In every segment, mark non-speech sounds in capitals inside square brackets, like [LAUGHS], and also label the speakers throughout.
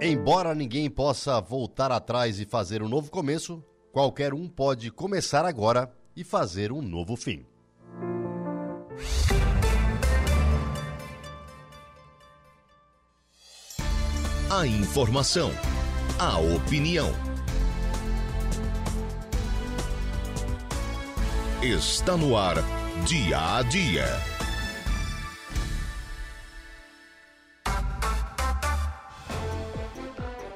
Speaker 1: Embora ninguém possa voltar atrás e fazer um novo começo, qualquer um pode começar agora e fazer um novo fim.
Speaker 2: A informação, a opinião. Está no ar, dia a dia.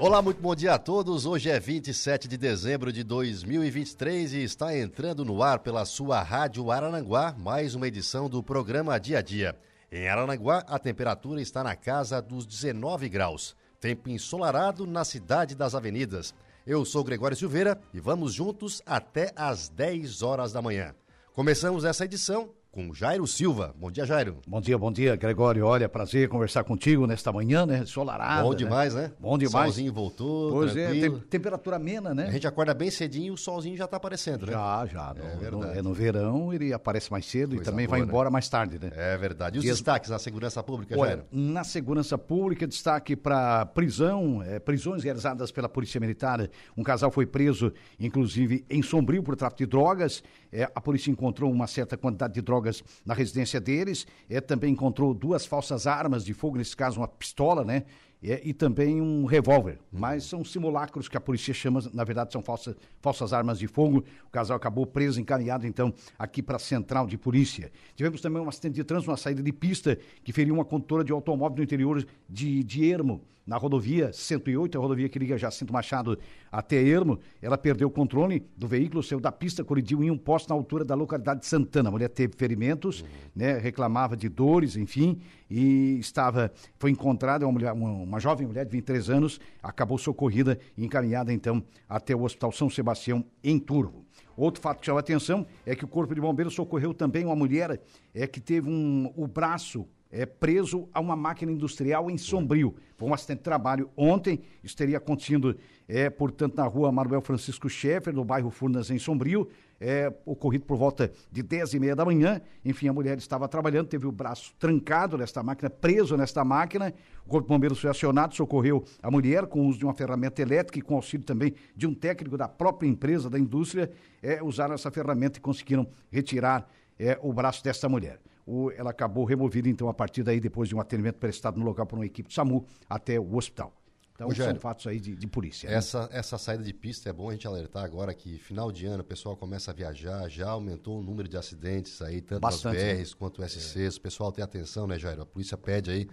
Speaker 1: Olá, muito bom dia a todos. Hoje é 27 de dezembro de 2023 e está entrando no ar pela sua Rádio Arananguá mais uma edição do programa Dia a Dia. Em Arananguá, a temperatura está na casa dos 19 graus. Tempo ensolarado na cidade das avenidas. Eu sou Gregório Silveira e vamos juntos até às 10 horas da manhã. Começamos essa edição com Jairo Silva. Bom dia, Jairo.
Speaker 3: Bom dia, bom dia, Gregório. Olha, prazer conversar contigo nesta manhã, né? Solarada.
Speaker 1: Bom demais, né?
Speaker 3: né? Bom demais.
Speaker 1: Solzinho voltou.
Speaker 3: Pois é,
Speaker 1: tranquilo.
Speaker 3: tem, temperatura amena, né?
Speaker 1: A gente acorda bem cedinho e o solzinho já tá aparecendo, né?
Speaker 3: Já, já. No,
Speaker 1: É
Speaker 3: no-
Speaker 1: verdade.
Speaker 3: é no verão, ele aparece mais cedo
Speaker 1: Coisa
Speaker 3: e também
Speaker 1: boa,
Speaker 3: vai
Speaker 1: né?
Speaker 3: embora mais tarde, né?
Speaker 1: É verdade. E os
Speaker 3: Dias-
Speaker 1: destaques na segurança pública,
Speaker 3: Olha,
Speaker 1: Jairo?
Speaker 3: na segurança pública, destaque para prisão, eh, prisões realizadas pela Polícia Militar. Um casal foi preso, inclusive, em Sombrio por tráfico de drogas. Eh, a polícia encontrou uma certa quantidade de drogas na residência deles. Eh, também encontrou duas falsas armas de fogo, nesse caso uma pistola, né? Eh, e também um revólver. Mas são simulacros que a polícia chama, na verdade, são falsas, falsas armas de fogo. O casal acabou preso, encaminhado, então, aqui para a central de polícia. Tivemos também um acidente de trânsito, uma saída de pista que feriu uma condutora de automóvel no interior de, de Ermo, na rodovia 108, a rodovia que liga Jacinto Machado até Ermo. Ela perdeu o controle do veículo, saiu da pista, colidiu em um poste na altura da localidade de Santana. A mulher teve ferimentos, né, reclamava de dores, enfim, e estava, foi encontrada uma, mulher, uma, uma jovem mulher de 23 anos, acabou socorrida e encaminhada então até o Hospital São Sebastião em Turvo. Outro fato que chama atenção é que o Corpo de Bombeiros socorreu também uma mulher é, que teve um, o braço é, preso a uma máquina industrial em Sombrio. Foi um acidente de trabalho ontem, isso teria acontecido, é, portanto, na rua Manuel Francisco Schaeffer, no bairro Furnas, em Sombrio, é, ocorrido por volta de 10 e meia da manhã. Enfim, a mulher estava trabalhando, teve o braço trancado nesta máquina, preso nesta máquina. O Corpo de Bombeiros foi acionado, socorreu a mulher com o uso de uma ferramenta elétrica e com auxílio também de um técnico da própria empresa, da indústria, é, usaram essa ferramenta e conseguiram retirar é, o braço desta mulher. O- ela acabou removida, então, a partir daí, depois de um atendimento prestado no local por uma equipe de SAMU, até o hospital. Então,
Speaker 1: Rogério,
Speaker 3: são fatos aí de, de polícia. né?
Speaker 1: Essa, essa saída de pista é bom a gente alertar agora que final de ano o pessoal começa a viajar, já aumentou o número de acidentes aí, tanto
Speaker 3: Bastante, né?
Speaker 1: BRs quanto SCs. O pessoal tem atenção, né, Jairo? A polícia pede aí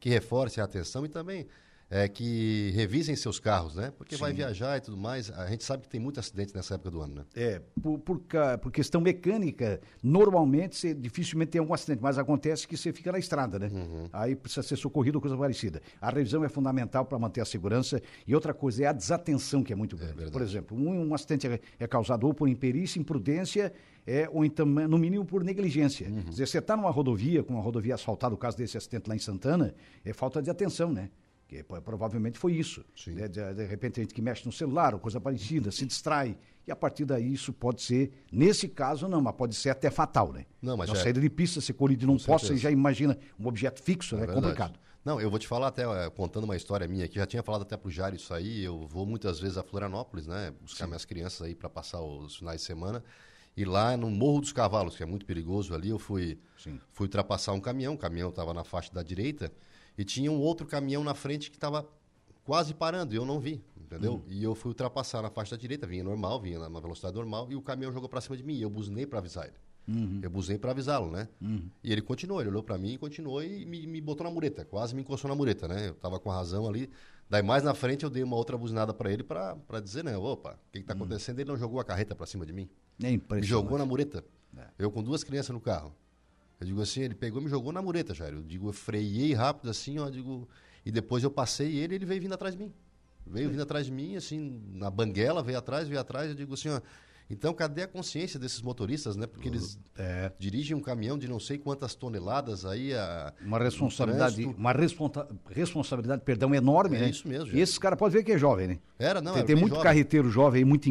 Speaker 1: que reforce a atenção e também é, que revisem seus carros, né? Porque vai viajar e tudo mais. A gente sabe que tem muito acidente nessa época do ano, né?
Speaker 3: É, por, por, por questão mecânica, normalmente você dificilmente tem algum acidente, mas acontece que você fica na estrada, né?
Speaker 1: Uhum.
Speaker 3: Aí precisa ser socorrido ou coisa parecida. A revisão é fundamental para manter a segurança e outra coisa é a desatenção, que é muito grande.
Speaker 1: verdade.
Speaker 3: por exemplo, um, um acidente é, é causado ou por imperícia, imprudência, é, ou então, no mínimo, por negligência.
Speaker 1: Uhum.
Speaker 3: Quer dizer, você está numa rodovia, com uma rodovia asfaltada, o caso desse acidente lá em Santana, é falta de atenção, né? Que provavelmente foi isso.
Speaker 1: Sim.
Speaker 3: né? De, de repente a gente que mexe no celular ou coisa parecida, se distrai. E a partir daí isso pode ser, nesse caso não, mas pode ser até fatal, né?
Speaker 1: Não, mas
Speaker 3: Na
Speaker 1: já é.
Speaker 3: saída de pista, você colide num poste, você já imagina um objeto fixo, né?
Speaker 1: É verdade.
Speaker 3: Complicado.
Speaker 1: Não, eu vou te falar até, eh, contando uma história minha aqui, já tinha falado até pro Jário isso aí, eu vou muitas vezes a Florianópolis, né, buscar minhas crianças aí para passar os finais de semana, e lá no Morro dos Cavalos, que é muito perigoso ali, eu fui,
Speaker 3: Sim.
Speaker 1: fui ultrapassar um caminhão, o caminhão estava na faixa da direita, e tinha um outro caminhão na frente que estava quase parando, e eu não vi, entendeu?
Speaker 3: Uhum.
Speaker 1: E eu fui ultrapassar na faixa da direita, vinha normal, vinha na na velocidade normal, e o caminhão jogou para cima de mim, e eu buzinei para avisar ele.
Speaker 3: Uhum.
Speaker 1: Eu buzinei para avisá-lo, né? E ele continuou, ele olhou para mim, continuou e me, me botou na mureta, quase me encostou na mureta, né? Eu tava com a razão ali. Daí mais na frente eu dei uma outra buzinada para ele para dizer, né? Opa, o que, que tá acontecendo? Ele não jogou a carreta para cima de mim.
Speaker 3: É
Speaker 1: Me jogou na mureta.
Speaker 3: É.
Speaker 1: Eu com duas crianças no carro. Eu digo assim, ele pegou e me jogou na mureta, Jair. Eu digo, eu freiei rápido assim, ó, digo, e depois eu passei ele, ele veio vindo atrás de mim. Veio vindo atrás de mim, assim, na banguela, veio atrás, veio atrás, eu digo assim, ó, então cadê a consciência desses motoristas, né? Porque eles
Speaker 3: É.
Speaker 1: dirigem um caminhão de não sei quantas toneladas aí a
Speaker 3: Uma responsabilidade, uma responsa- responsabilidade, perdão, enorme,
Speaker 1: É
Speaker 3: né?
Speaker 1: isso mesmo,
Speaker 3: E
Speaker 1: gente.
Speaker 3: esses caras podem ver que é jovem, né?
Speaker 1: Era, não,
Speaker 3: tem
Speaker 1: era
Speaker 3: tem
Speaker 1: bem
Speaker 3: muito
Speaker 1: jovem.
Speaker 3: carreteiro jovem aí, muito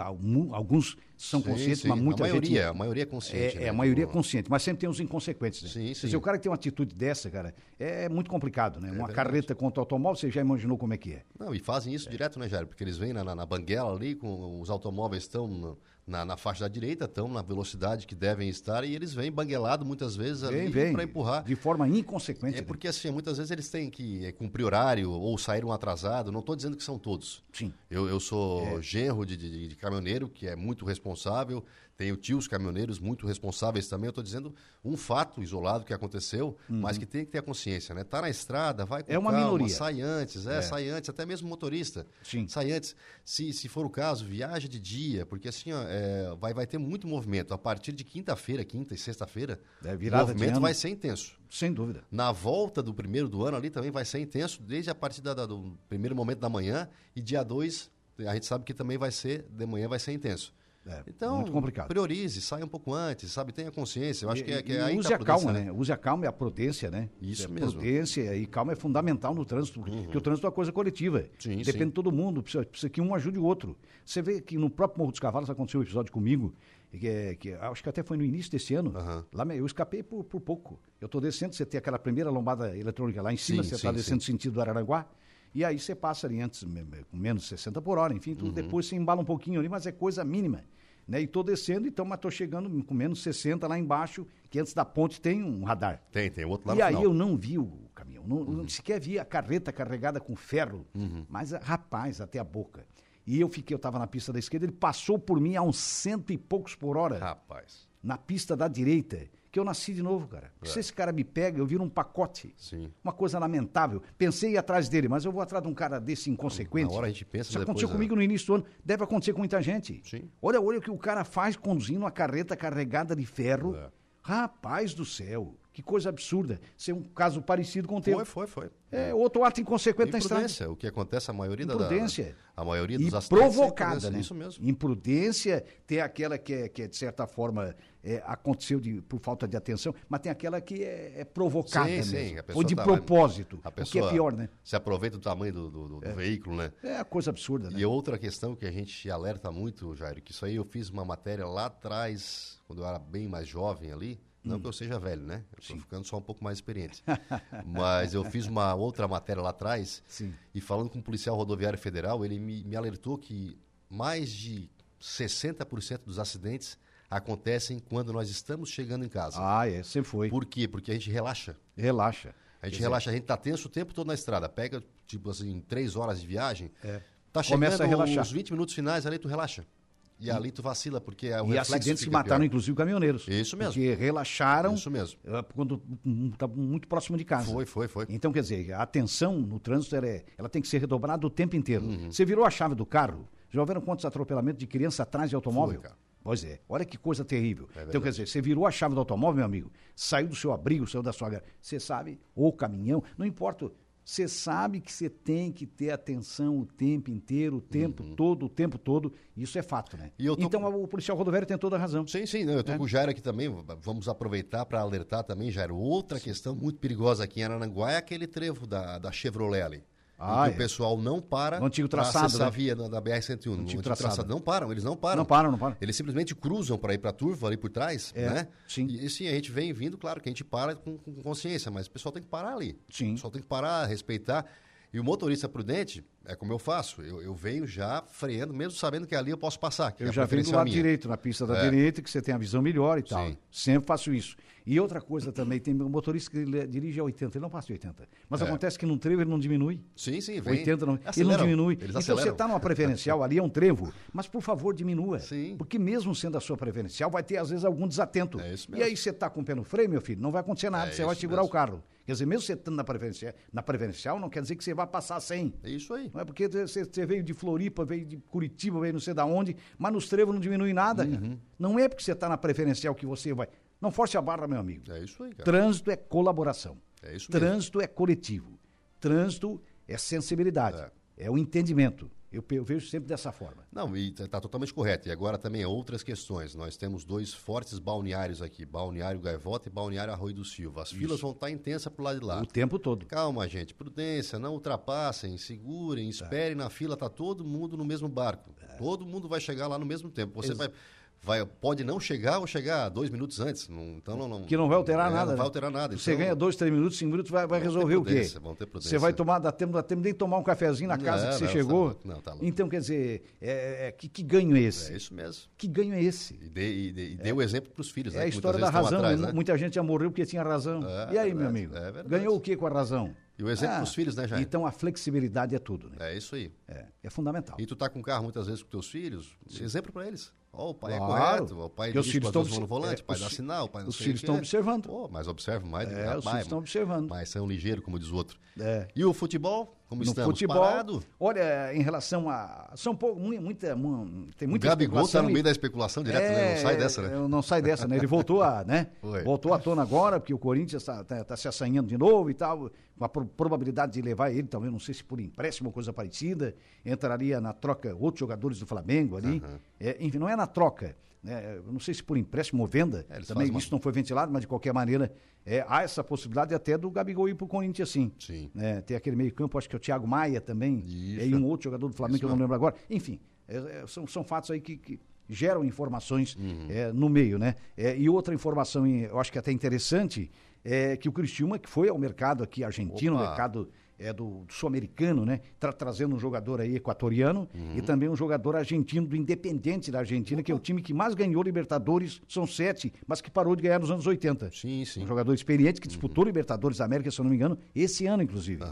Speaker 3: algu- alguns são
Speaker 1: Sim,
Speaker 3: conscientes,
Speaker 1: sim.
Speaker 3: mas muita
Speaker 1: a maioria,
Speaker 3: gente...
Speaker 1: A maioria é consciente.
Speaker 3: É,
Speaker 1: né?
Speaker 3: é, a maioria é consciente, mas sempre tem os inconsequentes. Né?
Speaker 1: Sim,
Speaker 3: Quer
Speaker 1: sim.
Speaker 3: dizer, o cara que tem uma atitude dessa, cara, é muito complicado, né? uma
Speaker 1: verdade.
Speaker 3: carreta contra o automóvel, você já imaginou como é que é.
Speaker 1: Não, e fazem isso direto, né, Jair? Porque eles vêm na, na, na banguela ali, com os automóveis estão na, na faixa da direita, estão na velocidade que devem estar, e eles vêm banguelado muitas vezes
Speaker 3: Vem,
Speaker 1: ali para empurrar.
Speaker 3: De forma inconsequente.
Speaker 1: É
Speaker 3: né?
Speaker 1: porque, assim, muitas vezes eles têm que é, cumprir horário ou saíram atrasado. Não estou dizendo que são todos.
Speaker 3: Sim.
Speaker 1: Eu, eu sou
Speaker 3: É.
Speaker 1: genro de, de- de caminhoneiro, que é muito responsável. Tenho tios caminhoneiros muito responsáveis também. Eu estou dizendo um fato isolado que aconteceu, mas que tem que ter a consciência, né? Tá na estrada, vai com
Speaker 3: Uhum. É uma
Speaker 1: calma,
Speaker 3: minoria.
Speaker 1: sai antes, é, sai antes, até mesmo motorista.
Speaker 3: Sim.
Speaker 1: Sai antes. Se, se for o caso, viaja de dia, porque assim, ó, é, vai, vai ter muito movimento. A partir de quinta-feira, quinta e sexta-feira,
Speaker 3: É,
Speaker 1: o movimento vai ser intenso.
Speaker 3: Sem dúvida.
Speaker 1: Na volta do primeiro do ano ali também vai ser intenso, desde a partir da- da- do primeiro momento da manhã e dia 2, a gente sabe que também vai ser, de manhã vai ser intenso.
Speaker 3: É,
Speaker 1: Então,
Speaker 3: muito complicado.
Speaker 1: priorize, saia um pouco antes, sabe? Tenha consciência. Eu acho
Speaker 3: E-
Speaker 1: que é, que é aí
Speaker 3: use
Speaker 1: tá
Speaker 3: a
Speaker 1: prudência,
Speaker 3: calma, né? Use a calma e a prudência, né?
Speaker 1: Isso
Speaker 3: É,
Speaker 1: mesmo.
Speaker 3: Prudência e calma é fundamental no trânsito, porque o trânsito é uma coisa coletiva.
Speaker 1: Sim,
Speaker 3: Depende
Speaker 1: sim.
Speaker 3: de todo mundo, precisa, precisa que um ajude o outro. Você vê que no próprio Morro dos Cavalos aconteceu um episódio comigo, que, é- que acho que até foi no início desse ano.
Speaker 1: Aham.
Speaker 3: Lá eu escapei por, por pouco. Eu estou descendo, você tem aquela primeira lombada eletrônica lá em cima,
Speaker 1: Sim,
Speaker 3: você está descendo sentido do Araranguá. E aí você passa ali antes com menos de 60 por hora, enfim,
Speaker 1: Uhum.
Speaker 3: tudo, depois você embala um pouquinho ali, mas é coisa mínima. Né? E estou descendo, então, mas estou chegando com menos 60 lá embaixo, que antes da ponte tem um radar.
Speaker 1: Tem, tem outro lá
Speaker 3: e aí
Speaker 1: final.
Speaker 3: eu não vi o caminhão, não, não sequer vi a carreta carregada com ferro,
Speaker 1: Uhum.
Speaker 3: mas rapaz, até a boca. E eu fiquei, eu estava na pista da esquerda, ele passou por mim a uns cento e poucos por hora
Speaker 1: Rapaz,
Speaker 3: na pista da direita, que eu nasci de novo, cara.
Speaker 1: É.
Speaker 3: Se esse cara me pega, eu viro um pacote.
Speaker 1: sim.
Speaker 3: Uma coisa lamentável. Pensei atrás dele, mas eu vou atrás de um cara desse inconsequente.
Speaker 1: Na hora a gente pensa,
Speaker 3: Isso aconteceu comigo no início do ano. Deve acontecer com muita gente.
Speaker 1: Sim.
Speaker 3: Olha, olha o que o cara faz conduzindo uma carreta carregada de ferro.
Speaker 1: É.
Speaker 3: Rapaz do céu, que coisa absurda. Ser um caso parecido com o teu.
Speaker 1: Foi, foi, foi.
Speaker 3: É outro ato inconsequente na estrada.
Speaker 1: O que acontece, a maioria da-.
Speaker 3: Imprudência.
Speaker 1: A maioria
Speaker 3: E
Speaker 1: dos acidentes é
Speaker 3: provocada, né?
Speaker 1: Isso mesmo.
Speaker 3: Imprudência, tem aquela que, é, que é, de certa forma, é, aconteceu de, por falta de atenção, mas tem aquela que é, é provocada
Speaker 1: Sim,
Speaker 3: mesmo.
Speaker 1: sim, a pessoa
Speaker 3: Ou de
Speaker 1: tá-
Speaker 3: propósito,
Speaker 1: A
Speaker 3: o que
Speaker 1: pessoa
Speaker 3: é pior, né?
Speaker 1: Se aproveita do tamanho do, do- do- do veículo, né?
Speaker 3: É a coisa absurda, né?
Speaker 1: E outra questão que a gente alerta muito, Jair, que isso aí eu fiz uma matéria lá atrás, quando eu era bem mais jovem ali. Não
Speaker 3: Hum.
Speaker 1: que eu seja velho, né? Eu estou ficando só um pouco mais experiente. [LAUGHS] Mas eu fiz uma outra matéria lá atrás.
Speaker 3: Sim.
Speaker 1: E falando com um policial rodoviário federal, ele me, me alertou que mais de 60% dos acidentes acontecem quando nós estamos chegando em casa.
Speaker 3: Ah, é, sempre foi.
Speaker 1: Por quê? Porque a gente relaxa.
Speaker 3: Relaxa.
Speaker 1: A gente relaxa, a gente tá tenso o tempo todo na estrada. Pega, tipo assim, três horas de viagem.
Speaker 3: É.
Speaker 1: Tá
Speaker 3: Começa
Speaker 1: chegando
Speaker 3: a relaxar.
Speaker 1: os 20 minutos finais, ali tu relaxa. E ali tu vacila, porque é o
Speaker 3: E acidentes que mataram,
Speaker 1: pior.
Speaker 3: inclusive, caminhoneiros.
Speaker 1: Isso mesmo.
Speaker 3: Porque relaxaram
Speaker 1: Isso mesmo.
Speaker 3: eh, quando estava muito próximo de casa.
Speaker 1: Foi, foi, foi.
Speaker 3: Então, quer dizer, a atenção no trânsito ela, é- ela tem que ser redobrada o tempo inteiro.
Speaker 1: Uhum.
Speaker 3: Você virou a chave do carro, já houveram quantos atropelamentos de criança atrás de automóvel?
Speaker 1: Foi.
Speaker 3: Pois é, olha que coisa terrível. então,
Speaker 1: verdade.
Speaker 3: quer dizer, você virou a chave do automóvel, meu amigo, saiu do seu abrigo, saiu da sua... Você sabe, ou caminhão, não importa... Você sabe que você tem que ter atenção o tempo inteiro, o tempo todo, o tempo todo. Isso é fato, né?
Speaker 1: Uhum.
Speaker 3: Então
Speaker 1: com-
Speaker 3: o policial rodoviário tem toda a razão.
Speaker 1: Sim, sim, eu
Speaker 3: É.
Speaker 1: tô com o Jairo aqui também. Vamos aproveitar para alertar também, Jairo. Outra questão muito perigosa aqui em Arananguá é aquele trevo da, da Chevrolet ali.
Speaker 3: Ah, é.
Speaker 1: o pessoal não para
Speaker 3: No antigo traçado,
Speaker 1: acessar
Speaker 3: né?
Speaker 1: via da, da BR-101. No antigo,
Speaker 3: traçado.
Speaker 1: Não param, eles não param.
Speaker 3: Não param, não param.
Speaker 1: Eles simplesmente cruzam para ir para a turva ali por trás,
Speaker 3: É,
Speaker 1: né?
Speaker 3: sim.
Speaker 1: E sim, a gente vem vindo, claro que a gente para com, com consciência, mas o pessoal tem que parar ali.
Speaker 3: Sim.
Speaker 1: O pessoal tem que parar, respeitar. E o motorista prudente, é como eu faço, eu, eu venho já freando, mesmo sabendo que ali eu posso passar. que
Speaker 3: Eu
Speaker 1: a
Speaker 3: já venho do
Speaker 1: é
Speaker 3: lado
Speaker 1: minha.
Speaker 3: direito, na pista da
Speaker 1: É.
Speaker 3: direita, que você tem a visão melhor e tal.
Speaker 1: Sim.
Speaker 3: Sempre faço isso. E outra coisa também, tem um motorista que dirige a 80, ele não passa de 80. Mas
Speaker 1: É.
Speaker 3: acontece que num trevo ele não diminui.
Speaker 1: Sim, sim, vem.
Speaker 3: 80 não, ele não diminui.
Speaker 1: Eles
Speaker 3: então você
Speaker 1: aceleram.
Speaker 3: está numa preferencial, ali é um trevo, mas por favor diminua.
Speaker 1: Sim.
Speaker 3: Porque mesmo sendo a sua preferencial, vai ter às vezes algum desatento.
Speaker 1: É isso
Speaker 3: e
Speaker 1: mesmo.
Speaker 3: aí você está com o pé no freio, meu filho, não vai acontecer nada,
Speaker 1: É
Speaker 3: você vai segurar
Speaker 1: mesmo.
Speaker 3: o carro. Quer dizer, mesmo você estando na preferencial, na preferencial, não quer dizer que você vai passar 100.
Speaker 1: É isso aí.
Speaker 3: Não é porque você, você veio de Floripa, veio de Curitiba, veio não sei da onde, mas nos trevos não diminui nada,
Speaker 1: Uhum.
Speaker 3: Não é porque você está na preferencial que você vai. Não force a barra, meu amigo.
Speaker 1: É isso aí, cara.
Speaker 3: Trânsito é colaboração.
Speaker 1: É isso mesmo.
Speaker 3: Trânsito é coletivo. Trânsito é sensibilidade. É, o entendimento. Eu, eu vejo sempre dessa forma.
Speaker 1: Não, e está totalmente correto. E agora também outras questões. Nós temos dois fortes balneários aqui, Balneário Gaivota e Balneário Arroio do Silva. As filas vão estar intensas pro lado de lá.
Speaker 3: O tempo todo.
Speaker 1: Calma, gente, prudência, não ultrapassem, segurem, esperem na fila, tá todo mundo no mesmo barco. Todo mundo vai chegar lá no mesmo tempo. Você
Speaker 3: Ex-
Speaker 1: vai vai, pode não chegar ou chegar dois minutos antes. Não, então não, não,
Speaker 3: que não vai alterar
Speaker 1: é,
Speaker 3: nada.
Speaker 1: Não
Speaker 3: né?
Speaker 1: vai alterar nada.
Speaker 3: Você
Speaker 1: então,
Speaker 3: ganha dois, três minutos, cinco minutos, vai, vai resolver o quê? Você vai tomar, dá tempo, dá tempo nem tomar um cafezinho na casa não, que você não, chegou. Tá não, tá louco. Então, quer dizer, é, é, que, que ganho é esse?
Speaker 1: É isso mesmo.
Speaker 3: Que ganho é esse?
Speaker 1: E, dê, e, dê, e dê o exemplo para os filhos.
Speaker 3: É
Speaker 1: né,
Speaker 3: a história da razão. Atrás, né? Muita gente já morreu porque tinha razão. e aí, meu amigo? Ganhou o que com a razão?
Speaker 1: E o exemplo ah, dos filhos, né, Jair?
Speaker 3: Então a flexibilidade é tudo, né?
Speaker 1: É isso aí.
Speaker 3: É, é fundamental.
Speaker 1: E tu tá com carro muitas vezes com teus filhos, Sim. exemplo para eles. Ó, o pai
Speaker 3: claro.
Speaker 1: é correto, o pai
Speaker 3: os filhos estão
Speaker 1: no volante, é, o pai dá sinal, o pai não
Speaker 3: Os filhos estão observando.
Speaker 1: Pô, mas observa mais.
Speaker 3: É, os filhos estão observando.
Speaker 1: Mas são ligeiros, como diz o outro.
Speaker 3: É.
Speaker 1: E o futebol? Como
Speaker 3: no
Speaker 1: estamos?
Speaker 3: futebol,
Speaker 1: Parado?
Speaker 3: olha, em relação a... São pouco, muita, muita, tem muita
Speaker 1: o Gabigol está no meio da especulação direto,
Speaker 3: é,
Speaker 1: né? Não sai dessa, né?
Speaker 3: Não sai dessa, né? Ele voltou a, né? [LAUGHS]
Speaker 1: Foi.
Speaker 3: Voltou à tona agora, porque o Corinthians está tá, tá se assanhando de novo e tal, com a probabilidade de levar ele, talvez, não sei se por empréstimo ou coisa parecida, entraria na troca outros jogadores do Flamengo ali.
Speaker 1: Uhum.
Speaker 3: É, enfim, não é na troca, né? não sei se por empréstimo ou venda,
Speaker 1: É,
Speaker 3: também
Speaker 1: uma-
Speaker 3: isso não foi ventilado, mas de qualquer maneira é, há essa possibilidade até do Gabigol ir pro Corinthians sim.
Speaker 1: Sim.
Speaker 3: né? Tem aquele meio campo, acho que é o Thiago Maia também,
Speaker 1: Isso.
Speaker 3: e um outro jogador do Flamengo
Speaker 1: Isso
Speaker 3: que eu não lembro agora. Enfim, é, é, são, são fatos aí que, que geram informações
Speaker 1: Uhum.
Speaker 3: é, no meio, né? É, e outra informação, eu acho que até interessante, é que o Cristiúma, que foi ao mercado aqui argentino,
Speaker 1: Opa.
Speaker 3: o mercado é, do, do sul-americano, né? Tra- trazendo um jogador aí equatoriano
Speaker 1: Uhum.
Speaker 3: e também um jogador argentino do Independente da Argentina, que é o time que mais ganhou Libertadores, são sete, mas que parou de ganhar nos anos 80.
Speaker 1: Sim, sim.
Speaker 3: Um jogador experiente que disputou Libertadores da América, se eu não me engano, esse ano, inclusive.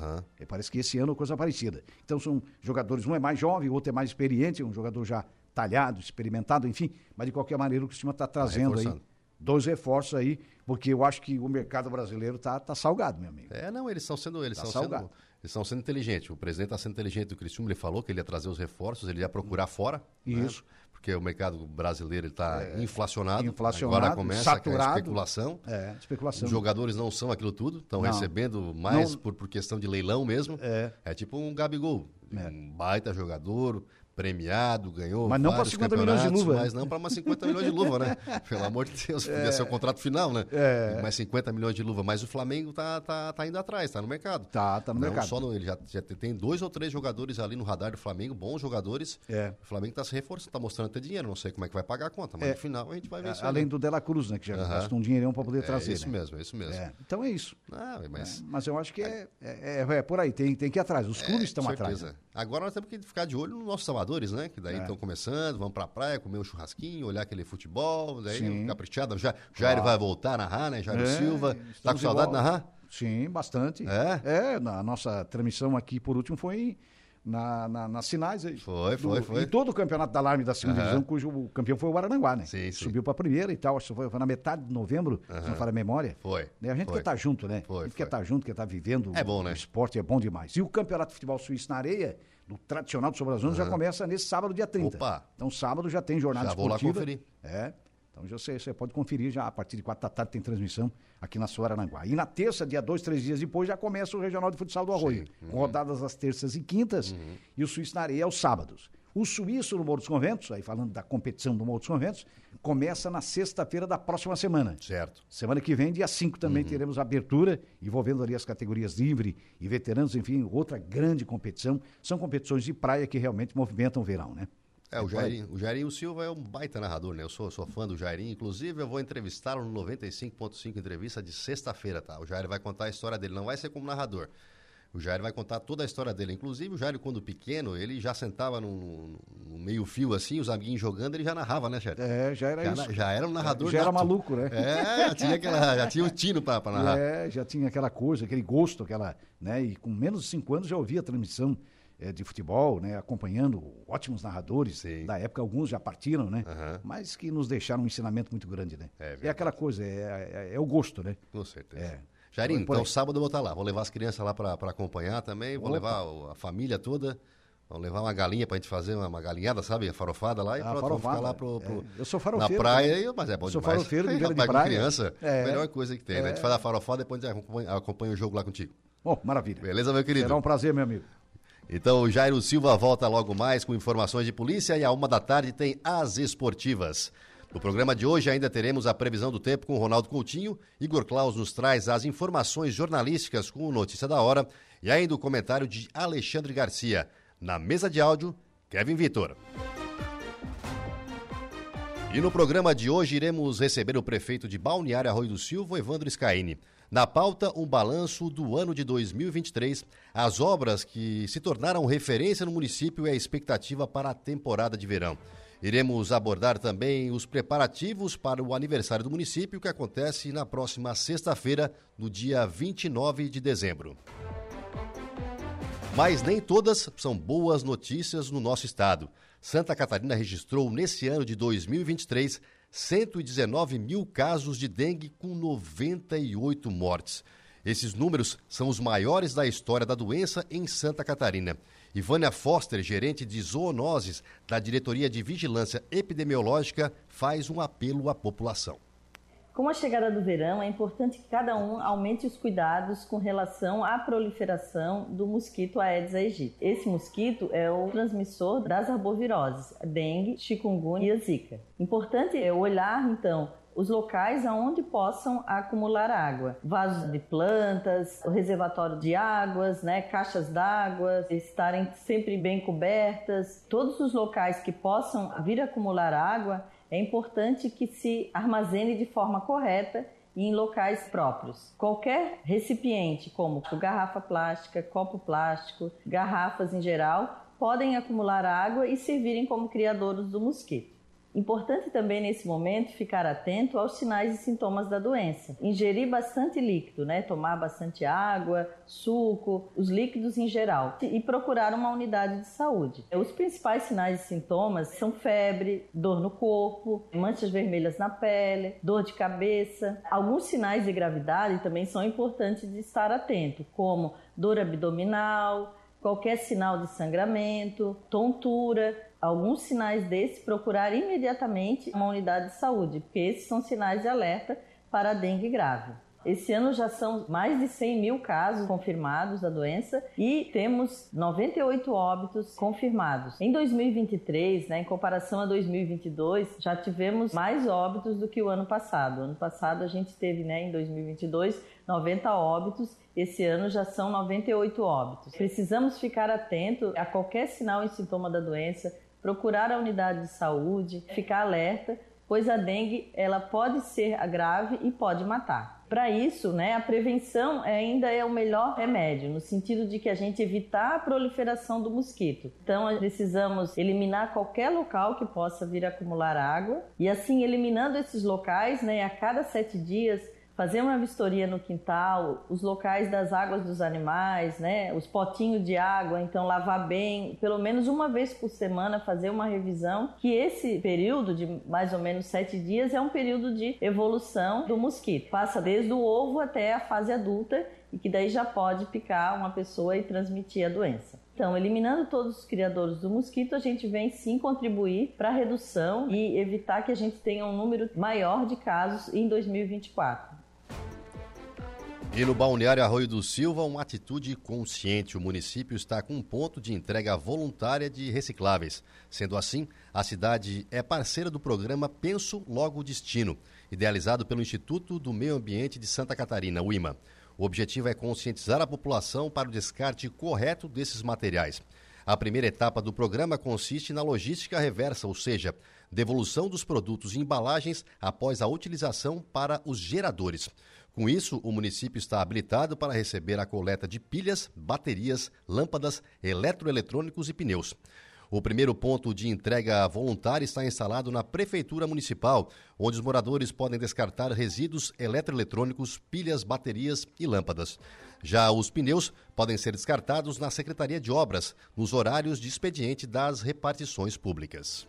Speaker 3: É, parece que esse ano é coisa parecida. Então são jogadores, um é mais jovem, o outro é mais experiente, um jogador já talhado, experimentado, enfim. Mas de qualquer maneira o Cristina está trazendo aí
Speaker 1: reforçando.
Speaker 3: Dois reforços aí, porque eu acho que o mercado brasileiro está tá salgado, meu amigo.
Speaker 1: É, não, eles estão sendo, eles
Speaker 3: Tá
Speaker 1: estão sendo,
Speaker 3: salgado.
Speaker 1: eles estão sendo inteligentes. O presidente está sendo inteligente do Criciúma, ele falou que ele ia trazer os reforços, ele ia procurar fora. né?
Speaker 3: Isso.
Speaker 1: Porque o mercado brasileiro está inflacionado.
Speaker 3: inflacionado,
Speaker 1: Agora começa
Speaker 3: saturado.
Speaker 1: a especulação.
Speaker 3: É, especulação.
Speaker 1: Os jogadores não são aquilo tudo, estão recebendo mais
Speaker 3: Não.
Speaker 1: por, por questão de leilão mesmo.
Speaker 3: É.
Speaker 1: tipo um Gabigol,
Speaker 3: É.
Speaker 1: um baita jogador, premiado, ganhou
Speaker 3: Mas não
Speaker 1: vários
Speaker 3: 50 milhões de luva, né?
Speaker 1: Mas não para umas 50 milhões de luva, né? Pelo amor de Deus, podia ser o contrato final, né?
Speaker 3: É.
Speaker 1: Mais 50 milhões de luva. Mas o Flamengo tá, tá, tá indo atrás, tá no mercado.
Speaker 3: Tá, tá no
Speaker 1: não
Speaker 3: mercado.
Speaker 1: Só no, ele já, já tem dois ou três jogadores ali no radar do Flamengo, bons jogadores.
Speaker 3: É.
Speaker 1: O Flamengo está se reforçando, está mostrando ter dinheiro. Não sei como é que vai pagar a conta, mas
Speaker 3: É.
Speaker 1: no final a gente vai ver isso.
Speaker 3: Além
Speaker 1: né?
Speaker 3: do Dela Cruz, né? Que já
Speaker 1: Aham.
Speaker 3: gastou um dinheirão para poder
Speaker 1: É
Speaker 3: trazer.
Speaker 1: isso
Speaker 3: né?
Speaker 1: mesmo, é isso mesmo.
Speaker 3: É, Então é isso.
Speaker 1: Ah, mas...
Speaker 3: É, mas eu acho que é, é, é- é por aí, tem, tem que ir atrás. Os clubes estão atrás.
Speaker 1: Agora nós temos que ficar de olho nos nossos amadores, né? Que daí
Speaker 3: É.
Speaker 1: estão começando, vão pra praia, comer um churrasquinho, olhar aquele futebol, daí
Speaker 3: Sim.
Speaker 1: caprichado. Já, Jair vai voltar a narrar, né? Jair
Speaker 3: É,
Speaker 1: Silva. Tá com
Speaker 3: de
Speaker 1: saudade de narrar?
Speaker 3: Sim, bastante.
Speaker 1: É?
Speaker 3: É, na nossa transmissão aqui, por último, foi na, na- nas finais. aí.
Speaker 1: Foi, foi, foi.
Speaker 3: E todo o campeonato da Alarme da segunda
Speaker 1: Aham.
Speaker 3: divisão, cujo o campeão foi o Arananguá, né?
Speaker 1: Sim, sim.
Speaker 3: Subiu para a primeira e tal, acho que foi, foi na metade de novembro, se não falha a memória.
Speaker 1: Foi,
Speaker 3: Né, A gente
Speaker 1: foi.
Speaker 3: quer estar junto, né?
Speaker 1: Foi,
Speaker 3: a gente
Speaker 1: foi.
Speaker 3: quer estar junto, quer estar vivendo.
Speaker 1: É bom, né?
Speaker 3: O esporte é bom demais. E o Campeonato de Futebol Suíço na Areia, do tradicional do Sobre as Ondas, já começa nesse sábado, dia 30.
Speaker 1: Opa!
Speaker 3: Então, sábado já tem jornada
Speaker 1: Já vou lá
Speaker 3: esportiva.
Speaker 1: conferir.
Speaker 3: É. Então já você, você pode conferir já a partir de quatro da tarde tem transmissão aqui na sua Arananguá. E na terça, dia dois, três dias depois, já começa o Regional de Futsal do Arroio.
Speaker 1: Uhum.
Speaker 3: Com rodadas às terças e quintas e o Suíço na areia aos sábados. O Suíço no Morro dos Conventos, aí falando da competição do Morro dos Conventos, começa na sexta-feira da próxima semana.
Speaker 1: Certo.
Speaker 3: Semana que vem, dia 5, também
Speaker 1: Uhum.
Speaker 3: teremos abertura, envolvendo ali as categorias livre e veteranos, enfim, outra grande competição. São competições de praia que realmente movimentam o verão, né?
Speaker 1: É, o Jairinho, o Jairinho Silva é um baita narrador, né? Eu sou, sou fã do Jairinho. Inclusive, eu vou entrevistá-lo no 95.5 entrevista de sexta-feira, tá? O Jair vai contar a história dele. Não vai ser como narrador. O Jair vai contar toda a história dele. Inclusive, o Jair, quando pequeno, ele já sentava no, meio-fio assim, os amiguinhos jogando, ele já narrava, né, Jair?
Speaker 3: É, já era
Speaker 1: Já,
Speaker 3: isso.
Speaker 1: já era um narrador
Speaker 3: Já era
Speaker 1: nato.
Speaker 3: maluco, né?
Speaker 1: É, já tinha, aquela, já tinha o tino pra, pra narrar.
Speaker 3: É, já tinha aquela coisa, aquele gosto, aquela, né? E com menos de cinco anos já ouvia a transmissão eh, de futebol, né? Acompanhando ótimos narradores.
Speaker 1: Sim.
Speaker 3: Da época, alguns já partiram, né?
Speaker 1: Aham.
Speaker 3: Mas que nos deixaram um ensinamento muito grande, né?
Speaker 1: É
Speaker 3: É, aquela coisa, é, é- é o gosto, né?
Speaker 1: Com certeza.
Speaker 3: É.
Speaker 1: Jairinho,
Speaker 3: aí.
Speaker 1: então sábado eu vou estar lá. Vou levar as crianças lá pra acompanhar também. Vou
Speaker 3: Opa.
Speaker 1: levar a família toda. Vamos levar uma galinha pra gente fazer uma, uma galinhada, sabe? A farofada lá e
Speaker 3: A
Speaker 1: pronto, vamos ficar
Speaker 3: farofada,
Speaker 1: lá pro, pro-
Speaker 3: é. Eu sou
Speaker 1: na
Speaker 3: farofeiro
Speaker 1: praia,
Speaker 3: também.
Speaker 1: e- mas é bom
Speaker 3: Sou
Speaker 1: demais.
Speaker 3: farofeiro de [LAUGHS] beira de praia.
Speaker 1: criança,
Speaker 3: É.
Speaker 1: melhor coisa que tem, né? A gente faz a farofada e depois a gente acompanha, acompanha o jogo lá contigo.
Speaker 3: Bom, maravilha.
Speaker 1: Beleza, meu querido?
Speaker 3: Será um prazer, meu amigo.
Speaker 1: Então, o Jairo Silva volta logo mais com informações de polícia e à uma da tarde tem as esportivas. No programa de hoje ainda teremos a previsão do tempo com Ronaldo Coutinho. Igor Claus nos traz as informações jornalísticas com o Notícia da Hora e ainda o comentário de Alexandre Garcia. Na mesa de áudio, Kevin Vitor. E no programa de hoje iremos receber o prefeito de Balneário Arroio do Silva, Evandro Scaini. Na pauta, um balanço do ano de 2023, as obras que se tornaram referência no município e a expectativa para a temporada de verão. Iremos abordar também os preparativos para o aniversário do município, que acontece na próxima sexta-feira, no dia 29 de dezembro. Mas nem todas são boas notícias no nosso estado. Santa Catarina registrou nesse ano de 2023 119 mil casos de dengue com 98 mortes. Esses números são os maiores da história da doença em Santa Catarina. Ivânia Foster, gerente de zoonoses da Diretoria de Vigilância Epidemiológica, faz um apelo à população.
Speaker 4: Com a chegada do verão, é importante que cada um aumente os cuidados com relação à proliferação do mosquito Aedes aegypti. Esse mosquito é o transmissor das arboviroses, dengue, chikungunya e zika. Importante é olhar, então, os locais aonde possam acumular água. Vasos de plantas, reservatório de águas, né, caixas d'água, estarem sempre bem cobertas. Todos os locais que possam vir acumular água é importante que se armazene de forma correta e em locais próprios. Qualquer recipiente, como garrafa plástica, copo plástico, garrafas em geral, podem acumular água e servirem como criadouros do mosquito. Importante também nesse momento ficar atento aos sinais e sintomas da doença. Ingerir bastante líquido, né? Tomar bastante água, suco, os líquidos em geral e procurar uma unidade de saúde. Os principais sinais e sintomas são febre, dor no corpo, manchas vermelhas na pele, dor de cabeça. Alguns sinais de gravidade também são importantes de estar atento, como dor abdominal, qualquer sinal de sangramento, tontura, alguns sinais desses, procurar imediatamente uma unidade de saúde, porque esses são sinais de alerta para dengue grave. Esse ano já são mais de 100 mil casos confirmados da doença e temos 98 óbitos confirmados. Em 2023, né, em comparação a 2022, já tivemos mais óbitos do que o ano passado. Ano passado a gente teve, né, em 2022, 90 óbitos. Esse ano já são 98 óbitos. Precisamos ficar atento a qualquer sinal e sintoma da doença, procurar a unidade de saúde, ficar alerta, pois a dengue ela pode ser grave e pode matar. Para isso, né, a prevenção ainda é o melhor remédio, no sentido de que a gente evitar a proliferação do mosquito. Então, precisamos eliminar qualquer local que possa vir acumular água e assim eliminando esses locais, né, a cada sete dias fazer uma vistoria no quintal, os locais das águas dos animais, né, os potinhos de água, então lavar bem, pelo menos uma vez por semana fazer uma revisão, que esse período de mais ou menos sete dias é um período de evolução do mosquito, passa desde o ovo até a fase adulta e que daí já pode picar uma pessoa e transmitir a doença. Então, eliminando todos os criadores do mosquito, a gente vem sim contribuir para a redução e evitar que a gente tenha um número maior de casos em 2024.
Speaker 1: E no Balneário Arroio do Silva, uma atitude consciente. O município está com um ponto de entrega voluntária de recicláveis. Sendo assim, a cidade é parceira do programa Penso Logo Destino, idealizado pelo Instituto do Meio Ambiente de Santa Catarina, o IMA. O objetivo é conscientizar a população para o descarte correto desses materiais. A primeira etapa do programa consiste na logística reversa, ou seja, devolução dos produtos e embalagens após a utilização para os geradores. Com isso, o município está habilitado para receber a coleta de pilhas, baterias, lâmpadas, eletroeletrônicos e pneus. O primeiro ponto de entrega voluntária está instalado na Prefeitura Municipal, onde os moradores podem descartar resíduos eletroeletrônicos, pilhas, baterias e lâmpadas. Já os pneus podem ser descartados na Secretaria de Obras, nos horários de expediente das repartições públicas.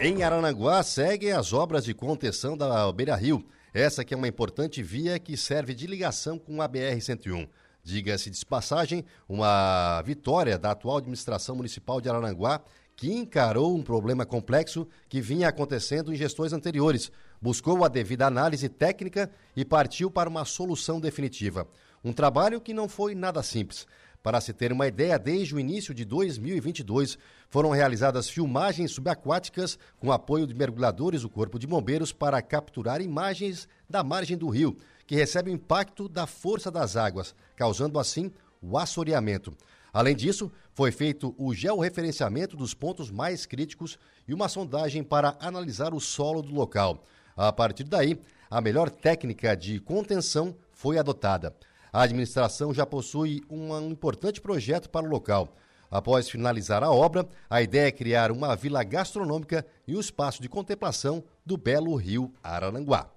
Speaker 1: Em Arananguá, seguem as obras de contenção da Beira Rio. Essa que é uma importante via que serve de ligação com a BR-101. Diga-se de passagem, uma vitória da atual administração municipal de Araranguá, que encarou um problema complexo que vinha acontecendo em gestões anteriores, buscou a devida análise técnica e partiu para uma solução definitiva. Um trabalho que não foi nada simples. Para se ter uma ideia, desde o início de 2022, foram realizadas filmagens subaquáticas com apoio de mergulhadores do Corpo de Bombeiros para capturar imagens da margem do rio, que recebe o impacto da força das águas, causando assim o assoreamento. Além disso, foi feito o georreferenciamento dos pontos mais críticos e uma sondagem para analisar o solo do local. A partir daí, a melhor técnica de contenção foi adotada. A administração já possui um importante projeto para o local. Após finalizar a obra, a ideia é criar uma vila gastronômica e um espaço de contemplação do belo rio Arananguá.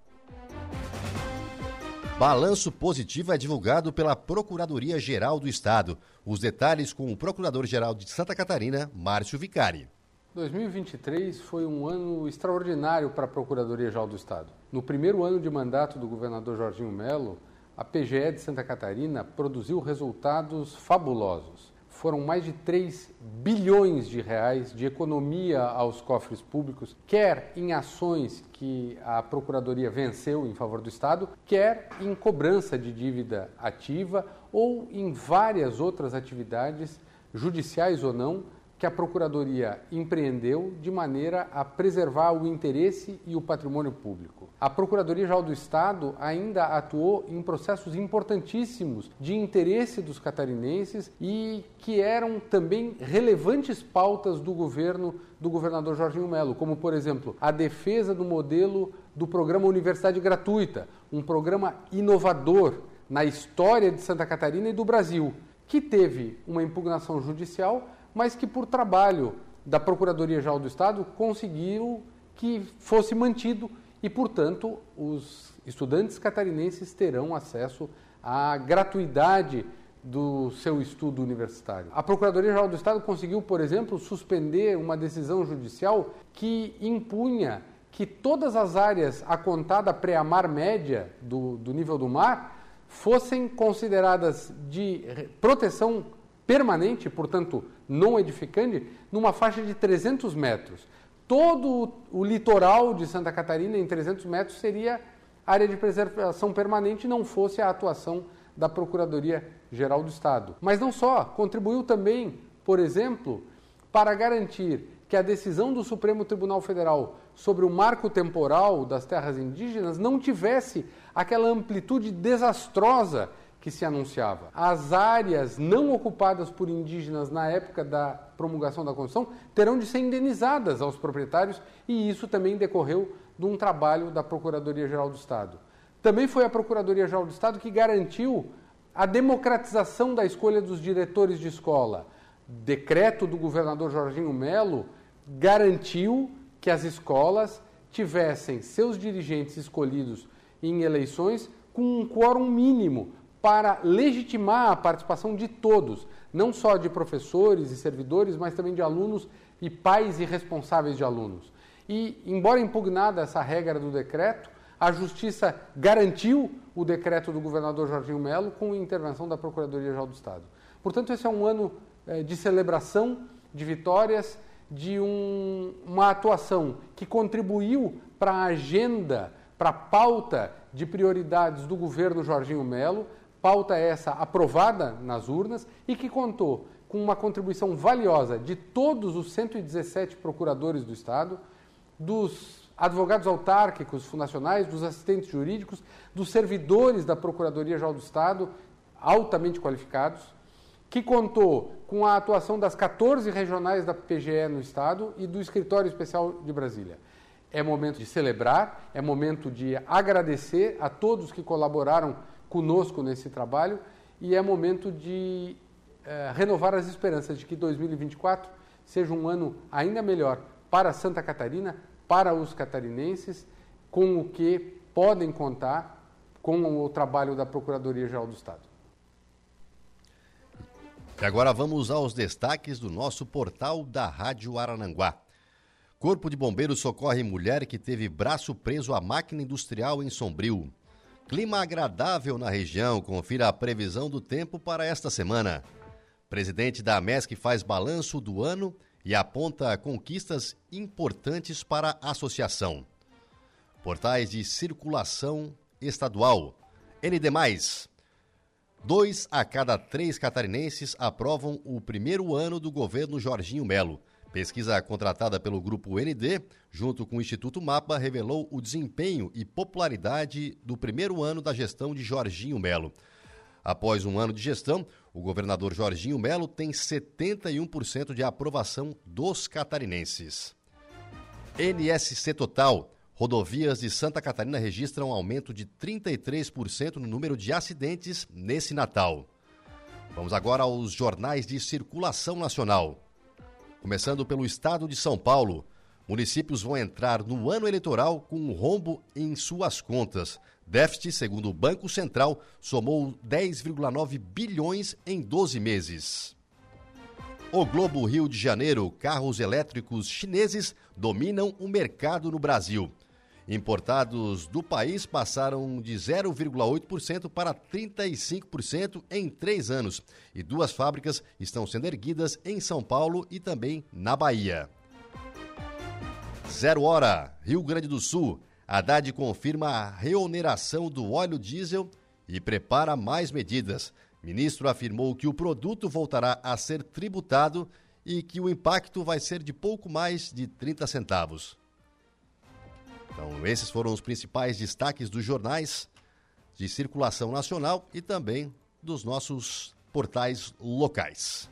Speaker 1: Balanço positivo é divulgado pela Procuradoria-Geral do Estado. Os detalhes com o Procurador-Geral de Santa Catarina, Márcio Vicari.
Speaker 5: 2023 foi um ano extraordinário para a Procuradoria-Geral do Estado. No primeiro ano de mandato do governador Jorginho Melo, a PGE de Santa Catarina produziu resultados fabulosos foram mais de 3 bilhões de reais de economia aos cofres públicos, quer em ações que a Procuradoria venceu em favor do Estado, quer em cobrança de dívida ativa ou em várias outras atividades, judiciais ou não, que a Procuradoria empreendeu de maneira a preservar o interesse e o patrimônio público. A Procuradoria-Geral do Estado ainda atuou em processos importantíssimos de interesse dos catarinenses e que eram também relevantes pautas do governo do governador Jorginho Melo, como, por exemplo, a defesa do modelo do programa Universidade Gratuita, um programa inovador na história de Santa Catarina e do Brasil, que teve uma impugnação judicial mas que por trabalho da Procuradoria-Geral do Estado conseguiu que fosse mantido e, portanto, os estudantes catarinenses terão acesso à gratuidade do seu estudo universitário. A Procuradoria-Geral do Estado conseguiu, por exemplo, suspender uma decisão judicial que impunha que todas as áreas a contada pré-amar média do, do nível do mar fossem consideradas de proteção permanente, portanto não edificante, numa faixa de 300 metros. Todo o litoral de Santa Catarina, em 300 metros, seria área de preservação permanente, não fosse a atuação da Procuradoria-Geral do Estado. Mas não só, contribuiu também, por exemplo, para garantir que a decisão do Supremo Tribunal Federal sobre o marco temporal das terras indígenas não tivesse aquela amplitude desastrosa que se anunciava. As áreas não ocupadas por indígenas na época da promulgação da Constituição terão de ser indenizadas aos proprietários e isso também decorreu de um trabalho da Procuradoria-Geral do Estado. Também foi a Procuradoria-Geral do Estado que garantiu a democratização da escolha dos diretores de escola. Decreto do governador Jorginho Melo garantiu que as escolas tivessem seus dirigentes escolhidos em eleições com um quórum mínimo para legitimar a participação de todos, não só de professores e servidores, mas também de alunos e pais e responsáveis de alunos. E, embora impugnada essa regra do decreto, a Justiça garantiu o decreto do governador Jorginho Melo com intervenção da Procuradoria-Geral do Estado. Portanto, esse é um ano eh, de celebração, de vitórias, de um, uma atuação que contribuiu para a agenda, para a pauta de prioridades do governo Jorginho Melo, pauta essa aprovada nas urnas e que contou com uma contribuição valiosa de todos os 117 procuradores do Estado, dos advogados autárquicos fundacionais, dos assistentes jurídicos, dos servidores da Procuradoria-Geral do Estado, altamente qualificados, que contou com a atuação das 14 regionais da PGE no Estado e do Escritório Especial de Brasília. É momento de celebrar, é momento de agradecer a todos que colaboraram conosco nesse trabalho e é momento de é, renovar as esperanças de que 2024 seja um ano ainda melhor para Santa Catarina, para os catarinenses, com o que podem contar com o trabalho da Procuradoria-Geral do Estado.
Speaker 1: E agora vamos aos destaques do nosso portal da Rádio Arananguá. Corpo de Bombeiros socorre mulher que teve braço preso à máquina industrial em Sombrio. Clima agradável na região. Confira a previsão do tempo para esta semana. Presidente da MESC faz balanço do ano e aponta conquistas importantes para a associação. Portais de circulação estadual. ND. Dois a cada três catarinenses aprovam o primeiro ano do governo Jorginho Melo. Pesquisa contratada pelo Grupo ND, junto com o Instituto Mapa, revelou o desempenho e popularidade do primeiro ano da gestão de Jorginho Melo. Após um ano de gestão, O governador Jorginho Melo tem 71% de aprovação dos catarinenses. NSC Total. Rodovias de Santa Catarina registram aumento de 33% no número de acidentes nesse Natal. Vamos agora aos jornais de circulação nacional. Começando pelo estado de São Paulo. Municípios vão entrar no ano eleitoral com um rombo em suas contas. Déficit, segundo o Banco Central, somou 10,9 bilhões em 12 meses. O Globo Rio de Janeiro, carros elétricos chineses dominam o mercado no Brasil. Importados do país passaram de 0,8% para 35% em três anos. E duas fábricas estão sendo erguidas em São Paulo e também na Bahia. Zero Hora, Rio Grande do Sul. Haddad confirma a reoneração do óleo diesel e prepara mais medidas. Ministro afirmou que o produto voltará a ser tributado e que o impacto vai ser de pouco mais de 30 centavos. Então, esses foram os principais destaques dos jornais de circulação nacional e também dos nossos portais locais.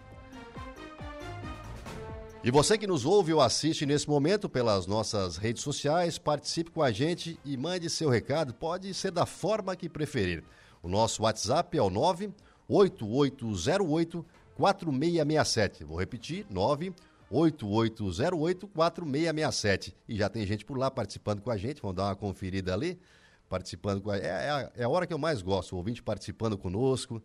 Speaker 1: E você que nos ouve ou assiste nesse momento pelas nossas redes sociais, participe com a gente e mande seu recado. Pode ser da forma que preferir. O nosso WhatsApp é o 98808 4667. Vou repetir, 98808 4667. E já tem gente por lá participando com a gente. Vamos dar uma conferida ali. Participando com a... É, é, a, é a hora que eu mais gosto, o ouvinte participando conosco.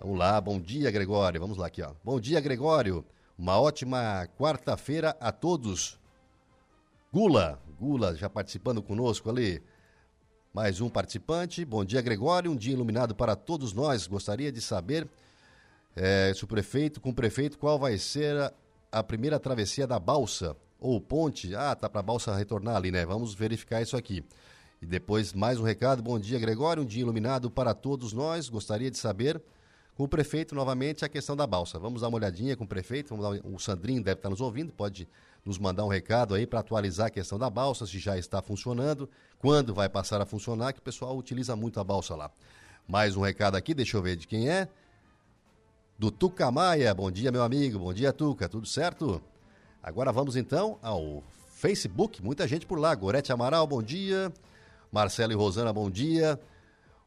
Speaker 1: Vamos lá, bom dia, Gregório. Vamos lá aqui, ó. Bom dia, Gregório. Uma ótima quarta-feira a todos. Gula, Gula já participando conosco ali. Mais um participante. Bom dia, Gregório. Um dia iluminado para todos nós. Gostaria de saber é, se o prefeito, com o prefeito, qual vai ser a, a primeira travessia da balsa ou ponte. Ah, tá para a balsa retornar ali, né? Vamos verificar isso aqui. E depois mais um recado. Bom dia, Gregório. Um dia iluminado para todos nós. Gostaria de saber com o prefeito novamente a questão da balsa. Vamos dar uma olhadinha com o prefeito, dar, o Sandrinho deve estar nos ouvindo, pode nos mandar um recado aí para atualizar a questão da balsa, se já está funcionando, quando vai passar a funcionar, que o pessoal utiliza muito a balsa lá. Mais um recado aqui, deixa eu ver de quem é. Do Tuca Maia, bom dia meu amigo, bom dia Tuca, tudo certo? Agora vamos então ao Facebook, muita gente por lá. Gorete Amaral, bom dia. Marcelo e Rosana, bom dia.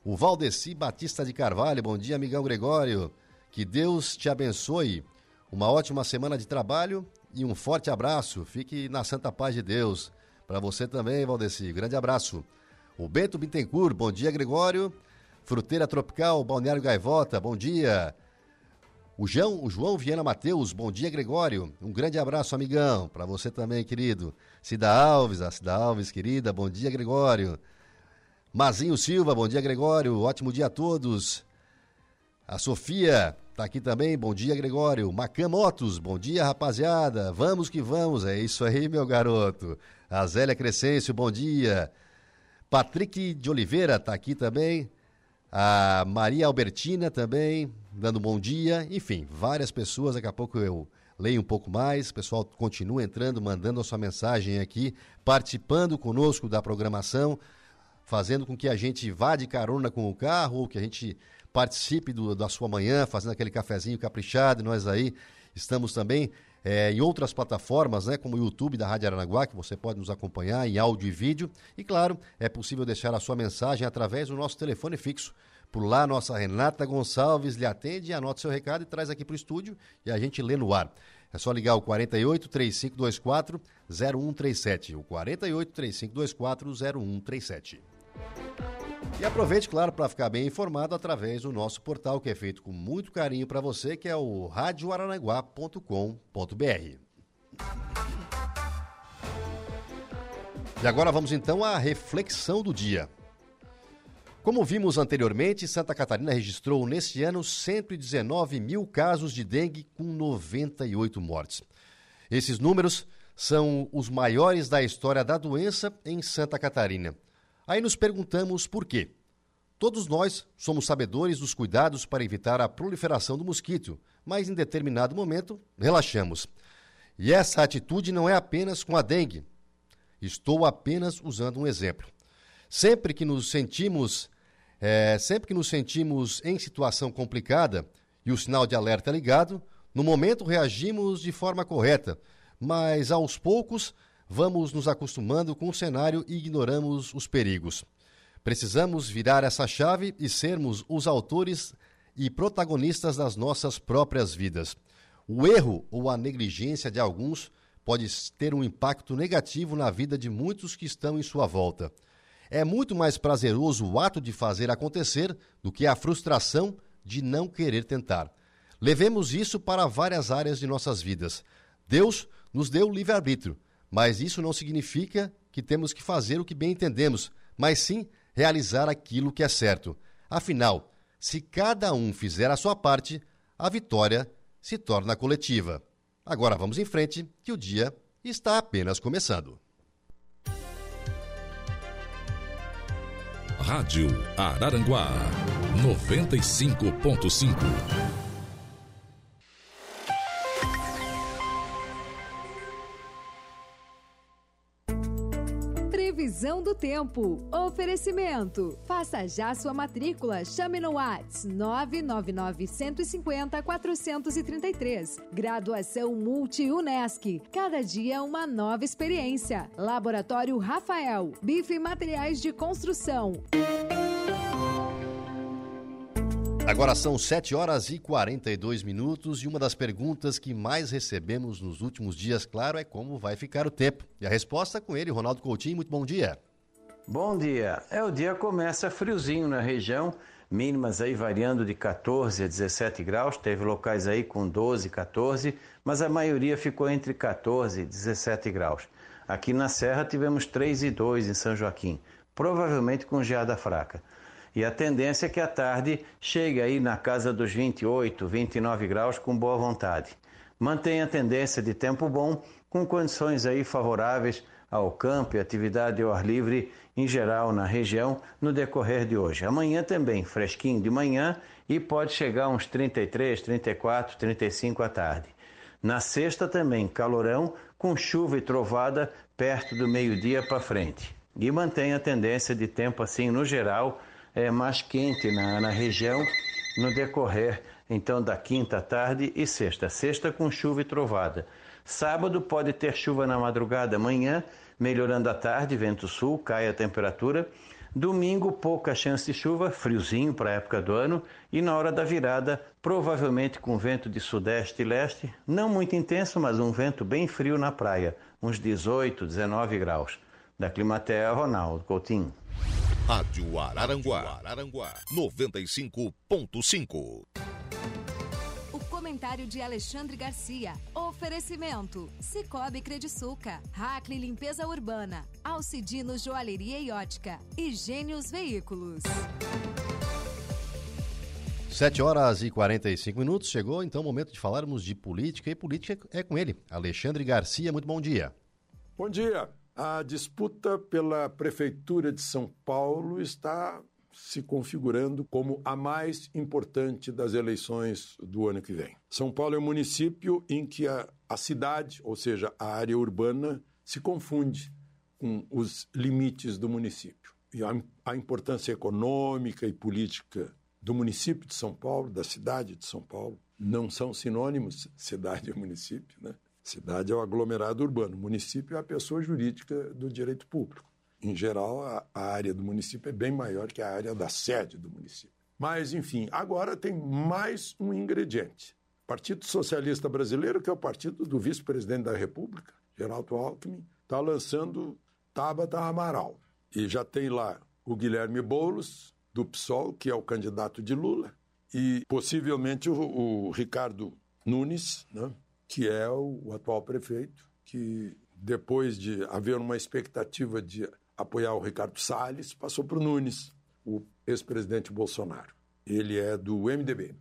Speaker 1: O Valdeci Batista de Carvalho, bom dia, amigão Gregório. Que Deus te abençoe. Uma ótima semana de trabalho e um forte abraço. Fique na santa paz de Deus. Para você também, Valdeci. Grande abraço. O Bento Bittencourt, bom dia, Gregório. Fruteira Tropical, Balneário Gaivota, bom dia. O João, o João Viana Mateus, bom dia, Gregório. Um grande abraço, amigão. Para você também, querido. Cida Alves, a Cida Alves, querida, bom dia, Gregório. Mazinho Silva, bom dia, Gregório. Ótimo dia a todos. A Sofia tá aqui também. Bom dia, Gregório. Macan Motos, bom dia, rapaziada. Vamos que vamos. É isso aí, meu garoto. A Zélia Crescêncio, bom dia. Patrick de Oliveira tá aqui também. A Maria Albertina também, dando bom dia. Enfim, várias pessoas. Daqui a pouco eu leio um pouco mais. O pessoal continua entrando, mandando a sua mensagem aqui, participando conosco da programação fazendo com que a gente vá de carona com o carro, ou que a gente participe do, da sua manhã, fazendo aquele cafezinho caprichado. E nós aí estamos também é, em outras plataformas, né, como o YouTube da Rádio Aranaguá, que você pode nos acompanhar em áudio e vídeo. E claro, é possível deixar a sua mensagem através do nosso telefone fixo. Por lá, nossa Renata Gonçalves lhe atende, anota seu recado e traz aqui para o estúdio e a gente lê no ar. É só ligar o 48 3524 0137. O 48 3524 0137. E aproveite, claro, para ficar bem informado através do nosso portal, que é feito com muito carinho para você, que é o radioaranaguá.com.br. E agora vamos então à reflexão do dia. Como vimos anteriormente, Santa Catarina registrou neste ano 119 mil casos de dengue, com 98 mortes. Esses números são os maiores da história da doença em Santa Catarina. Aí nos perguntamos por quê. Todos nós somos sabedores dos cuidados para evitar a proliferação do mosquito, mas em determinado momento relaxamos. E essa atitude não é apenas com a dengue. Estou apenas usando um exemplo. Sempre que nos sentimos, é, sempre que nos sentimos em situação complicada e o sinal de alerta é ligado, no momento reagimos de forma correta, mas aos poucos vamos nos acostumando com o cenário e ignoramos os perigos. Precisamos virar essa chave e sermos os autores e protagonistas das nossas próprias vidas. O erro ou a negligência de alguns pode ter um impacto negativo na vida de muitos que estão em sua volta. É muito mais prazeroso o ato de fazer acontecer do que a frustração de não querer tentar. Levemos isso para várias áreas de nossas vidas. Deus nos deu livre-arbítrio, mas isso não significa que temos que fazer o que bem entendemos, mas sim realizar aquilo que é certo. Afinal, se cada um fizer a sua parte, a vitória se torna coletiva. Agora vamos em frente, que o dia está apenas começando.
Speaker 2: Rádio Araranguá 95.5
Speaker 6: Previsão do tempo. Oferecimento. Faça já sua matrícula. Chame no Whats 999 150 433. Graduação Multi-UNESC. Cada dia uma nova experiência. Laboratório Rafael. Bife Materiais de Construção.
Speaker 1: Agora são 7 horas e 42 minutos e uma das perguntas que mais recebemos nos últimos dias, claro, é como vai ficar o tempo. E a resposta com ele, Ronaldo Coutinho, muito bom dia.
Speaker 7: Bom dia. É, o dia começa friozinho na região, mínimas aí variando de 14 a 17 graus, teve locais aí com 12, 14, mas a maioria ficou entre 14 e 17 graus. Aqui na Serra tivemos 3 e 2 em São Joaquim, provavelmente com geada fraca. E a tendência é que à tarde chegue aí na casa dos 28, 29 graus com boa vontade. Mantém a tendência de tempo bom, com condições aí favoráveis ao campo e atividade ao ar livre em geral na região no decorrer de hoje. Amanhã também fresquinho de manhã e pode chegar a uns 33, 34, 35 à tarde. Na sexta também calorão com chuva e trovada perto do meio-dia para frente. E mantém a tendência de tempo assim no geral é, mais quente na, na região no decorrer então da quinta tarde e sexta. Sexta com chuva e trovada. Sábado pode ter chuva na madrugada, amanhã, melhorando à tarde, vento sul, cai a temperatura. Domingo, pouca chance de chuva, friozinho para a época do ano. E na hora da virada, provavelmente com vento de sudeste e leste, não muito intenso, mas um vento bem frio na praia, uns 18, 19 graus. Da Climatea, Ronaldo Coutinho.
Speaker 2: Rádio Araranguá, Araranguá 95.5.
Speaker 6: O comentário de Alexandre Garcia. Oferecimento: Cicobi Crediçuca, Hackley Limpeza Urbana, Alcidino Joalheria e Ótica e Gênios Veículos.
Speaker 1: 7 horas e 45 minutos. Chegou então o momento de falarmos de política e política é com ele, Alexandre Garcia. Muito bom dia.
Speaker 8: Bom dia. A disputa pela Prefeitura de São Paulo está se configurando como a mais importante das eleições do ano que vem. São Paulo é um município em que a, a cidade, ou seja, a área urbana, se confunde com os limites do município. E a, a importância econômica e política do município de São Paulo, da cidade de São Paulo, não são sinônimos, cidade e município, né? Cidade é o aglomerado urbano, município é a pessoa jurídica do direito público. Em geral, a, a área do município é bem maior que a área da sede do município. Mas, enfim, agora tem mais um ingrediente. Partido Socialista Brasileiro, que é o partido do vice-presidente da República, Geraldo Alckmin, está lançando Tabata Amaral. E já tem lá o Guilherme Boulos, do PSOL, que é o candidato de Lula, e possivelmente o, o Ricardo Nunes, né, que é o, o atual prefeito, que depois de haver uma expectativa de apoiar o Ricardo Salles, passou para o Nunes, o ex-presidente Bolsonaro. Ele é do MDB.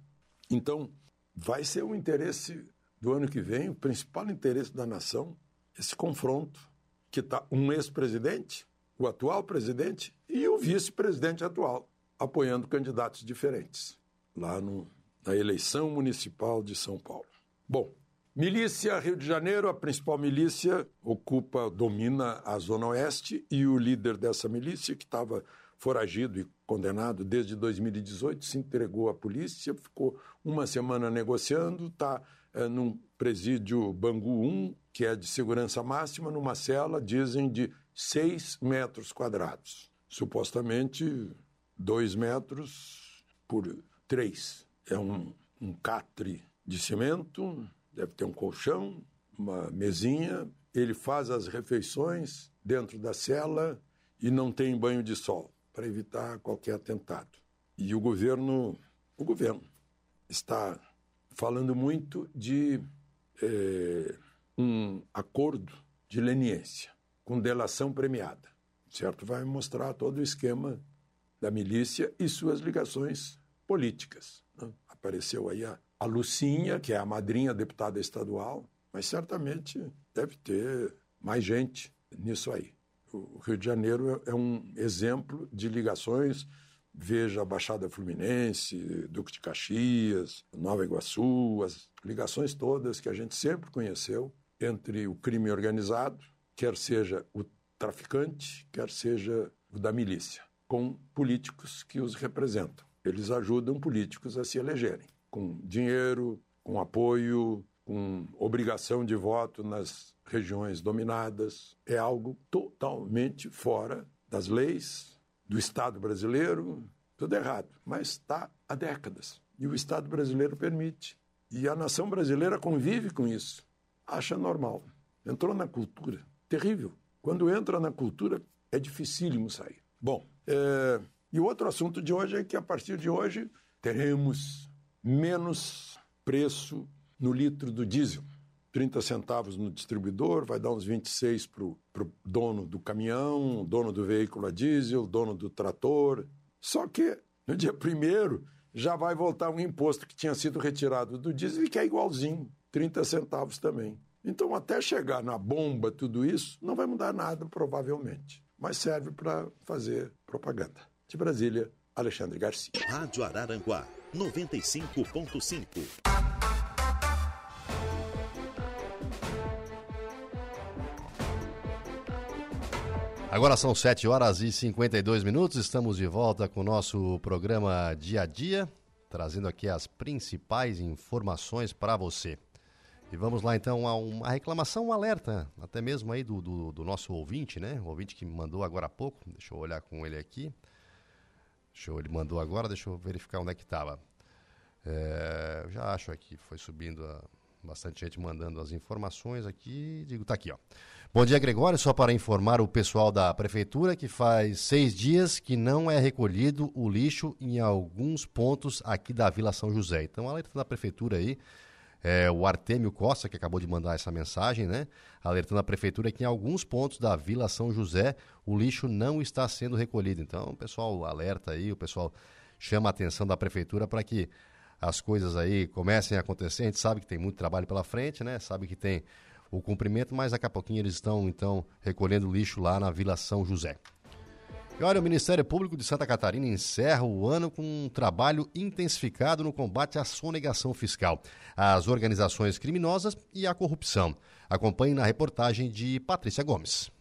Speaker 8: Então, vai ser o interesse do ano que vem, o principal interesse da nação, esse confronto que está um ex-presidente, o atual presidente e o vice-presidente atual, apoiando candidatos diferentes, lá no, na eleição municipal de São Paulo. Bom, Milícia Rio de Janeiro, a principal milícia, ocupa, domina a Zona Oeste e o líder dessa milícia, que estava foragido e condenado desde 2018, se entregou à polícia, ficou uma semana negociando, está é, num presídio Bangu 1, que é de segurança máxima, numa cela, dizem, de 6 metros quadrados. Supostamente 2 metros por 3. É um, um catre de cimento, deve ter um colchão, uma mesinha. Ele faz as refeições dentro da cela e não tem banho de sol para evitar qualquer atentado. E o governo, o governo está falando muito de é, um acordo de leniência com delação premiada. Certo? Vai mostrar todo o esquema da milícia e suas ligações políticas. Né? Apareceu aí a, a Lucinha, que é a madrinha deputada estadual, mas certamente deve ter mais gente nisso aí. O Rio de Janeiro é, é um exemplo de ligações. Veja a Baixada Fluminense, Duque de Caxias, Nova Iguaçu, as ligações todas que a gente sempre conheceu entre o crime organizado, quer seja o traficante, quer seja o da milícia, com políticos que os representam. Eles ajudam políticos a se elegerem, com dinheiro, com apoio, com obrigação de voto nas regiões dominadas, é algo totalmente fora das leis do Estado brasileiro, tudo errado, mas está há décadas. E o Estado brasileiro permite. E a nação brasileira convive com isso, acha normal. Entrou na cultura, terrível. Quando entra na cultura, é dificílimo sair. Bom, é... e o outro assunto de hoje é que a partir de hoje teremos menos preço no litro do diesel. 30 centavos no distribuidor, vai dar uns 26 para o dono do caminhão, dono do veículo a diesel, dono do trator. Só que no dia primeiro já vai voltar um imposto que tinha sido retirado do diesel e que é igualzinho, 30 centavos também. Então, até chegar na bomba tudo isso, não vai mudar nada, provavelmente. Mas serve para fazer propaganda. De Brasília, Alexandre Garcia.
Speaker 2: Rádio Araranguá, 95.5.
Speaker 1: Agora são 7 horas e 52 minutos, estamos de volta com o nosso programa Dia a Dia, trazendo aqui as principais informações para você. E vamos lá então a uma reclamação, um alerta, até mesmo aí do, do, do, nosso ouvinte, né? O ouvinte que me mandou agora há pouco, deixa eu olhar com ele aqui. Deixa eu, ele mandou agora, deixa eu verificar onde é que estava. É, já acho aqui, foi subindo a, bastante gente mandando as informações aqui. Digo, tá aqui, ó. Bom dia, Gregório. Só para informar o pessoal da prefeitura que faz seis dias que não é recolhido o lixo em alguns pontos aqui da Vila São José. Então, a prefeitura aí, é, o Artêmio Costa, que acabou de mandar essa mensagem, né? Alertando a prefeitura que em alguns pontos da Vila São José o lixo não está sendo recolhido. Então, o pessoal alerta aí, o pessoal chama a atenção da prefeitura para que as coisas aí comecem a acontecer. A gente sabe que tem muito trabalho pela frente, né? Sabe que tem o cumprimento, mas daqui a pouquinho eles estão então recolhendo lixo lá na Vila São José. E olha, o Ministério Público de Santa Catarina encerra o ano com um trabalho intensificado no combate à sonegação fiscal, às organizações criminosas e à corrupção. Acompanhe na reportagem de Patrícia Gomes.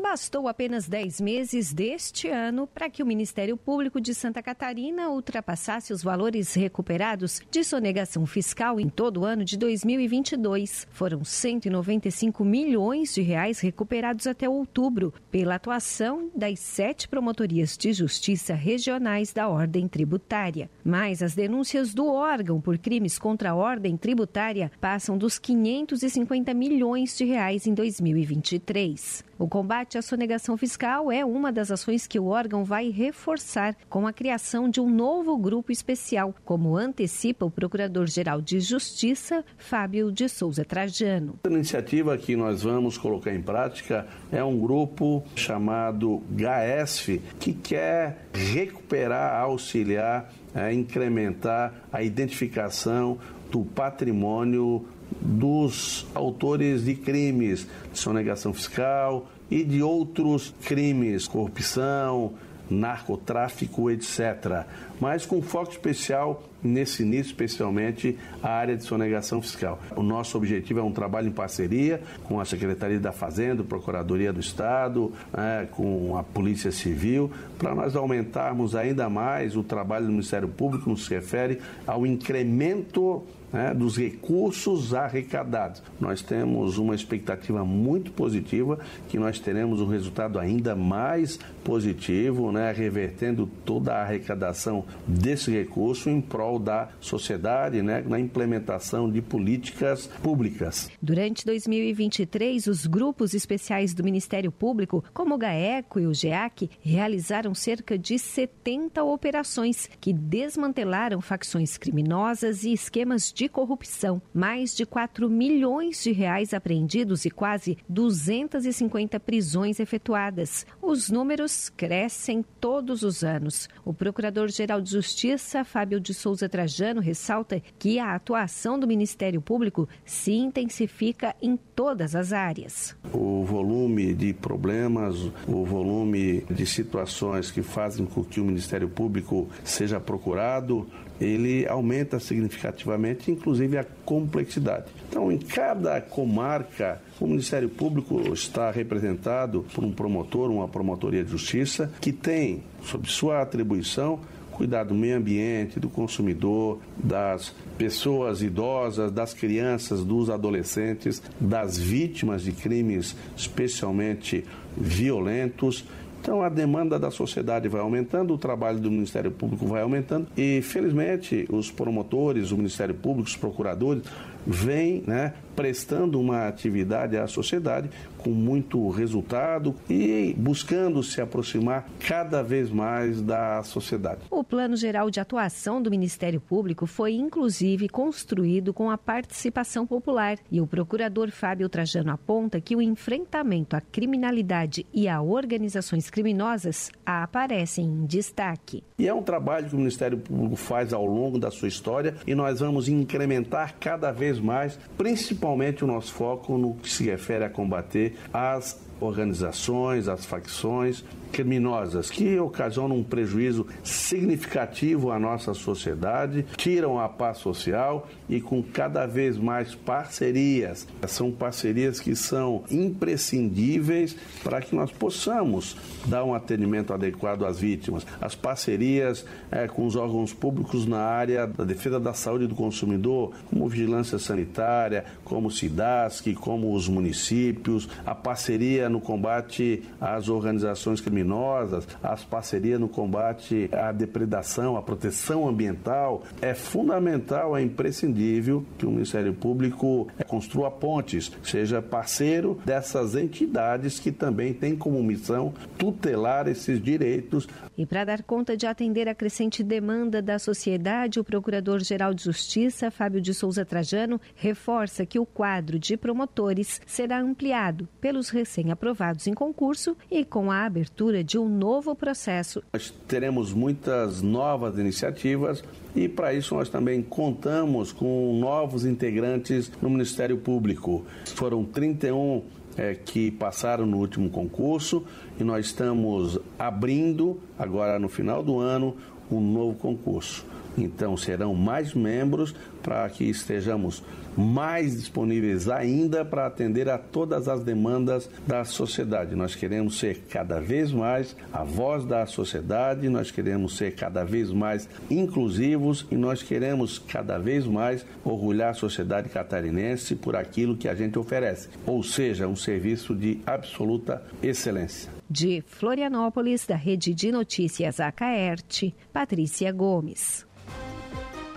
Speaker 9: Bastou apenas 10 meses deste ano para que o Ministério Público de Santa Catarina ultrapassasse os valores recuperados de sonegação fiscal em todo o ano de 2022. Foram 195 milhões de reais recuperados até outubro pela atuação das sete promotorias de justiça regionais da ordem tributária. Mas as denúncias do órgão por crimes contra a ordem tributária passam dos 550 milhões de reais em 2023. O combate à sonegação fiscal é uma das ações que o órgão vai reforçar com a criação de um novo grupo especial, como antecipa o Procurador-Geral de Justiça, Fábio de Souza Trajano.
Speaker 10: A iniciativa que nós vamos colocar em prática é um grupo chamado GAESF, que quer recuperar, auxiliar, é, incrementar a identificação do patrimônio dos autores de crimes de sonegação fiscal e de outros crimes, corrupção, narcotráfico, etc. Mas com foco especial nesse início, especialmente a área de sonegação fiscal. O nosso objetivo é um trabalho em parceria com a Secretaria da Fazenda, Procuradoria do Estado, né, com a Polícia Civil, para nós aumentarmos ainda mais o trabalho do Ministério Público, no que se refere ao incremento né, dos recursos arrecadados. Nós temos uma expectativa muito positiva que nós teremos um resultado ainda mais positivo, né, revertendo toda a arrecadação desse recurso em prol da sociedade, né, na implementação de políticas públicas.
Speaker 9: Durante 2023, os grupos especiais do Ministério Público, como o GAECO e o GEAC, realizaram cerca de 70 operações que desmantelaram facções criminosas e esquemas de corrupção. Mais de 4 milhões de reais apreendidos e quase 250 prisões efetuadas. Os números crescem todos os anos. O Procurador-Geral de Justiça, Fábio de Souza Trajano, ressalta que a atuação do Ministério Público se intensifica em todas as áreas.
Speaker 10: O volume de problemas, o volume de situações que fazem com que o Ministério Público seja procurado, ele aumenta significativamente, inclusive a complexidade. Então, em cada comarca, o Ministério Público está representado por um promotor, uma promotoria de justiça, que tem, sob sua atribuição, cuidar do meio ambiente, do consumidor, das pessoas idosas, das crianças, dos adolescentes, das vítimas de crimes especialmente violentos então a demanda da sociedade vai aumentando, o trabalho do Ministério Público vai aumentando e, felizmente, os promotores, o Ministério Público, os procuradores vêm né, prestando uma atividade à sociedade com muito resultado e buscando se aproximar cada vez mais da sociedade.
Speaker 9: O Plano Geral de Atuação do Ministério Público foi inclusive construído com a participação popular e o procurador Fábio Trajano aponta que o enfrentamento à criminalidade e a organizações criminosas aparecem em destaque.
Speaker 10: E é um trabalho que o Ministério Público faz ao longo da sua história e nós vamos incrementar cada vez mais, principalmente o nosso foco no que se refere a combater as organizações, as facções criminosas que ocasionam um prejuízo significativo à nossa sociedade, tiram a paz social e com cada vez mais parcerias. São parcerias que são imprescindíveis para que nós possamos dar um atendimento adequado às vítimas. As parcerias é, com os órgãos públicos na área da defesa da saúde do consumidor, como vigilância sanitária, como SIDASC, como os municípios, a parceria no combate às organizações criminosas criminosas, as parcerias no combate à depredação, à proteção ambiental, é fundamental, é imprescindível que o Ministério Público construa pontes, seja parceiro dessas entidades que também têm como missão tutelar esses direitos.
Speaker 9: E para dar conta de atender a crescente demanda da sociedade, o Procurador-Geral de Justiça, Fábio de Souza Trajano, reforça que o quadro de promotores será ampliado pelos recém-aprovados em concurso e com a abertura abertura de um novo processo.
Speaker 10: Nós teremos muitas novas iniciativas e para isso nós também contamos com novos integrantes no Ministério Público. Foram 31 é, que passaram no último concurso e nós estamos abrindo agora no final do ano um novo concurso. Então serão mais membros para que estejamos mais disponíveis ainda para atender a todas as demandas da sociedade. Nós queremos ser cada vez mais a voz da sociedade, nós queremos ser cada vez mais inclusivos e nós queremos cada vez mais orgulhar a sociedade catarinense por aquilo que a gente oferece, ou seja, um serviço de absoluta excelência.
Speaker 9: De Florianópolis, da Rede de Notícias Acaerte, Patrícia Gomes.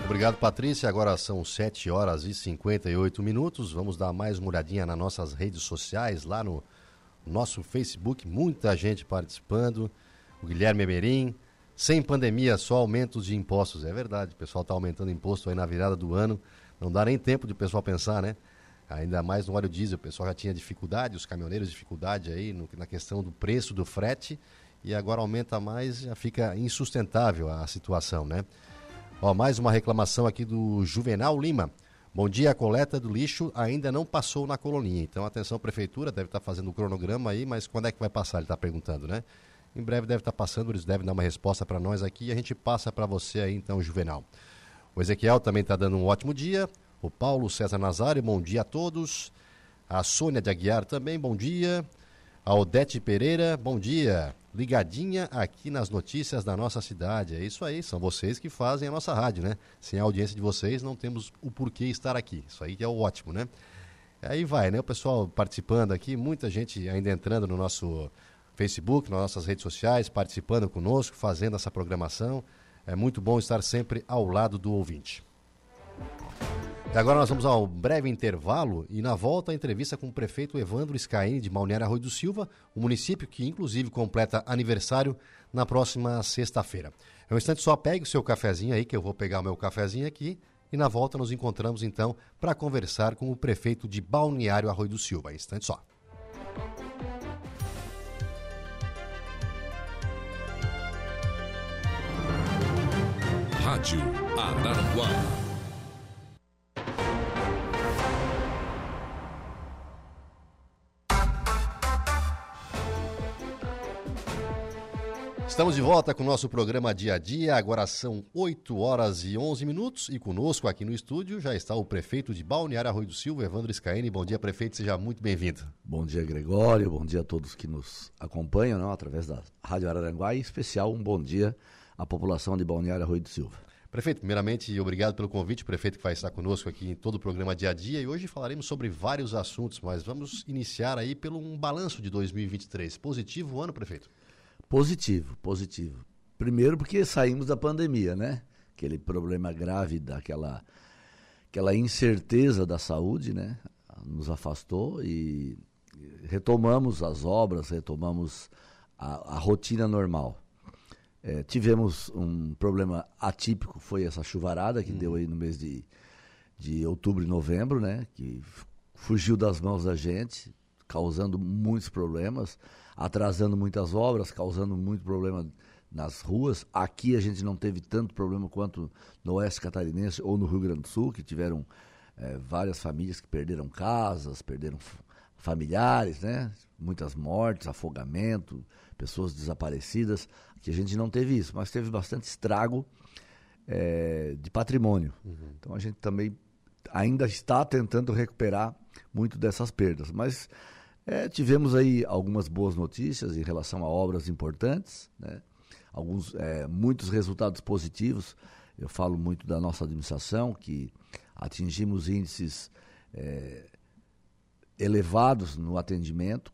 Speaker 1: Obrigado, Patrícia. Agora são 7 horas e 58 minutos. Vamos dar mais uma olhadinha nas nossas redes sociais, lá no nosso Facebook. Muita gente participando. O Guilherme Emerim. Sem pandemia, só aumentos de impostos. É verdade, o pessoal está aumentando imposto aí na virada do ano. Não dá nem tempo de o pessoal pensar, né? Ainda mais no óleo diesel, o pessoal já tinha dificuldade, os caminhoneiros dificuldade aí no, na questão do preço do frete e agora aumenta mais, já fica insustentável a situação, né? Ó, mais uma reclamação aqui do Juvenal Lima. Bom dia, a coleta do lixo ainda não passou na colonia. Então, atenção, prefeitura, deve estar fazendo o cronograma aí, mas quando é que vai passar? Ele está perguntando, né? Em breve deve estar passando, eles devem dar uma resposta para nós aqui e a gente passa para você aí, então, Juvenal. O Ezequiel também está dando um ótimo dia. O Paulo César Nazário, bom dia a todos. A Sônia de Aguiar também, bom dia. A Odete Pereira, bom dia. Ligadinha aqui nas notícias da nossa cidade. É isso aí, são vocês que fazem a nossa rádio, né? Sem a audiência de vocês, não temos o porquê estar aqui. Isso aí é o ótimo, né? Aí vai, né? O pessoal participando aqui, muita gente ainda entrando no nosso Facebook, nas nossas redes sociais, participando conosco, fazendo essa programação. É muito bom estar sempre ao lado do ouvinte. E agora nós vamos ao breve intervalo e na volta a entrevista com o prefeito Evandro Scaini de Balneário Arroio do Silva, o município que inclusive completa aniversário na próxima sexta-feira. É um instante só, pegue o seu cafezinho aí, que eu vou pegar o meu cafezinho aqui e na volta nos encontramos então para conversar com o prefeito de Balneário Arroio do Silva. Instante só.
Speaker 2: Rádio Araranguá.
Speaker 1: Estamos de volta com o nosso programa Dia a Dia. Agora são 8 horas e 11 minutos e conosco aqui no estúdio já está o prefeito de Balneário Arroio do Silva, Evandro Scaini. Bom dia, prefeito, seja muito bem-vindo.
Speaker 11: Bom dia, Gregório. Bom dia a todos que nos acompanham não, através da Rádio Araranguá e, em especial, um bom dia à população de Balneário Arroio do Silva.
Speaker 1: Prefeito, primeiramente, obrigado pelo convite, prefeito que vai estar conosco aqui em todo o programa Dia a Dia e hoje falaremos sobre vários assuntos, mas vamos iniciar aí pelo um balanço de 2023. Positivo o ano, prefeito?
Speaker 11: Positivo, positivo. Primeiro porque saímos da pandemia, né? Aquele problema grave daquela aquela incerteza da saúde, né? Nos afastou e retomamos as obras, retomamos a, a rotina normal. É, tivemos um problema atípico, foi essa chuvarada que hum. deu aí no mês de, de outubro e novembro, né? Que fugiu das mãos da gente, causando muitos problemas atrasando muitas obras, causando muito problema nas ruas. Aqui a gente não teve tanto problema quanto no Oeste Catarinense ou no Rio Grande do Sul, que tiveram é, várias famílias que perderam casas, perderam familiares, né? Muitas mortes, afogamento, pessoas desaparecidas. Aqui a gente não teve isso, mas teve bastante estrago é, de patrimônio. Uhum. Então a gente também ainda está tentando recuperar muito dessas perdas, mas é, tivemos aí algumas boas notícias em relação a obras importantes, né? Alguns, é, muitos resultados positivos. Eu falo muito da nossa administração, que atingimos índices é, elevados no atendimento,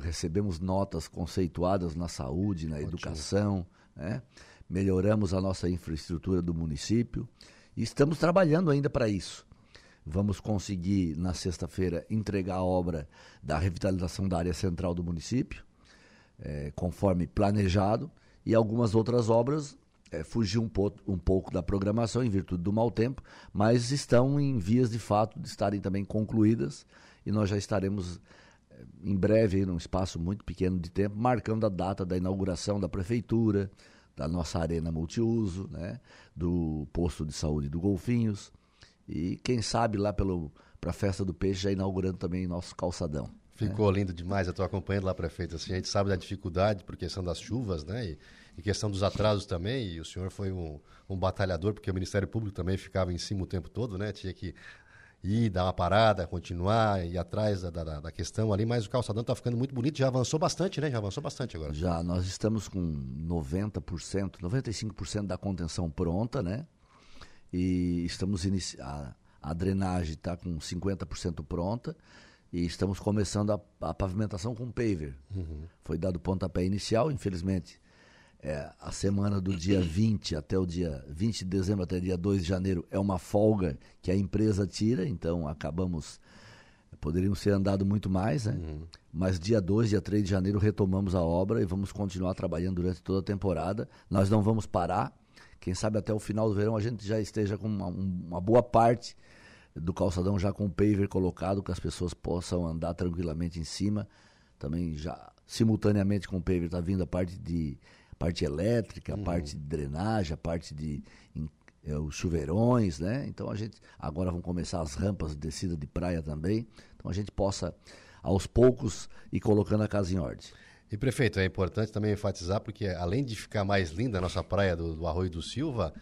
Speaker 11: recebemos notas conceituadas na saúde, na Ótimo. educação, né? melhoramos a nossa infraestrutura do município e estamos trabalhando ainda para isso vamos conseguir, na sexta-feira, entregar a obra da revitalização da área central do município, é, conforme planejado, e algumas outras obras é, fugiu um, um pouco da programação em virtude do mau tempo, mas estão em vias de fato de estarem também concluídas e nós já estaremos é, em breve, num espaço muito pequeno de tempo, marcando a data da inauguração da prefeitura, da nossa arena multiuso, né, do posto de saúde do Golfinhos, e quem sabe lá para a festa do peixe já inaugurando também nosso calçadão.
Speaker 1: Ficou né? lindo demais, eu estou acompanhando lá, prefeito. Assim, a gente sabe da dificuldade por questão das chuvas, né? E, e questão dos atrasos também. E o senhor foi um, um, batalhador, porque o Ministério Público também ficava em cima o tempo todo, né? Tinha que ir, dar uma parada, continuar, ir atrás da, da, da questão ali. Mas o calçadão está ficando muito bonito, já avançou bastante, né? Já avançou bastante agora.
Speaker 11: Já, nós estamos com 90%, 95% da contenção pronta, né? E estamos a, a drenagem está com 50% pronta e estamos começando a, a pavimentação com paver. Uhum. Foi dado o pontapé inicial, infelizmente. É, a semana do dia 20 até o dia 20 de dezembro até dia 2 de janeiro é uma folga que a empresa tira, então acabamos poderíamos ser andado muito mais, né? Uhum. Mas dia 2, dia 3 de janeiro retomamos a obra e vamos continuar trabalhando durante toda a temporada. Nós não vamos parar. Quem sabe até o final do verão a gente já esteja com uma, uma boa parte do calçadão já com o paver colocado, que as pessoas possam andar tranquilamente em cima. Também já simultaneamente com o paver está vindo a parte de parte elétrica, a uhum. parte de drenagem, a parte de em, é, os chuveirões, né? Então a gente agora vão começar as rampas de descida de praia também. Então a gente possa aos poucos ir colocando a casa em ordem.
Speaker 1: E prefeito, é importante também enfatizar, porque além de ficar mais linda a nossa praia do, do Arroio do Silva,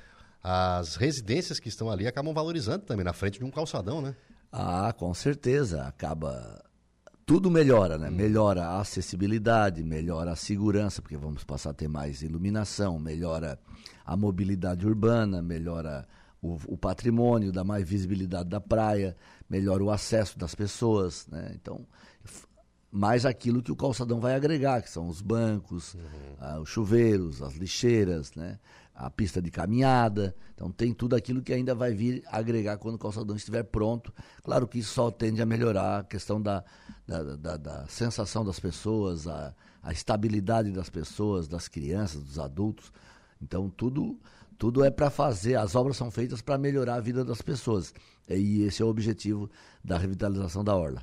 Speaker 1: as residências que estão ali acabam valorizando também na frente de um calçadão, né?
Speaker 11: Ah, com certeza. Acaba. Tudo melhora, né? Melhora a acessibilidade, melhora a segurança, porque vamos passar a ter mais iluminação, melhora a mobilidade urbana, melhora o, o patrimônio, dá mais visibilidade da praia, melhora o acesso das pessoas, né? Então, mais aquilo que o calçadão vai agregar, que são os bancos, ah, os chuveiros, as lixeiras, né? a pista de caminhada. Então tem tudo aquilo que ainda vai vir agregar quando o calçadão estiver pronto. Claro que isso só tende a melhorar a questão da, da, da- da sensação das pessoas, a, a estabilidade das pessoas, das crianças, dos adultos. Então tudo tudo é para fazer, as obras são feitas para melhorar a vida das pessoas. E esse é o objetivo da revitalização da orla.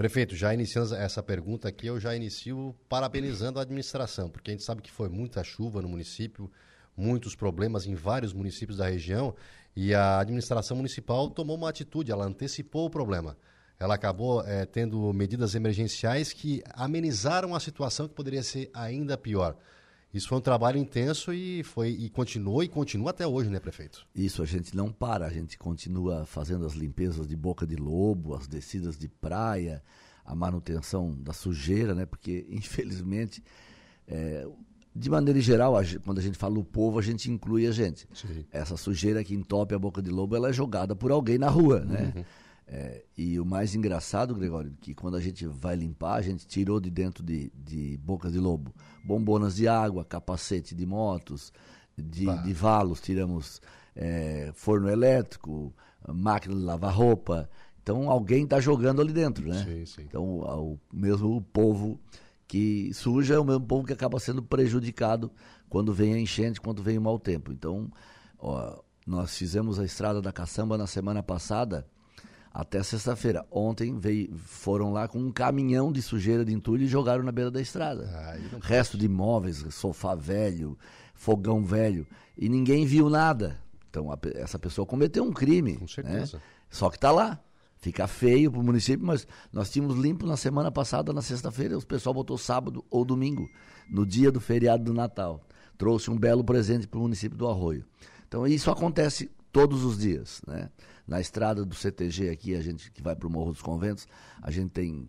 Speaker 1: Prefeito, já iniciando essa pergunta aqui, eu já inicio parabenizando a administração, porque a gente sabe que foi muita chuva no município, muitos problemas em vários municípios da região, e a administração municipal tomou uma atitude, ela antecipou o problema. Ela acabou eh, tendo medidas emergenciais que amenizaram a situação que poderia ser ainda pior. Isso foi um trabalho intenso e foi e continuou e continua até hoje, né, prefeito?
Speaker 11: Isso a gente não para, a gente continua fazendo as limpezas de boca de lobo, as descidas de praia, a manutenção da sujeira, né? Porque [LAUGHS] infelizmente, é, de maneira geral, a quando a gente fala o povo, a gente inclui a gente.
Speaker 1: Sim.
Speaker 11: Essa sujeira que entope a boca de lobo, ela é jogada por alguém na rua, né?
Speaker 1: Uhum.
Speaker 11: É, e o mais engraçado, Gregório, que quando a gente vai limpar, a gente tirou de dentro de, de bocas de lobo bombonas de água, capacete de motos, de, de valos, tiramos é, forno elétrico, máquina de lavar roupa. Então alguém está jogando ali dentro, né?
Speaker 1: Sim, sim.
Speaker 11: Então o, o mesmo povo que suja é o mesmo povo que acaba sendo prejudicado quando vem a enchente, quando vem o mau tempo. Então, ó, nós fizemos a estrada da caçamba na semana passada até sexta-feira. Ontem veio, foram lá com um caminhão de sujeira de entulho e jogaram na beira da estrada. Resto de móveis, sofá velho, fogão velho. E ninguém viu nada. Então a essa pessoa cometeu um crime. Com
Speaker 1: certeza.
Speaker 11: Só que está lá. Fica feio para o município, mas nós tínhamos limpo na semana passada, na sexta-feira, o pessoal botou sábado ou domingo, no dia do feriado do Natal. Trouxe um belo presente para o município do Arroio. Então isso acontece todos os dias. Né? Na estrada do CTG aqui, a gente que vai para o Morro dos Conventos, a gente tem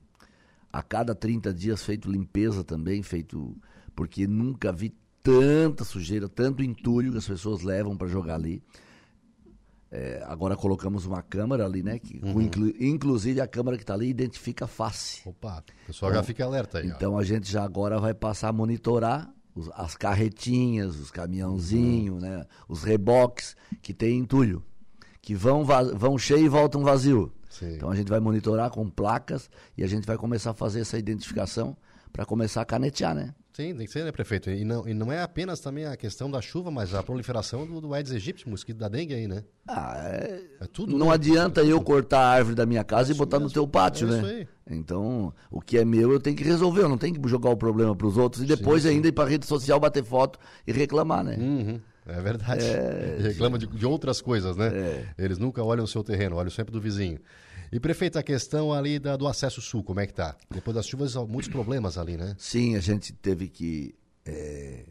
Speaker 11: a cada 30 dias feito limpeza também, feito porque nunca vi tanta sujeira, tanto entulho que as pessoas levam para jogar ali. É, agora colocamos uma câmera ali, né? Que, com inclu- inclusive a câmera que está ali identifica a face.
Speaker 1: Opa, o pessoal já fica alerta aí. ó.
Speaker 11: Então a gente já agora vai passar a monitorar os- as carretinhas, os caminhãozinhos, né? Os reboques que tem entulho, que vão, vão cheio e voltam vazio.
Speaker 1: Sim.
Speaker 11: Então a gente vai monitorar com placas e a gente vai começar a fazer essa identificação para começar a canetear, né?
Speaker 1: Sim, tem que ser, né, prefeito? E não, e não é apenas também a questão da chuva, mas a proliferação do, do Aedes aegypti, mosquito da dengue aí, né?
Speaker 11: Ah, é...
Speaker 1: É tudo,
Speaker 11: Não
Speaker 1: né?
Speaker 11: adianta eu cortar a árvore da minha casa e botar no teu pátio,
Speaker 1: É
Speaker 11: né?
Speaker 1: isso aí.
Speaker 11: Então, o que é meu eu tenho que resolver, eu não tenho que jogar o problema para os outros e depois ainda ir para rede social bater foto e reclamar, né?
Speaker 1: Uhum, é verdade. E [LAUGHS] Reclama de, de outras coisas, né? Eles nunca olham o seu terreno, olham sempre do vizinho. E, prefeito, a questão ali da- do acesso sul, como é que tá? Depois das chuvas, muitos problemas ali, né?
Speaker 11: Sim, a gente teve que é,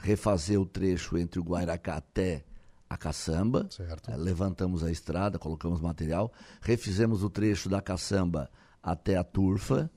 Speaker 11: refazer o trecho entre o Guairacá até a Caçamba.
Speaker 1: Certo.
Speaker 11: Eh, levantamos a estrada, colocamos material. Refizemos o trecho da Caçamba até a Turfa.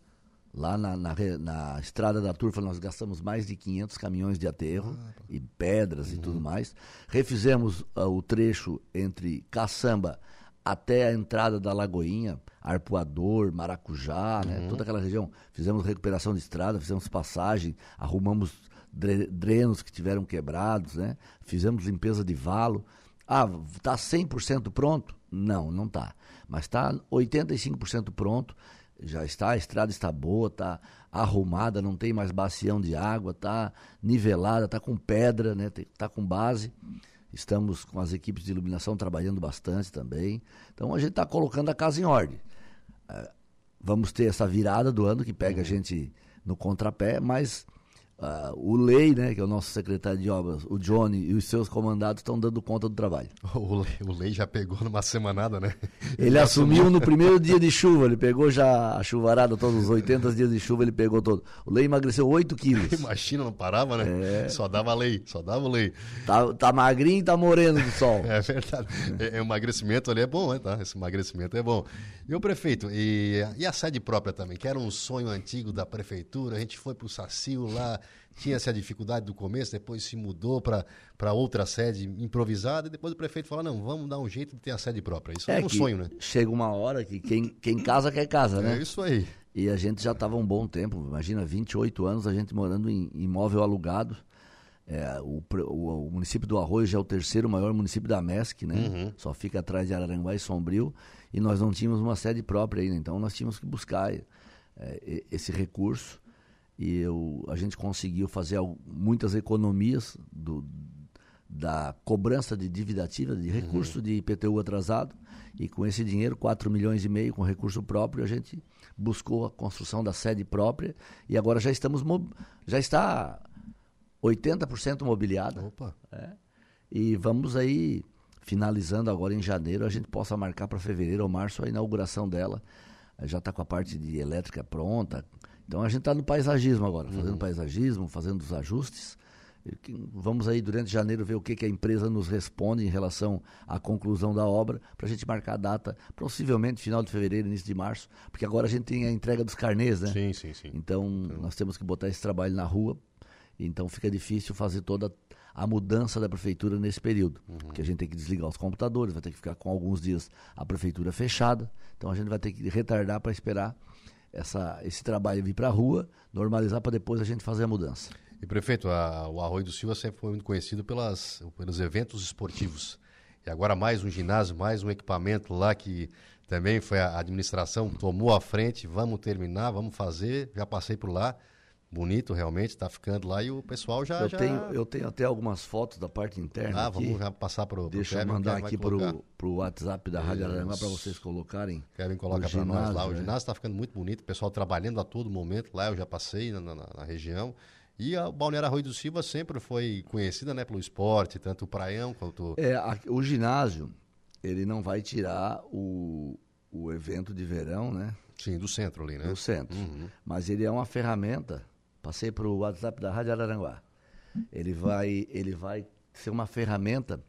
Speaker 11: Lá na, na na estrada da Turfa nós gastamos mais de 500 caminhões de aterro e pedras e tudo mais. Refizemos ah, o trecho entre Caçamba até a entrada da Lagoinha, Arpoador, Maracujá, né? toda aquela região. Fizemos recuperação de estrada, fizemos passagem, arrumamos dre- drenos que tiveram quebrados, né? fizemos limpeza de valo. Ah, está 100% pronto? Não, não está. Mas está 85% pronto. Já está, a estrada está boa, está arrumada, não tem mais bacião de água, está nivelada, está com pedra, né? Está com base. Estamos com as equipes de iluminação trabalhando bastante também. Então a gente está colocando a casa em ordem. Eh, Vamos ter essa virada do ano que pega a gente no contrapé, mas ah, o Lei, né, que é o nosso secretário de obras, o Johnny e os seus comandados estão dando conta do trabalho. [LAUGHS]
Speaker 1: O Lei, o Lei já pegou numa semanada, né?
Speaker 11: Ele assumiu no primeiro dia de chuva, ele pegou já a chuvarada, todos os 80 dias de chuva, ele pegou todo. O Lei emagreceu 8 quilos. [LAUGHS]
Speaker 1: Imagina, não parava, né?
Speaker 11: É.
Speaker 1: Só dava lei, só dava lei.
Speaker 11: Tá, tá magrinho e tá moreno do sol. [LAUGHS]
Speaker 1: É verdade. É, é, o emagrecimento ali é bom, né? Tá? Esse emagrecimento é bom. E o prefeito, e, e a sede própria também, que era um sonho antigo da prefeitura, a gente foi pro Sacil lá, tinha essa dificuldade do começo, depois se mudou para outra sede improvisada, e depois o prefeito falou, não, vamos dar um jeito de ter a sede própria. Isso é, um
Speaker 11: que
Speaker 1: sonho, né?
Speaker 11: Chega uma hora que quem, quem casa quer casa, né?
Speaker 1: É isso aí.
Speaker 11: E a gente já estava um bom tempo, imagina, 28 anos a gente morando em imóvel alugado. É, o, o, o, município do Arroio já é o terceiro maior município da MESC, né?
Speaker 1: Uhum.
Speaker 11: Só fica atrás de Araranguá e Sombrio. E nós não tínhamos uma sede própria ainda, então nós tínhamos que buscar é, esse recurso. E eu, a gente conseguiu fazer muitas economias do, da cobrança de dívida ativa, de recurso uhum. de IPTU atrasado. E com esse dinheiro, 4 milhões e meio com recurso próprio, a gente buscou a construção da sede própria. E agora já estamos já está 80% mobiliada.
Speaker 1: Opa.
Speaker 11: É, e vamos aí, finalizando agora em janeiro, a gente possa marcar para fevereiro ou março a inauguração dela. Já está com a parte de elétrica pronta. Então a gente está no paisagismo agora, fazendo uhum. paisagismo, fazendo os ajustes. Vamos aí durante janeiro ver o que, que a empresa nos responde em relação à conclusão da obra, para a gente marcar a data, possivelmente final de fevereiro, início de março, porque agora a gente tem a entrega dos carnês, né?
Speaker 1: Sim, sim, sim.
Speaker 11: Então, então. nós temos que botar esse trabalho na rua então fica difícil fazer toda a mudança da prefeitura nesse período. Uhum. Porque a gente tem que desligar os computadores, vai ter que ficar com alguns dias a prefeitura fechada. Então a gente vai ter que retardar para esperar essa, esse trabalho vir para a rua, normalizar para depois a gente fazer a mudança.
Speaker 1: E prefeito, a, o Arroio do Silva sempre foi muito conhecido pelas, pelos eventos esportivos. E agora mais um ginásio, mais um equipamento lá que também foi a administração tomou a frente. Vamos terminar, vamos fazer. Já passei por lá bonito realmente, está ficando lá e o pessoal já
Speaker 11: eu
Speaker 1: já...
Speaker 11: tenho eu tenho até algumas fotos da parte interna
Speaker 1: ah
Speaker 11: aqui.
Speaker 1: vamos já passar para o
Speaker 11: deixa eu mandar aqui para o WhatsApp da Rádio Araranguá para vocês colocarem
Speaker 1: Kevin coloca para nós lá. O é. ginásio está ficando muito bonito o pessoal trabalhando a todo momento. Lá eu já passei na, na, na região. E a Balneário Arroio do Silva sempre foi conhecida né pelo esporte tanto o praião quanto
Speaker 11: é a, o ginásio ele não vai tirar o, o evento de verão né?
Speaker 1: Sim do centro ali né?
Speaker 11: Do centro.
Speaker 1: Uhum.
Speaker 11: mas ele é uma ferramenta Passei para o WhatsApp da Rádio Araranguá. Ele vai, ele vai ser uma ferramenta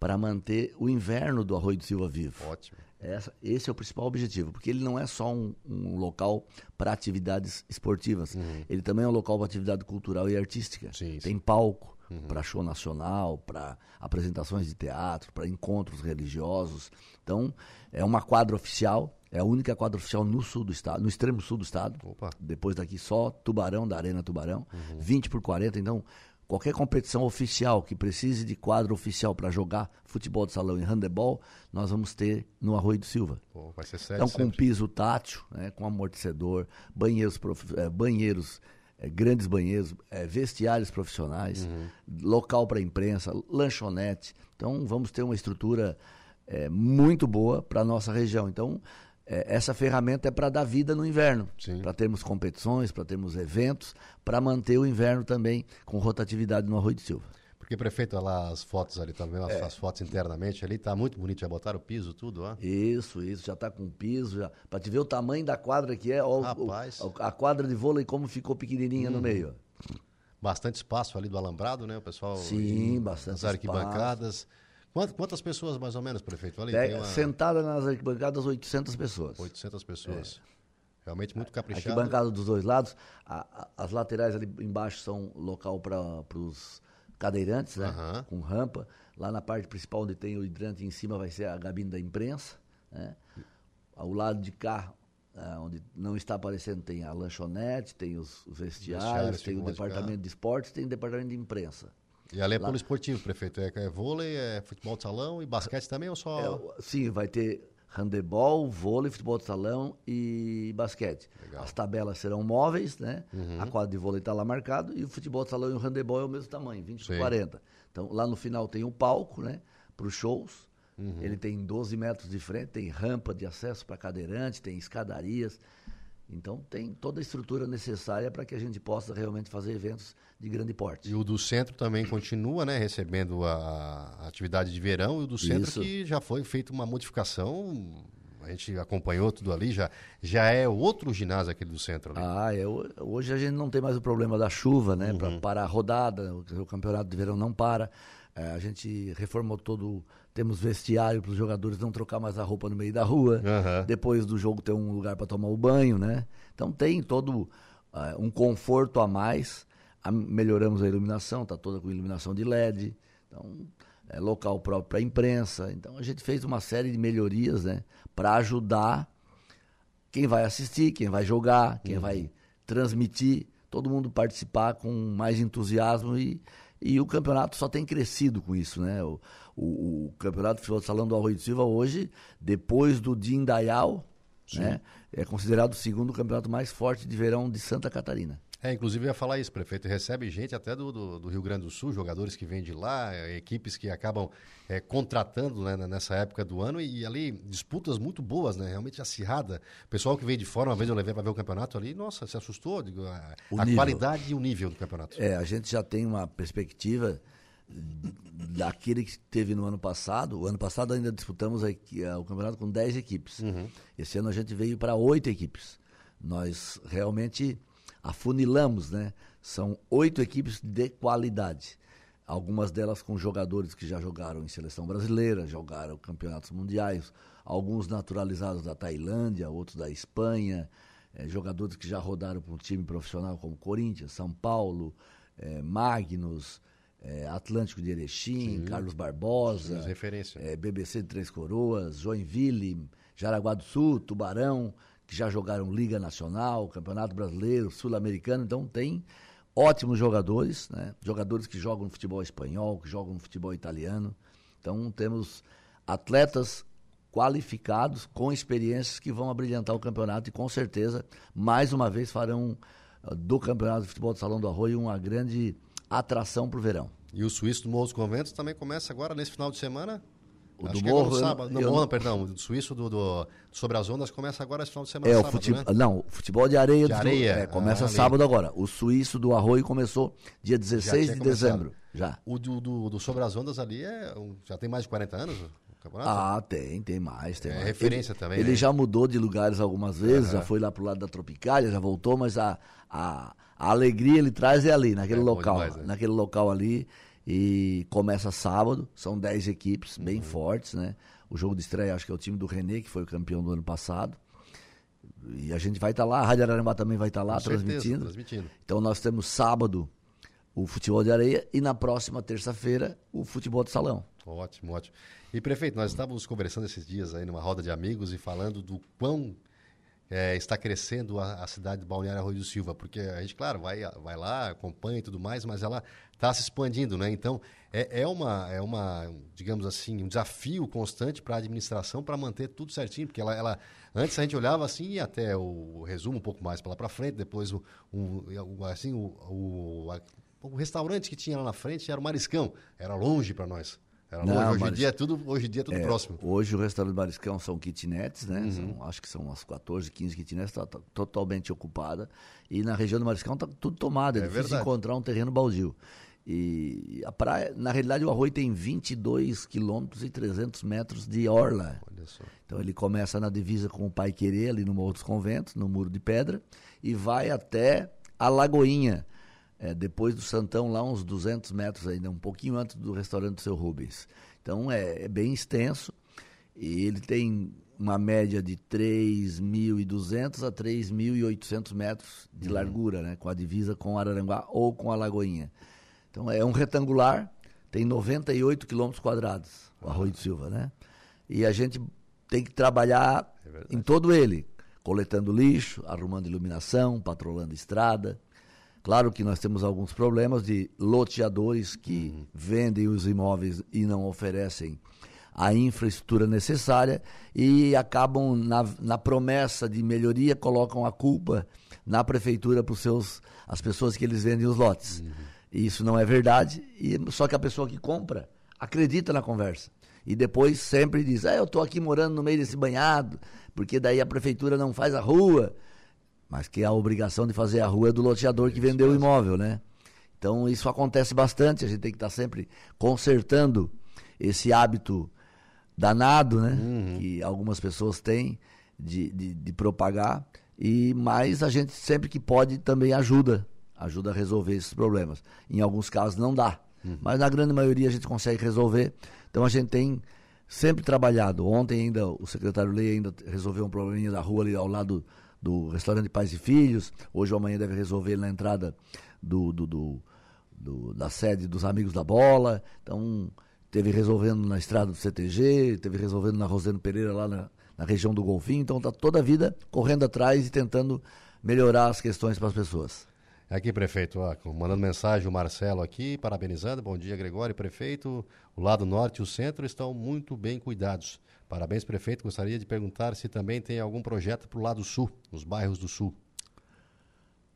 Speaker 11: para manter o inverno do Arroio do Silva vivo.
Speaker 1: Ótimo.
Speaker 11: Essa, esse é o principal objetivo, porque ele não é só um, um local para atividades esportivas,
Speaker 1: uhum.
Speaker 11: ele também é um local para atividade cultural e artística.
Speaker 1: Sim,
Speaker 11: Tem
Speaker 1: sim.
Speaker 11: palco
Speaker 1: uhum.
Speaker 11: para show nacional, para apresentações de teatro, para encontros religiosos. Então, é uma quadra oficial é a única quadra oficial no sul do estado, no extremo sul do estado.
Speaker 1: Opa.
Speaker 11: Depois daqui só Tubarão, da Arena Tubarão.
Speaker 1: Uhum.
Speaker 11: 20 por 40. Então, qualquer competição oficial que precise de quadro oficial para jogar futebol de salão e handebol, nós vamos ter no Arroio do Silva.
Speaker 1: Pô, vai ser sério,
Speaker 11: então, com
Speaker 1: sempre.
Speaker 11: piso tátil, né, com amortecedor, banheiros, é, banheiros é, grandes banheiros, é, vestiários profissionais,
Speaker 1: uhum.
Speaker 11: local para imprensa, lanchonete. Então, vamos ter uma estrutura é, muito boa para a nossa região. Então, essa ferramenta é para dar vida no inverno, para termos competições, para termos eventos, para manter o inverno também com rotatividade no Arroio de Silva.
Speaker 1: Porque, prefeito, lá as fotos ali também, as, é. as fotos internamente ali, tá muito bonito, já botaram o piso, tudo, ó.
Speaker 11: Isso, isso, já tá com piso, já, pra te ver o tamanho da quadra que é, ó,
Speaker 1: Rapaz.
Speaker 11: O, a quadra de vôlei como ficou pequenininha hum. no meio.
Speaker 1: Bastante espaço ali do alambrado, né, o pessoal?
Speaker 11: Sim, bastante
Speaker 1: As arquibancadas. Espaço. Quantas pessoas mais ou menos, prefeito? Ali,
Speaker 11: é, uma... Sentada nas arquibancadas, 800 pessoas.
Speaker 1: 800 pessoas. É. Realmente muito caprichado.
Speaker 11: Arquibancada dos dois lados. A, a, as laterais ali embaixo são local para os cadeirantes, né?
Speaker 1: Uhum.
Speaker 11: Com rampa. Lá na parte principal, onde tem o hidrante em cima, vai ser a gabine da imprensa. Né? Ao lado de cá, é, onde não está aparecendo, tem a lanchonete, tem os, os vestiários, vestiários tem o departamento de esportes, tem o departamento de imprensa.
Speaker 1: E ali é polo esportivo, prefeito. É, é, vôlei, é futebol de salão e basquete também ou só.
Speaker 11: É, sim, vai ter handebol, vôlei, futebol de salão e basquete.
Speaker 1: Legal.
Speaker 11: As tabelas serão móveis, né?
Speaker 1: Uhum.
Speaker 11: A quadra de vôlei está lá marcado e o futebol de salão e o handebol é o mesmo tamanho, 20 por 40. Então lá no final tem um palco, né? Para os shows.
Speaker 1: Uhum.
Speaker 11: Ele tem 12 metros de frente, tem rampa de acesso para cadeirante, tem escadarias. Então tem toda a estrutura necessária para que a gente possa realmente fazer eventos de grande porte.
Speaker 1: E o do centro também continua, né, recebendo a, a atividade de verão e o do centro
Speaker 11: Isso.
Speaker 1: que já foi feita uma modificação, a gente acompanhou tudo ali, já, já é outro ginásio aquele do centro ali.
Speaker 11: Ah, é, ho- hoje a gente não tem mais o problema da chuva, né?
Speaker 1: Uhum.
Speaker 11: Para parar a rodada, o campeonato de verão não para. É, a gente reformou todo, temos vestiário para os jogadores não trocar mais a roupa no meio da rua.
Speaker 1: Aham.
Speaker 11: Depois do jogo ter um lugar para tomar o banho, né? Então tem todo ah, um conforto a mais. A- melhoramos a iluminação, tá toda com iluminação de LED. Então é local próprio para imprensa. Então a gente fez uma série de melhorias, né? Para ajudar quem vai assistir, quem vai jogar, quem vai transmitir, todo mundo participar com mais entusiasmo e, e o campeonato só tem crescido com isso, né? O, o, o campeonato de futebol de salão do Arroio de Silva hoje, depois do Dindaial, né? É considerado o segundo campeonato mais forte de verão de Santa Catarina.
Speaker 1: É, inclusive eu ia falar isso, prefeito, recebe gente até do, do, do Rio Grande do Sul, jogadores que vêm de lá, eh, equipes que acabam eh, contratando né, nessa época do ano e, ali disputas muito boas, né, realmente acirrada. O pessoal que veio de fora, uma vez eu levei para ver o campeonato ali, nossa, se assustou, digo, a, a qualidade e o nível do campeonato.
Speaker 11: É, a gente já tem uma perspectiva daquele que teve no ano passado. O ano passado ainda disputamos a a- o campeonato com 10 equipes. Esse ano a gente veio para oito equipes. Nós realmente afunilamos, né? São oito equipes de qualidade. Algumas delas com jogadores que já jogaram em seleção brasileira, jogaram campeonatos mundiais, alguns naturalizados da Tailândia, outros da Espanha, eh, jogadores que já rodaram para um time profissional como Corinthians, São Paulo, eh, Magnus, eh, Atlântico de Erechim, Carlos Barbosa, BBC de Três Coroas, Joinville, Jaraguá do Sul, Tubarão, que já jogaram Liga Nacional, Campeonato Brasileiro, Sul-Americano, então tem ótimos jogadores, né? jogadores que jogam no futebol espanhol, que jogam no futebol italiano. Então temos atletas qualificados, com experiências que vão abrilhantar o campeonato e com certeza, mais uma vez, farão ah, do campeonato de futebol do Salão do Arroio uma grande atração para o verão.
Speaker 1: E o Suíço do Morro Conventos também começa agora, nesse final de semana?
Speaker 11: O
Speaker 1: Acho
Speaker 11: do
Speaker 1: agora
Speaker 11: Morro,
Speaker 1: no sábado. Não,
Speaker 11: eu
Speaker 1: não, perdão. O Suíço do, do- Sobre as Ondas começa agora esse final de semana,
Speaker 11: É, o
Speaker 1: sábado,
Speaker 11: futebol,
Speaker 1: né?
Speaker 11: não, o futebol de areia,
Speaker 1: De
Speaker 11: do-
Speaker 1: areia,
Speaker 11: é, começa
Speaker 1: ah, ali.
Speaker 11: sábado agora. O suíço do Arroio começou dia
Speaker 1: Já
Speaker 11: 16
Speaker 1: tinha
Speaker 11: de
Speaker 1: começado.
Speaker 11: dezembro, já.
Speaker 1: O do, do, do Sobre as Ondas ali é já tem mais de 40 anos o campeonato?
Speaker 11: Ah, tem, tem mais, tem
Speaker 1: É
Speaker 11: mais.
Speaker 1: referência
Speaker 11: ele,
Speaker 1: também,
Speaker 11: Ele
Speaker 1: né?
Speaker 11: já mudou de lugares algumas vezes,
Speaker 1: Aham.
Speaker 11: já foi lá pro lado da Tropicália, já voltou, mas a, a, a alegria ele traz é ali, naquele
Speaker 1: É
Speaker 11: local,
Speaker 1: demais, né?
Speaker 11: naquele local ali. E começa sábado, são 10 equipes bem
Speaker 1: Uhum.
Speaker 11: fortes, né? O jogo de estreia acho que é o time do René, que foi o campeão do ano passado. E a gente vai estar lá, a Rádio Araranguá também vai estar lá
Speaker 1: Com certeza,
Speaker 11: transmitindo.
Speaker 1: transmitindo.
Speaker 11: Então nós temos sábado o futebol de areia e na próxima terça-feira o futebol de salão.
Speaker 1: Ótimo, ótimo. E prefeito, nós estávamos conversando esses dias aí numa roda de amigos e falando do quão é, está crescendo a, a cidade de Balneário Arroio do Silva, porque a gente, claro, vai, vai lá, acompanha e tudo mais, mas ela está se expandindo, né? Então, é, é, uma, é uma, digamos assim, um desafio constante para a administração para manter tudo certinho, porque ela, ela, antes a gente olhava assim, e até o, resumo um pouco mais para lá para frente, depois o, o, o- assim, o, o, a- o restaurante que tinha lá na frente era o Mariscão, era longe para nós.
Speaker 11: Não,
Speaker 1: hoje, em
Speaker 11: Maris-
Speaker 1: dia é tudo, hoje em dia é tudo
Speaker 11: É,
Speaker 1: próximo.
Speaker 11: Hoje o restaurante Mariscão são kitnets, né?
Speaker 1: Uhum.
Speaker 11: São- acho que são umas 14, 15 kitnets, está totalmente ocupada. E na região do Mariscão está tudo tomado, é,
Speaker 1: É
Speaker 11: difícil
Speaker 1: verdade.
Speaker 11: encontrar um terreno baldio. E a praia, na realidade, o Arroio tem 22 quilômetros e 300 metros de orla.
Speaker 1: Olha só.
Speaker 11: Então ele começa na divisa com o Pai Querer, ali no Morro dos Conventos, no Muro de Pedra, e vai até a Lagoinha, é, depois do Santão, lá uns 200 metros ainda, um pouquinho antes do restaurante do seu Rubens. Então é, é bem extenso e ele tem uma média de 3.200 a 3.800 metros de largura, né, com a divisa com Araranguá ou com a Lagoinha. Então é um retangular, tem 98 quilômetros quadrados, o Arroio de Silva, né? E a gente tem que trabalhar em todo ele, coletando lixo, arrumando iluminação, patrolando estrada. Claro que nós temos alguns problemas de loteadores que vendem os imóveis e não oferecem a infraestrutura necessária e acabam na, na promessa de melhoria colocam a culpa na prefeitura para as pessoas que eles vendem os lotes. E isso não é verdade, e só que a pessoa que compra acredita na conversa. E depois sempre diz: "Ah, eu estou aqui morando no meio desse banhado, porque daí a prefeitura não faz a rua". Mas que a obrigação de fazer a rua é do loteador que vendeu o imóvel, né? Então isso acontece bastante, a gente tem que estar sempre consertando esse hábito danado, né? Uhum. Que algumas pessoas têm de, de, de, propagar. E mas a gente sempre que pode também ajuda, ajuda a resolver esses problemas. Em alguns casos não dá, uhum. mas na grande maioria a gente consegue resolver. Então a gente tem sempre trabalhado. Ontem ainda o secretário Lei ainda resolveu um probleminha da rua ali ao lado do restaurante Pais e Filhos. Hoje ou amanhã deve resolver na entrada do, do, do, do da sede dos Amigos da Bola. Então teve resolvendo na estrada do CTG, teve resolvendo na Rosendo Pereira lá na, na região do Golfinho. Então está toda a vida correndo atrás e tentando melhorar as questões para as pessoas.
Speaker 1: Aqui, prefeito, ó, mandando mensagem o Marcelo aqui, parabenizando. Bom dia, Gregório, prefeito. O lado norte e o centro estão muito bem cuidados. Parabéns, prefeito. Gostaria de perguntar se também tem algum projeto para o lado sul, nos bairros do sul.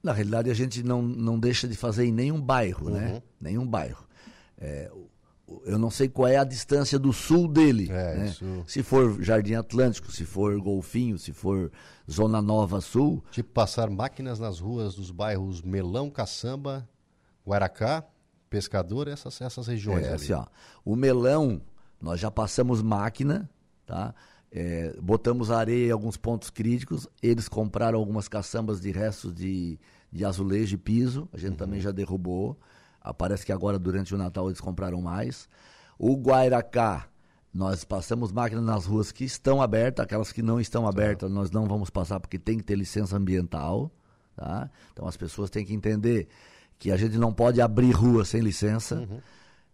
Speaker 11: Na realidade, a gente não, não deixa de fazer em nenhum bairro, né? uhum. né? Nenhum bairro. É, eu não sei qual é a distância do sul dele. É, né? Se for Jardim Atlântico, se for Golfinho, se for Zona Nova Sul.
Speaker 1: Tipo passar máquinas nas ruas dos bairros Melão, Caçamba, Guaracá, Pescador, essas, essas regiões. É,
Speaker 11: assim, ó, o Melão, nós já passamos máquina, tá? É, botamos areia em alguns pontos críticos. Eles compraram algumas caçambas de restos de, de azulejo e piso. A gente uhum. também já derrubou. Ah, parece que agora, durante o Natal, eles compraram mais. O Guairacá, nós passamos máquinas nas ruas que estão abertas, aquelas que não estão abertas, nós não vamos passar porque tem que ter licença ambiental. Tá? Então as pessoas têm que entender que a gente não pode abrir rua sem licença. Uhum.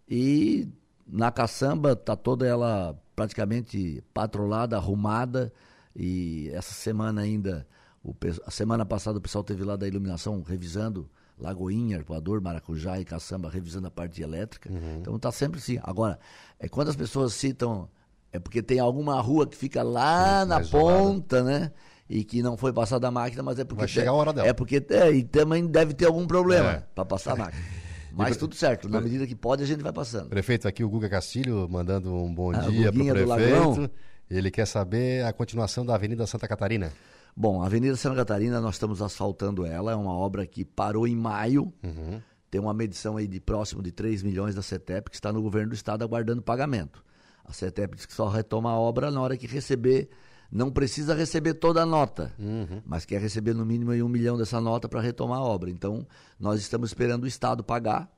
Speaker 11: E na caçamba está toda ela praticamente patrolada, arrumada. E essa semana ainda, o, a semana passada o pessoal teve lá da iluminação revisando Lagoinha, Arpoador, Maracujá e Caçamba revisando a parte elétrica. Uhum. Então está sempre assim. Agora, é, quando as pessoas citam, é porque tem alguma rua que fica lá Sim, na ponta, né? E que não foi passada a máquina, mas é porque.
Speaker 1: Vai chegar a hora dela.
Speaker 11: É porque é, e também deve ter algum problema é. para passar a máquina. [LAUGHS] Mas tudo certo, na medida que pode, a gente vai passando.
Speaker 1: Prefeito, aqui o Guga Castilho mandando um bom ah, dia para o prefeito. Ele quer saber a continuação da Avenida Santa Catarina.
Speaker 11: Bom, a Avenida Santa Catarina, nós estamos asfaltando ela, é uma obra que parou em maio. Uhum. Tem uma medição aí de próximo de 3 milhões da CETEP, que está no governo do estado aguardando pagamento. A CETEP diz que só retoma a obra na hora que receber, não precisa receber toda a nota, uhum. mas quer receber no mínimo um milhão dessa nota para retomar a obra. Então, nós estamos esperando o estado pagar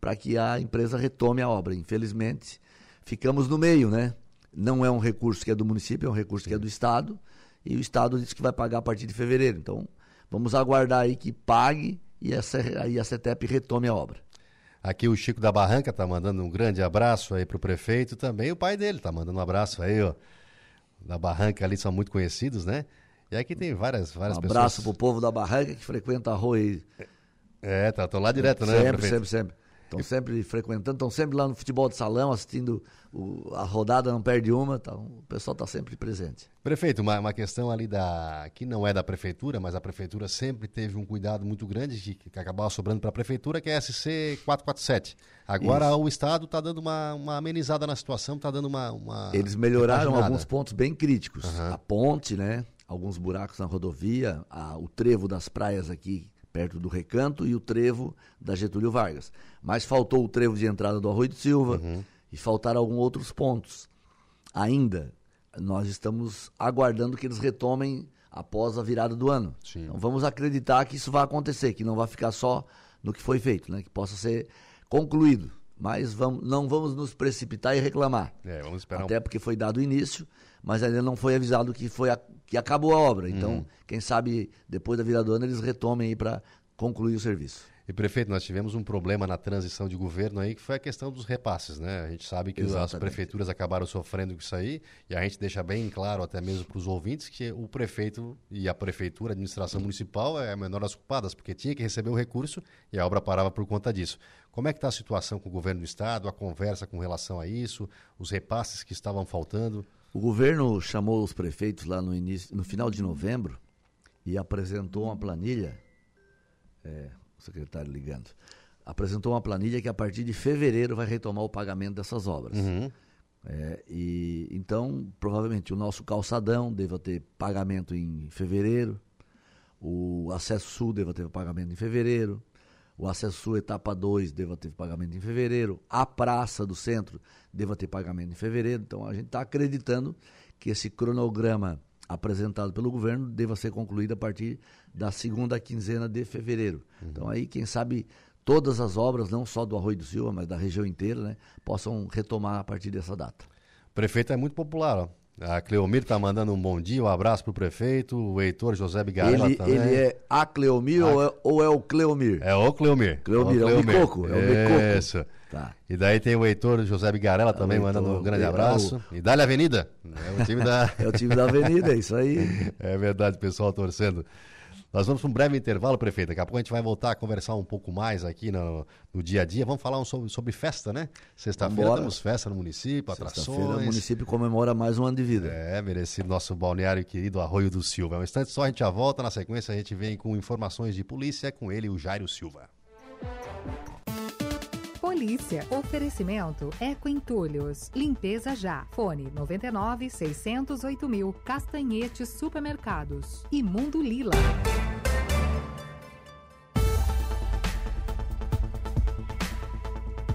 Speaker 11: para que a empresa retome a obra. Infelizmente, ficamos no meio, né? Não é um recurso que é do município, é um recurso que é do estado e o Estado disse que vai pagar a partir de fevereiro. Então, vamos aguardar aí que pague e essa, aí a CETEP retome a obra.
Speaker 1: Aqui o Chico da Barranca está mandando um grande abraço aí para o prefeito também. O pai dele está mandando um abraço aí, ó. Da Barranca ali são muito conhecidos, né? E aqui tem várias, várias
Speaker 11: um
Speaker 1: pessoas.
Speaker 11: Um abraço pro povo da Barranca que frequenta a rua aí.
Speaker 1: É, tá, tô lá direto, né?
Speaker 11: Sempre, prefeito? sempre, sempre. Estão sempre frequentando, estão sempre lá no futebol de salão, assistindo o, a rodada, não perde uma, tá, o pessoal está sempre presente.
Speaker 1: Prefeito, uma, uma questão ali da que não é da prefeitura, mas a prefeitura sempre teve um cuidado muito grande de, que acabava sobrando para a prefeitura, que é a SC 447. Agora Isso. o Estado está dando uma, uma, amenizada na situação, está dando uma, uma,
Speaker 11: Eles melhoraram alguns pontos bem críticos. Uhum. A ponte, né? Alguns buracos na rodovia, a, o trevo das praias aqui perto do Recanto, e o trevo da Getúlio Vargas. Mas faltou o trevo de entrada do Arroio de Silva uhum. e faltaram alguns outros pontos. Ainda, nós estamos aguardando que eles retomem após a virada do ano. Sim. Então vamos acreditar que isso vai acontecer, que não vai ficar só no que foi feito, né? que possa ser concluído. Mas vamos, não vamos nos precipitar e reclamar.
Speaker 1: É,
Speaker 11: Até um... porque foi dado o início, mas ainda não foi avisado que, foi a, que acabou a obra. Então, uhum. quem sabe depois da virada do ano eles retomem aí para concluir o serviço.
Speaker 1: E prefeito, nós tivemos um problema na transição de governo aí, que foi a questão dos repasses, né? A gente sabe que Exatamente. as prefeituras acabaram sofrendo com isso aí, e a gente deixa bem claro, até mesmo para os ouvintes, que o prefeito e a prefeitura, a administração municipal, é a menor das culpadas, porque tinha que receber o recurso e a obra parava por conta disso. Como é que está a situação com o governo do estado, a conversa com relação a isso, os repasses que estavam faltando?
Speaker 11: O governo chamou os prefeitos lá no início, no final de novembro e apresentou uma planilha. É, o secretário ligando. Apresentou uma planilha que a partir de fevereiro vai retomar o pagamento dessas obras. Uhum. É, e então provavelmente o nosso calçadão deva ter pagamento em fevereiro, o acesso sul deva ter pagamento em fevereiro, o acesso sul etapa 2 deva ter pagamento em fevereiro, a praça do centro deva ter pagamento em fevereiro. Então a gente está acreditando que esse cronograma apresentado pelo governo deva ser concluído a partir da segunda quinzena de fevereiro. Uhum. Então aí, quem sabe, todas as obras, não só do Arroio do Silva, mas da região inteira, né, possam retomar a partir dessa data.
Speaker 1: O prefeito é muito popular, ó. A Cleomir está mandando um bom dia, um abraço para o prefeito, o Heitor José Bigarella
Speaker 11: ele,
Speaker 1: também.
Speaker 11: Ele é a Cleomir a... Ou, é, ou, é, o Cleomir?
Speaker 1: É o Cleomir.
Speaker 11: Cleomir, é o, Cleomir. é o Bicoco. É o Bicoco.
Speaker 1: Isso. Tá. E daí tem o Heitor José Bigarella também, Heitor, mandando um grande abraço. E dá-lhe Avenida. É o time da... [LAUGHS]
Speaker 11: é o time da Avenida, é isso aí. [LAUGHS]
Speaker 1: É verdade, pessoal torcendo. Nós vamos para um breve intervalo, prefeito. Daqui a pouco a gente vai voltar a conversar um pouco mais aqui no, no dia a dia. Vamos falar um sobre, sobre festa, né? Sexta-feira temos festa no município, atrações.
Speaker 11: O município comemora mais um ano de vida.
Speaker 1: É, merecido nosso balneário querido Arroio do Silva. Um instante só, a gente já volta. Na sequência, a gente vem com informações de polícia com ele, o Jairo Silva.
Speaker 6: Polícia. Oferecimento Eco Entulhos. Limpeza já. Fone 99 608 mil. Castanhetes Supermercados. E Mundo Lila.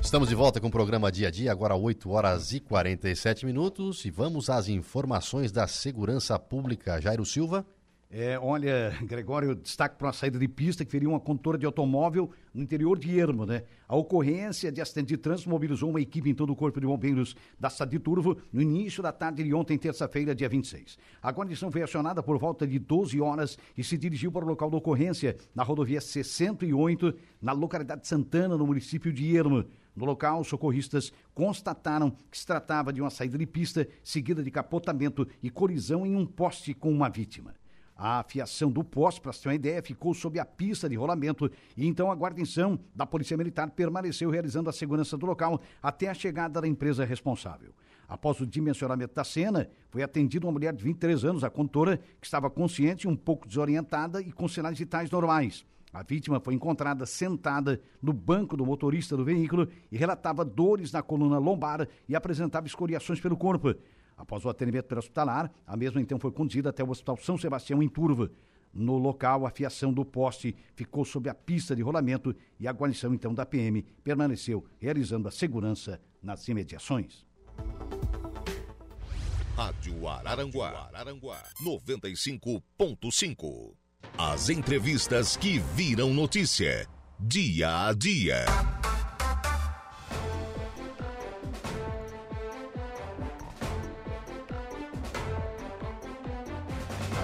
Speaker 1: Estamos de volta com o programa Dia a Dia, agora 8 horas e 47 minutos. E vamos às informações da segurança pública. Jairo Silva.
Speaker 3: É, olha, [LAUGHS] Gregório, destaque para uma saída de pista que feriu uma condutora de automóvel no interior de Ermo, né? A ocorrência de acidente de trânsito mobilizou uma equipe em todo o Corpo de Bombeiros da cidade de Turvo no início da tarde de ontem, terça-feira, dia 26. A guarnição foi acionada por volta de 12 horas e se dirigiu para o local da ocorrência, na rodovia C-108, na localidade de Santana, no município de Ermo. No local, socorristas constataram que se tratava de uma saída de pista seguida de capotamento e colisão em um poste com uma vítima. A afiação do poste, para ter uma ideia, ficou sob a pista de rolamento e então a guarnição da Polícia Militar permaneceu realizando a segurança do local até a chegada da empresa responsável. Após o dimensionamento da cena, foi atendida uma mulher de 23 anos, a condutora, que estava consciente, um pouco desorientada e com sinais vitais normais. A vítima foi encontrada sentada no banco do motorista do veículo e relatava dores na coluna lombar e apresentava escoriações pelo corpo. Após o atendimento hospitalar, a mesma então foi conduzida até o Hospital São Sebastião, em Turva. No local, a fiação do poste ficou sob a pista de rolamento e a guarnição então da PM permaneceu realizando a segurança nas imediações.
Speaker 2: Rádio Araranguá, Araranguá 95.5. As entrevistas que viram notícia, dia a dia.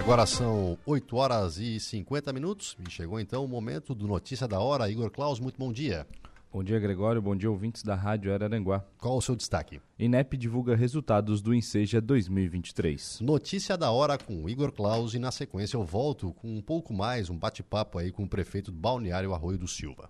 Speaker 1: Agora são 8 horas e 50 minutos e chegou então o momento do Notícia da Hora. Igor Claus, muito bom dia.
Speaker 12: Bom dia, Gregório. Bom dia, ouvintes da Rádio Araranguá.
Speaker 1: Qual o seu destaque?
Speaker 12: INEP divulga resultados do Enseja 2023.
Speaker 1: Notícia da hora com Igor Claus e na sequência eu volto com um pouco mais, um bate-papo aí com o prefeito do Balneário Arroio do Silva.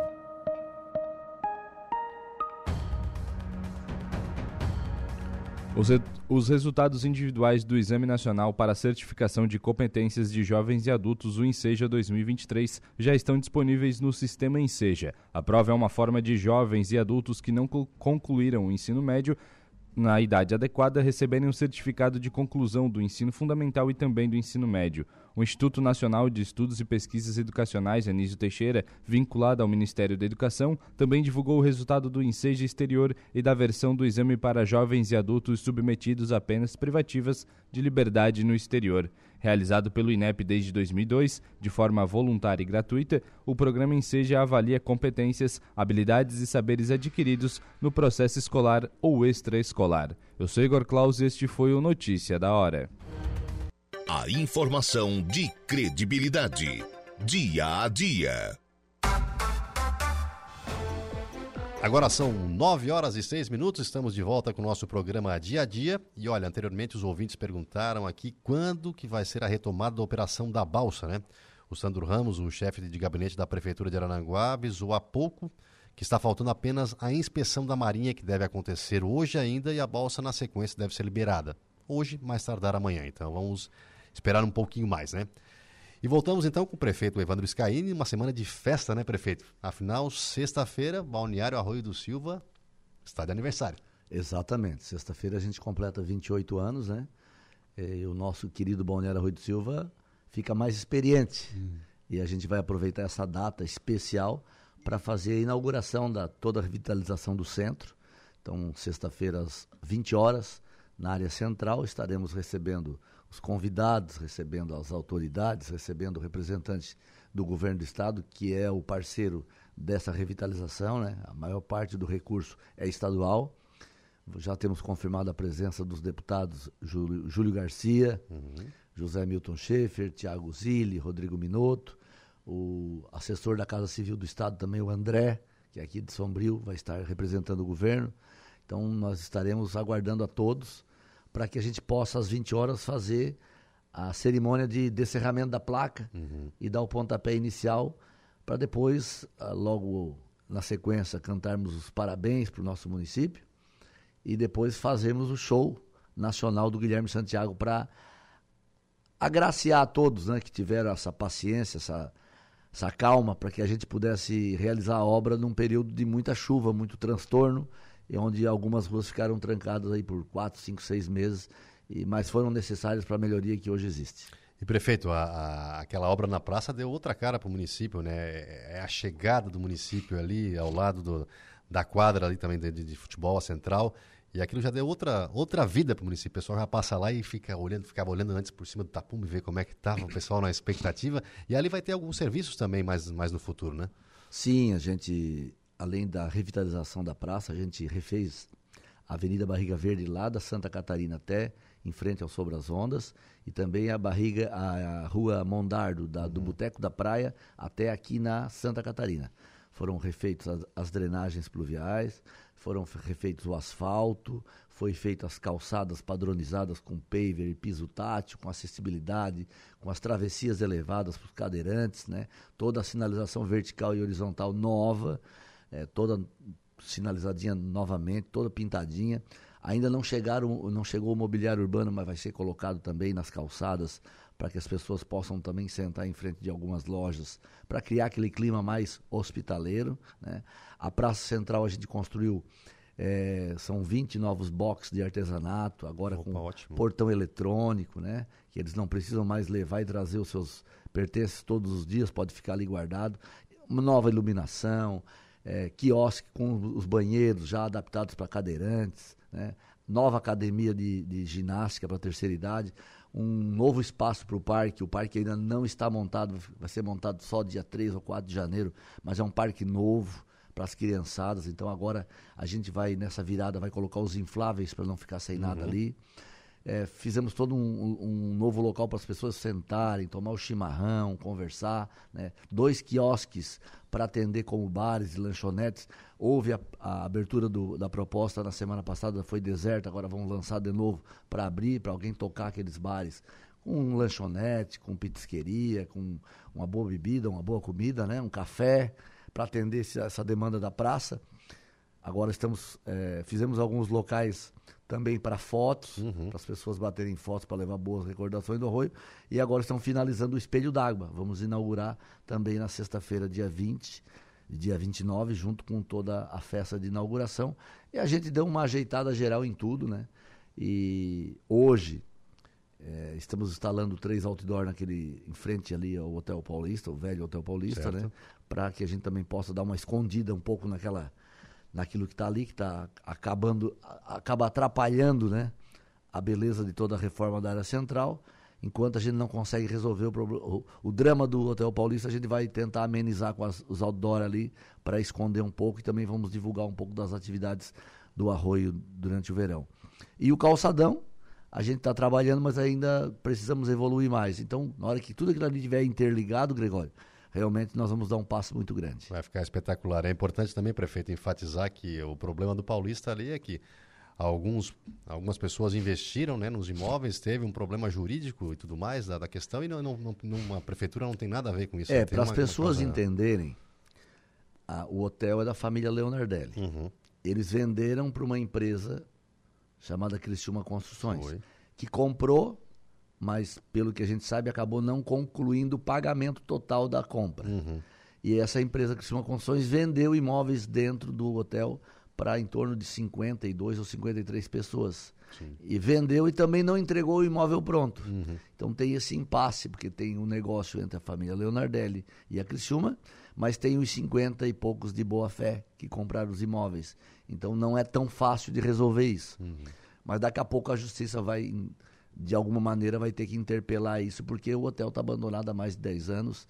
Speaker 12: Os, re os, resultados individuais do Exame Nacional para Certificação de Competências de Jovens e Adultos, o Enseja 2023, já estão disponíveis no sistema Enseja. A prova é uma forma de jovens e adultos que não concluíram o ensino médio na idade adequada receberem um certificado de conclusão do ensino fundamental e também do ensino médio. O Instituto Nacional de Estudos e Pesquisas Educacionais Anísio Teixeira, vinculado ao Ministério da Educação, também divulgou o resultado do Enseja Exterior e da versão do exame para jovens e adultos submetidos a penas privativas de liberdade no exterior. Realizado pelo INEP desde 2002, de forma voluntária e gratuita, o programa Enseja avalia competências, habilidades e saberes adquiridos no processo escolar ou extraescolar. Eu sou Igor Claus e este foi o Notícia da Hora.
Speaker 2: A informação de credibilidade. Dia a dia.
Speaker 1: Agora são 9 horas e 6 minutos, estamos de volta com o nosso programa Dia a Dia. E olha, anteriormente os ouvintes perguntaram aqui quando que vai ser a retomada da operação da balsa, né? O Sandro Ramos, o chefe de gabinete da Prefeitura de Arananguá, avisou há pouco que está faltando apenas a inspeção da Marinha, que deve acontecer hoje ainda, e a balsa, na sequência, deve ser liberada. Hoje, mais tardar amanhã. Então vamos esperar um pouquinho mais, né? E voltamos então com o prefeito Evandro Scaini, uma semana de festa, né, prefeito? Afinal, sexta-feira, Balneário Arroio do Silva está de aniversário.
Speaker 11: Exatamente. Sexta-feira a gente completa 28 anos, né? E o nosso querido Balneário Arroio do Silva fica mais experiente. Hum. E a gente vai aproveitar essa data especial para fazer a inauguração da toda a revitalização do centro. Então, sexta-feira às 20 horas, na área central, estaremos recebendo os convidados, recebendo as autoridades, recebendo representantes do governo do estado, que é o parceiro dessa revitalização, né? A maior parte do recurso é estadual. Já temos confirmado a presença dos deputados Júlio, Júlio Garcia, uhum. José Milton Schaefer, Tiago Zilli, Rodrigo Minotto, o assessor da Casa Civil do Estado também, o André, que é aqui de Sombrio, vai estar representando o governo. Então nós estaremos aguardando a todos para que a gente possa, às 20 horas, fazer a cerimônia de descerramento da placa uhum. e dar o pontapé inicial para depois, ah, logo na sequência, cantarmos os parabéns para o nosso município e depois fazermos o show nacional do Guilherme Santiago para agraciar a todos né, que tiveram essa paciência, essa, essa calma, para que a gente pudesse realizar a obra num período de muita chuva, muito transtorno onde algumas ruas ficaram trancadas aí por quatro, cinco, seis meses, e, mas foram necessárias para a melhoria que hoje existe.
Speaker 1: E prefeito, a, a, aquela obra na praça deu outra cara para o município, né? É, é a chegada do município ali ao lado do, da quadra ali também de, de, futebol a central. E aquilo já deu outra, outra vida para o município. O pessoal já passa lá e fica olhando, ficava olhando antes por cima do tapume, ver como é que estava o pessoal na expectativa. E ali vai ter alguns serviços também mais, mais no futuro, né?
Speaker 11: Sim, a gente além da revitalização da praça, a gente refez a Avenida Barriga Verde lá da Santa Catarina até em frente ao Sobre as Ondas e também a barriga a, a Rua Mondardo da, do uhum. Boteco da Praia até aqui na Santa Catarina. Foram refeitas as, as drenagens pluviais, foram refeitos o asfalto, foi feito as calçadas padronizadas com paver e piso tátil, com acessibilidade, com as travessias elevadas para os cadeirantes, né? Toda a sinalização vertical e horizontal nova é, toda sinalizadinha novamente, toda pintadinha. Ainda não chegaram, não chegou o mobiliário urbano, mas vai ser colocado também nas calçadas para que as pessoas possam também sentar em frente de algumas lojas para criar aquele clima mais hospitaleiro. Né? A Praça Central a gente construiu é, são 20 novos boxes de artesanato, agora Opa, com ótimo. portão eletrônico, né? Que eles não precisam mais levar e trazer os seus pertences todos os dias, pode ficar ali guardado. Uma nova iluminação, é, quiosque com os banheiros já adaptados para cadeirantes, né? nova academia de, de ginástica para terceira idade, um novo espaço para o parque. O parque ainda não está montado, vai ser montado só dia 3 ou 4 de janeiro, mas é um parque novo para as criançadas. Então agora a gente vai, nessa virada, vai colocar os infláveis para não ficar sem uhum. nada ali. É, fizemos todo um, um novo local para as pessoas sentarem, tomar o chimarrão, conversar. Né? Dois quiosques para atender como bares e lanchonetes. Houve a, a abertura do, da proposta na semana passada, foi deserta, agora vamos lançar de novo para abrir, para alguém tocar aqueles bares com um lanchonete, com pitisqueria, com uma boa bebida, uma boa comida, né? um café, para atender essa demanda da praça. Agora estamos, é, fizemos alguns locais também para fotos, uhum. para as pessoas baterem fotos para levar boas recordações do arroio. E agora estão finalizando o espelho d'água. Vamos inaugurar também na sexta-feira, dia 20, dia 29, junto com toda a festa de inauguração. E a gente deu uma ajeitada geral em tudo, né? E hoje é, estamos instalando três outdoor naquele em frente ali ao Hotel Paulista, o velho Hotel Paulista, certo. né? Para que a gente também possa dar uma escondida um pouco naquela naquilo que está ali, que está acabando, acaba atrapalhando né, a beleza de toda a reforma da área central. Enquanto a gente não consegue resolver o, o, o drama do Hotel Paulista, a gente vai tentar amenizar com as, os outdoor ali para esconder um pouco e também vamos divulgar um pouco das atividades do arroio durante o verão. E o calçadão, a gente está trabalhando, mas ainda precisamos evoluir mais. Então, na hora que tudo aquilo ali estiver interligado, Gregório, realmente nós vamos dar um passo muito grande.
Speaker 1: Vai ficar espetacular. É importante também, prefeito, enfatizar que o problema do Paulista ali é que alguns, algumas pessoas investiram né, nos imóveis, teve um problema jurídico e tudo mais da, da questão, e não, não, não, a prefeitura não tem nada a ver com isso.
Speaker 11: É, para as pessoas entenderem, a, o hotel é da família Leonardelli.
Speaker 1: Uhum.
Speaker 11: Eles venderam para uma empresa chamada Criciúma Construções,
Speaker 1: Foi.
Speaker 11: que comprou, mas pelo que a gente sabe, acabou não concluindo o pagamento total da compra.
Speaker 1: Uhum.
Speaker 11: E essa empresa Criciúma Construções vendeu imóveis dentro do hotel para em torno de 52 ou 53 pessoas. E vendeu e também não entregou o imóvel pronto. Então tem esse impasse, porque tem um negócio entre a família Leonardelli e a Criciúma, mas tem os 50 e poucos de boa fé que compraram os imóveis. Então não é tão fácil de resolver isso. Mas daqui a pouco a justiça vai, de alguma maneira, vai ter que interpelar isso, porque o hotel está abandonado há mais de 10 anos,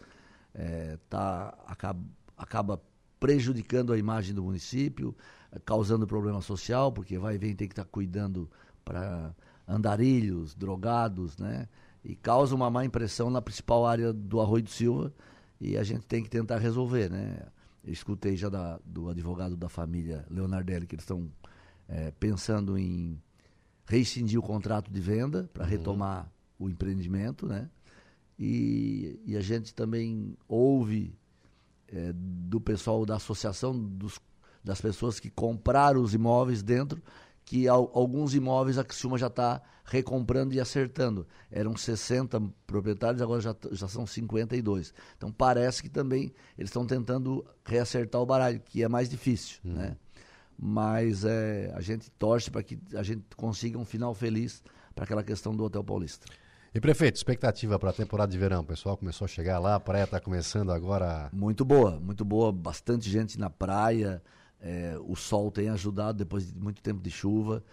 Speaker 11: é, tá, acaba, acaba prejudicando a imagem do município, causando problema social, porque vai e vem tem que estar cuidando para andarilhos, drogados, né? E causa uma má impressão na principal área do Arroio do Silva e a gente tem que tentar resolver, né? Eu escutei já da, do advogado da família Leonardelli que eles estão eh, pensando em rescindir o contrato de venda para retomar o empreendimento, né? E, e a gente também ouve eh, do pessoal da associação dos, das pessoas que compraram os imóveis dentro, que al- alguns imóveis a Criciúma já está recomprando e acertando. Eram 60 proprietários, agora já, já são 52. Então parece que também eles estão tentando reacertar o baralho, que é mais difícil, né? Mas eh, a gente torce para que a gente consiga um final feliz para aquela questão do Hotel Paulista.
Speaker 1: E prefeito, expectativa para a temporada de verão? O pessoal começou a chegar lá, a praia está começando agora.
Speaker 11: Muito boa, muito boa. Bastante gente na praia. é, o sol tem ajudado depois de muito tempo de chuva.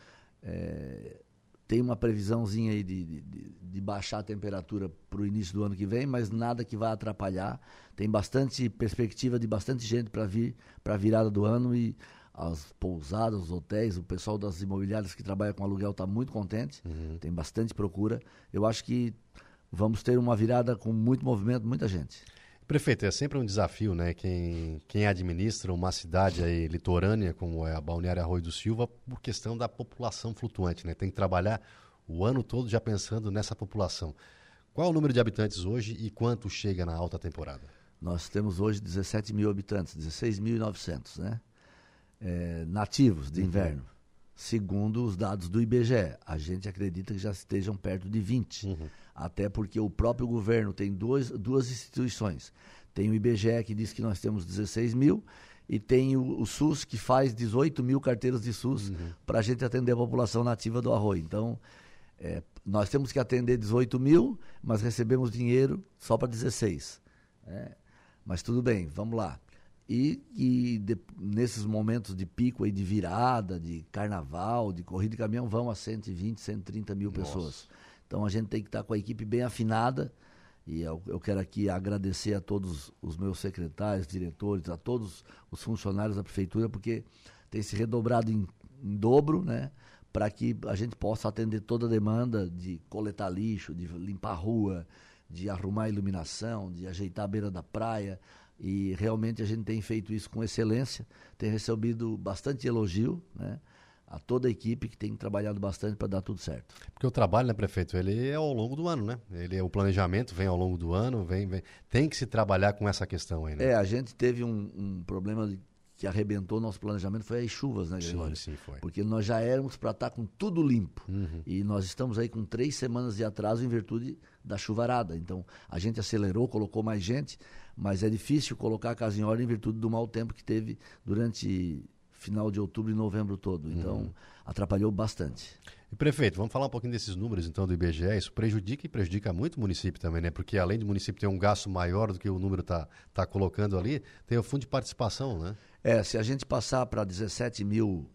Speaker 11: É, tem uma previsãozinha aí de, de- de- baixar a temperatura para o início do ano que vem, mas nada que vai atrapalhar. Tem bastante perspectiva de bastante gente para vir para a virada do ano e as pousadas, os hotéis, o pessoal das imobiliárias que trabalha com aluguel está muito contente. Tem bastante procura. Eu acho que vamos ter uma virada com muito movimento, muita gente.
Speaker 1: Prefeito, é sempre um desafio, né? Quem, quem administra uma cidade aí litorânea, como é a Balneária Arroio do Silva, por questão da população flutuante, né? Tem que trabalhar o ano todo já pensando nessa população. Qual é o número de habitantes hoje e quanto chega na alta temporada?
Speaker 11: Nós temos hoje 17 mil habitantes, 16.900, né? É, nativos de inverno. Segundo os dados do IBGE, a gente acredita que já estejam perto de 20. Até porque o próprio governo tem duas, duas instituições. Tem o IBGE que diz que nós temos 16 mil e tem o, o SUS que faz 18 mil carteiras de SUS para a gente atender a população nativa do Arroio. Então, é, nós temos que atender 18 mil, mas recebemos dinheiro só para 16. né? Mas tudo bem, vamos lá. E, e de- nesses momentos de pico aí, de virada, de carnaval, de corrida de caminhão, vão a 120, 130 mil pessoas. Então a gente tem que estar com a equipe bem afinada. E eu, eu quero aqui agradecer a todos os meus secretários, diretores, a todos os funcionários da prefeitura, porque tem se redobrado em, em dobro, né? Para que a gente possa atender toda a demanda de coletar lixo, de limpar a rua, de arrumar a iluminação, de ajeitar a beira da praia. E realmente a gente tem feito isso com excelência, tem recebido bastante elogio, né? A toda a equipe que tem trabalhado bastante para dar tudo certo.
Speaker 1: Porque o trabalho, né, prefeito, ele é ao longo do ano, né? Ele é o planejamento, vem ao longo do ano, vem, vem. Tem que se trabalhar com essa questão aí, né?
Speaker 11: É, a gente teve um, um problema de- que arrebentou nosso planejamento, foi as chuvas, né,
Speaker 1: Sim,
Speaker 11: Gregório?
Speaker 1: sim, foi.
Speaker 11: Porque nós já éramos para estar com tudo limpo.
Speaker 1: Uhum.
Speaker 11: E nós estamos aí com três semanas de atraso em virtude da chuvarada. Então, a gente acelerou, colocou mais gente, mas é difícil colocar a casa em ordem em virtude do mau tempo que teve durante final de outubro e novembro todo. Então,
Speaker 1: Uhum.
Speaker 11: Atrapalhou bastante.
Speaker 1: E prefeito, vamos falar um pouquinho desses números então do IBGE. Isso prejudica e prejudica muito o município também, né? Porque além do município ter um gasto maior do que o número está tá colocando ali, tem o fundo de participação, né?
Speaker 11: É, se a gente passar para 17 mil,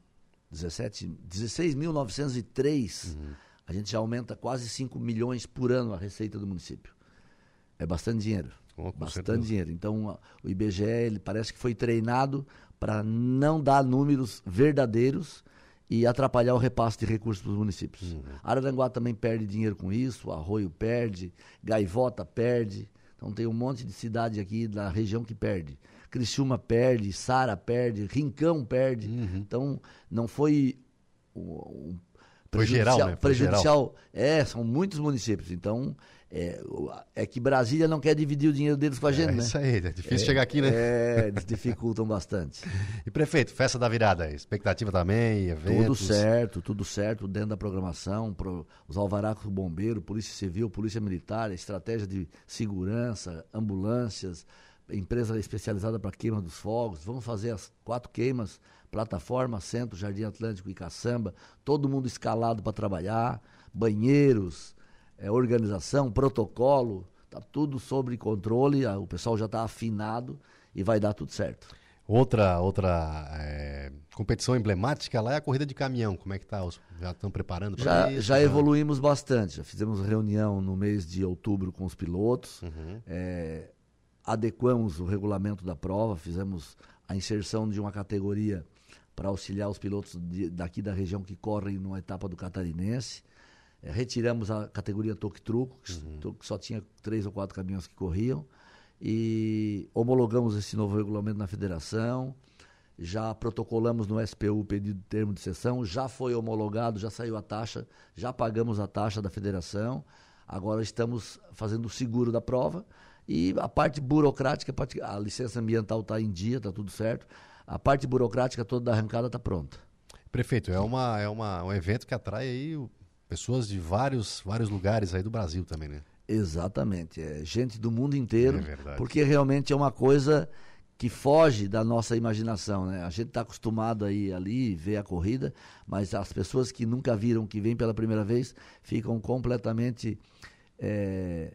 Speaker 11: 17, 16.903, a gente já aumenta quase 5 milhões por ano a receita do município. É bastante dinheiro.
Speaker 1: Com
Speaker 11: bastante
Speaker 1: certeza.
Speaker 11: dinheiro. Então, o IBGE ele parece que foi treinado para não dar números verdadeiros e atrapalhar o repasse de recursos para os municípios. Araranguá também perde dinheiro com isso, Arroio perde, Gaivota perde. Então tem um monte de cidade aqui da região que perde. Criciúma perde, Sara perde, Rincão perde. Então não foi o- o- prejudicial.
Speaker 1: geral, né?
Speaker 11: Prejudicial. É, são muitos municípios. Então, é, é, que Brasília não quer dividir o dinheiro deles com a gente,
Speaker 1: é
Speaker 11: né?
Speaker 1: Isso aí, é difícil chegar aqui, né?
Speaker 11: É, eles dificultam bastante. [LAUGHS]
Speaker 1: E prefeito, festa da virada, expectativa também, eventos?
Speaker 11: Tudo certo, tudo certo, dentro da programação, pro, os alvaracos do bombeiro, polícia civil, polícia militar, estratégia de segurança, ambulâncias, empresa especializada para queima dos fogos. Vamos fazer as quatro queimas, plataforma, centro, Jardim Atlântico e Caçamba, todo mundo escalado para trabalhar, banheiros, é, organização, protocolo, tá tudo sob controle, o pessoal já está afinado e vai dar tudo certo.
Speaker 1: Outra outra é, competição emblemática lá é a corrida de caminhão. Como é que tá? Já estão preparando
Speaker 11: para
Speaker 1: isso?
Speaker 11: Já evoluímos bastante. Já fizemos reunião no mês de outubro com os pilotos. Uhum. É, adequamos o regulamento da prova, fizemos a inserção de uma categoria para auxiliar os pilotos de, daqui da região que correm numa etapa do catarinense. É, retiramos a categoria toque-truco, uhum. que só tinha três ou quatro caminhões que corriam, e homologamos esse novo regulamento na federação, já protocolamos no SPU o pedido de termo de sessão, já foi homologado, já saiu a taxa, já pagamos a taxa da federação, agora estamos fazendo o seguro da prova, e a parte burocrática, a licença ambiental está em dia, está tudo certo, a parte burocrática toda da arrancada está pronta.
Speaker 1: Prefeito, é, uma, é uma, um evento que atrai aí pessoas de vários, vários lugares aí do Brasil também, né?
Speaker 11: Exatamente, é gente do mundo inteiro, é porque realmente é uma coisa que foge da nossa imaginação, né? A gente está acostumado aí ali ver a corrida, mas as pessoas que nunca viram, que vêm pela primeira vez, ficam completamente é,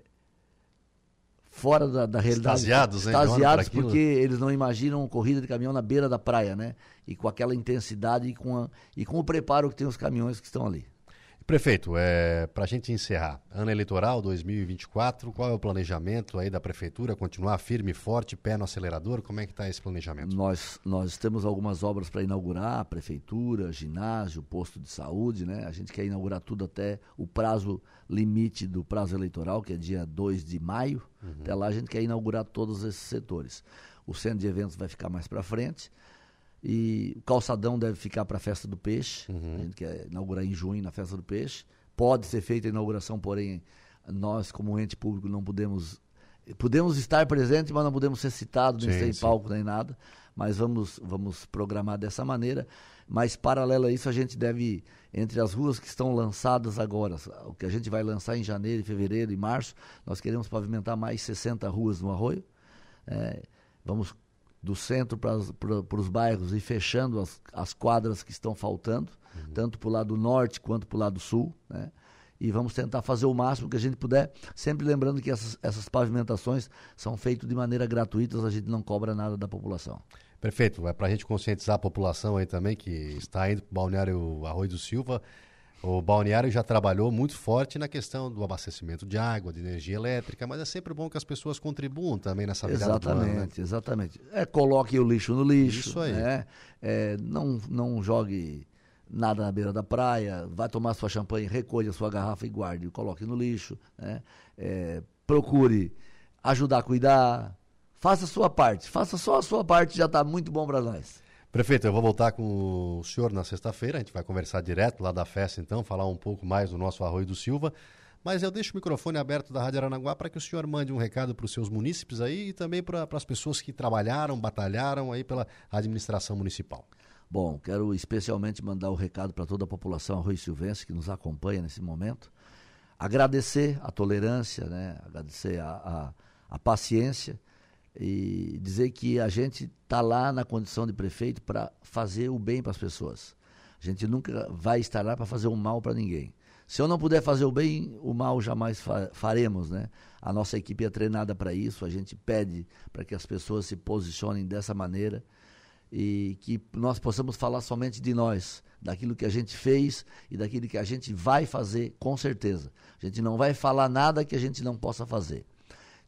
Speaker 11: fora da, da realidade.
Speaker 1: Extasiados,
Speaker 11: né? Extasiados porque eles não imaginam corrida de caminhão na beira da praia, né? E com aquela intensidade e com, a, e com o preparo que tem os caminhões que estão ali.
Speaker 1: Prefeito, é, para a gente encerrar, ano eleitoral 2024, qual é o planejamento aí da prefeitura? Continuar firme e forte, pé no acelerador? Como é que está esse planejamento?
Speaker 11: Nós, nós temos algumas obras para inaugurar, prefeitura, ginásio, posto de saúde, né? A gente quer inaugurar tudo até o prazo limite do prazo eleitoral, que é dia 2 de maio. Uhum. Até lá a gente quer inaugurar todos esses setores. O centro de eventos vai ficar mais para frente. E o calçadão deve ficar para a festa do peixe. Uhum. A gente quer inaugurar em junho na festa do peixe. Pode ser feita a inauguração, porém, nós, como ente público, não podemos. Podemos estar presentes, mas não podemos ser citados, nem ser em palco, nem nada. Mas vamos, vamos programar dessa maneira. Mas, paralelo a isso, a gente deve, entre as ruas que estão lançadas agora, o que a gente vai lançar em janeiro, fevereiro e março, nós queremos pavimentar mais 60 ruas no Arroio. É, vamos do centro para os bairros e fechando as, as quadras que estão faltando, uhum. tanto para o lado norte quanto para o lado sul, né? E vamos tentar fazer o máximo que a gente puder, sempre lembrando que essas, essas pavimentações são feitas de maneira gratuita, a gente não cobra nada da população.
Speaker 1: Prefeito, é para a gente conscientizar a população aí também que está indo para o Balneário Arroio do Silva, o balneário já trabalhou muito forte na questão do abastecimento de água, de energia elétrica, mas é sempre bom que as pessoas contribuam também nessa virada
Speaker 11: Exatamente,
Speaker 1: ano, né?
Speaker 11: exatamente. É, coloque o lixo no lixo.
Speaker 1: Isso aí.
Speaker 11: Né? É, não, não jogue nada na beira da praia, vai tomar sua champanhe, recolha sua garrafa e guarde, coloque no lixo. Né? É, procure ajudar a cuidar. Faça a sua parte. Faça só a sua parte, já está muito bom para nós.
Speaker 1: Prefeito, eu vou voltar com o senhor na sexta-feira, a gente vai conversar direto lá da festa então, falar um pouco mais do nosso Arroio do Silva. Mas eu deixo o microfone aberto da Rádio Aranaguá para que o senhor mande um recado para os seus munícipes aí e também para as pessoas que trabalharam, batalharam aí pela administração municipal.
Speaker 11: Bom, quero especialmente mandar o um recado para toda a população Arroio Silvense que nos acompanha nesse momento. Agradecer a tolerância, né? agradecer a, a, a paciência e dizer que a gente está lá na condição de prefeito para fazer o bem para as pessoas. A gente nunca vai estar lá para fazer o mal para ninguém. Se eu não puder fazer o bem, o mal jamais fa faremos, né? A nossa equipe é treinada para isso, a gente pede para que as pessoas se posicionem dessa maneira e que nós possamos falar somente de nós, daquilo que a gente fez e daquilo que a gente vai fazer, com certeza. A gente não vai falar nada que a gente não possa fazer.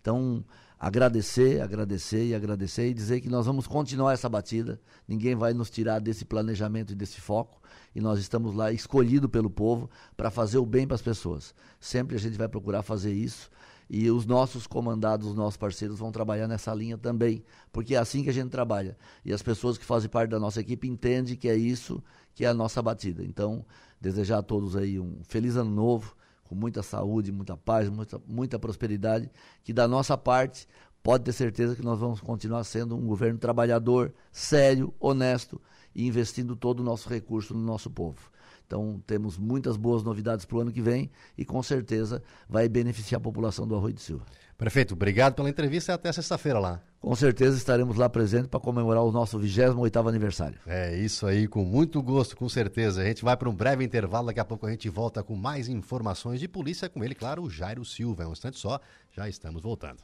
Speaker 11: Então, agradecer, agradecer e agradecer e dizer que nós vamos continuar essa batida. Ninguém vai nos tirar desse planejamento e desse foco. E nós estamos lá escolhido pelo povo para fazer o bem para as pessoas. Sempre a gente vai procurar fazer isso. E os nossos comandados, os nossos parceiros vão trabalhar nessa linha também, porque é assim que a gente trabalha. E as pessoas que fazem parte da nossa equipe entendem que é isso que é a nossa batida. Então, desejar a todos aí um feliz ano novo, com muita saúde, muita paz, muita, muita prosperidade, que da nossa parte pode ter certeza que nós vamos continuar sendo um governo trabalhador, sério, honesto e investindo todo o nosso recurso no nosso povo. Então, temos muitas boas novidades para o ano que vem e com certeza vai beneficiar a população do Arroio de Silva.
Speaker 1: Prefeito, obrigado pela entrevista e até sexta-feira lá.
Speaker 11: Com certeza estaremos lá presentes para comemorar o nosso 28º aniversário.
Speaker 1: É isso aí, com muito gosto, com certeza. A gente vai para um breve intervalo, daqui a pouco a gente volta com mais informações de polícia com ele, claro, o Jairo Silva. É um instante só, já estamos voltando.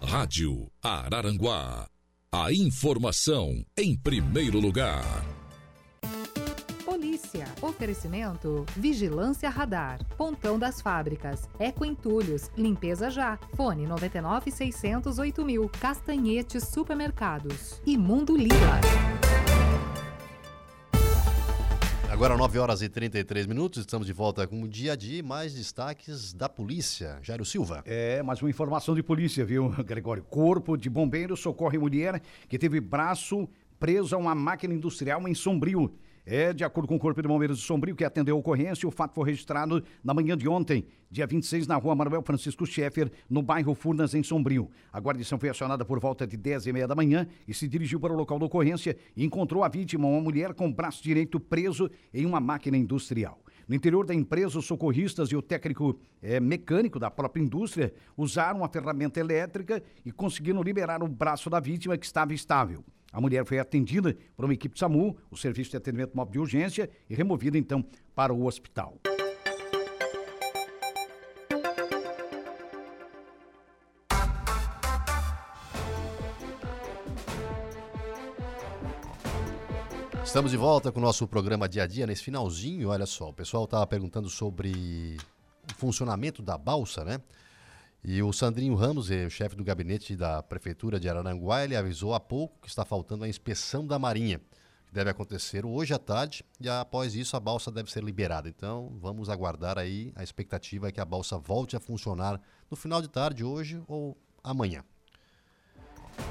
Speaker 2: Rádio Araranguá. A informação em primeiro lugar.
Speaker 13: Oferecimento: Vigilância Radar. Pontão das Fábricas. Eco Entulhos. Limpeza Já. Fone 99 608 mil. Castanhetes Supermercados. E Mundo Lila.
Speaker 1: Agora 9 horas e 33 minutos, estamos de volta com o dia a dia mais destaques da polícia. Jairo Silva.
Speaker 3: É, mais uma informação de polícia, viu, [LAUGHS] Gregório? Corpo de bombeiros socorre mulher que teve braço preso a uma máquina industrial em Sombrio. É, de acordo com o Corpo de Bombeiros de Sombrio, que atendeu a ocorrência, o fato foi registrado na manhã de ontem, dia 26, na rua Manuel Francisco Schaeffer, no bairro Furnas, em Sombrio. A guarnição foi acionada por volta de 10 e meia da manhã e se dirigiu para o local da ocorrência e encontrou a vítima, uma mulher com o braço direito preso em uma máquina industrial. No interior da empresa, os socorristas e o técnico eh, mecânico da própria indústria usaram a ferramenta elétrica e conseguiram liberar o braço da vítima que estava estável. A mulher foi atendida por uma equipe SAMU, o Serviço de Atendimento Móvel de Urgência, e removida então para o hospital.
Speaker 1: Estamos de volta com o nosso programa dia a dia nesse finalzinho. Olha só, o pessoal estava perguntando sobre o funcionamento da balsa, né? E o Sandrinho Ramos, o chefe do gabinete da Prefeitura de Araranguá, ele avisou há pouco que está faltando a inspeção da Marinha, que deve acontecer hoje à tarde, e após isso a balsa deve ser liberada. Então vamos aguardar aí, a expectativa é que a balsa volte a funcionar no final de tarde, hoje ou amanhã.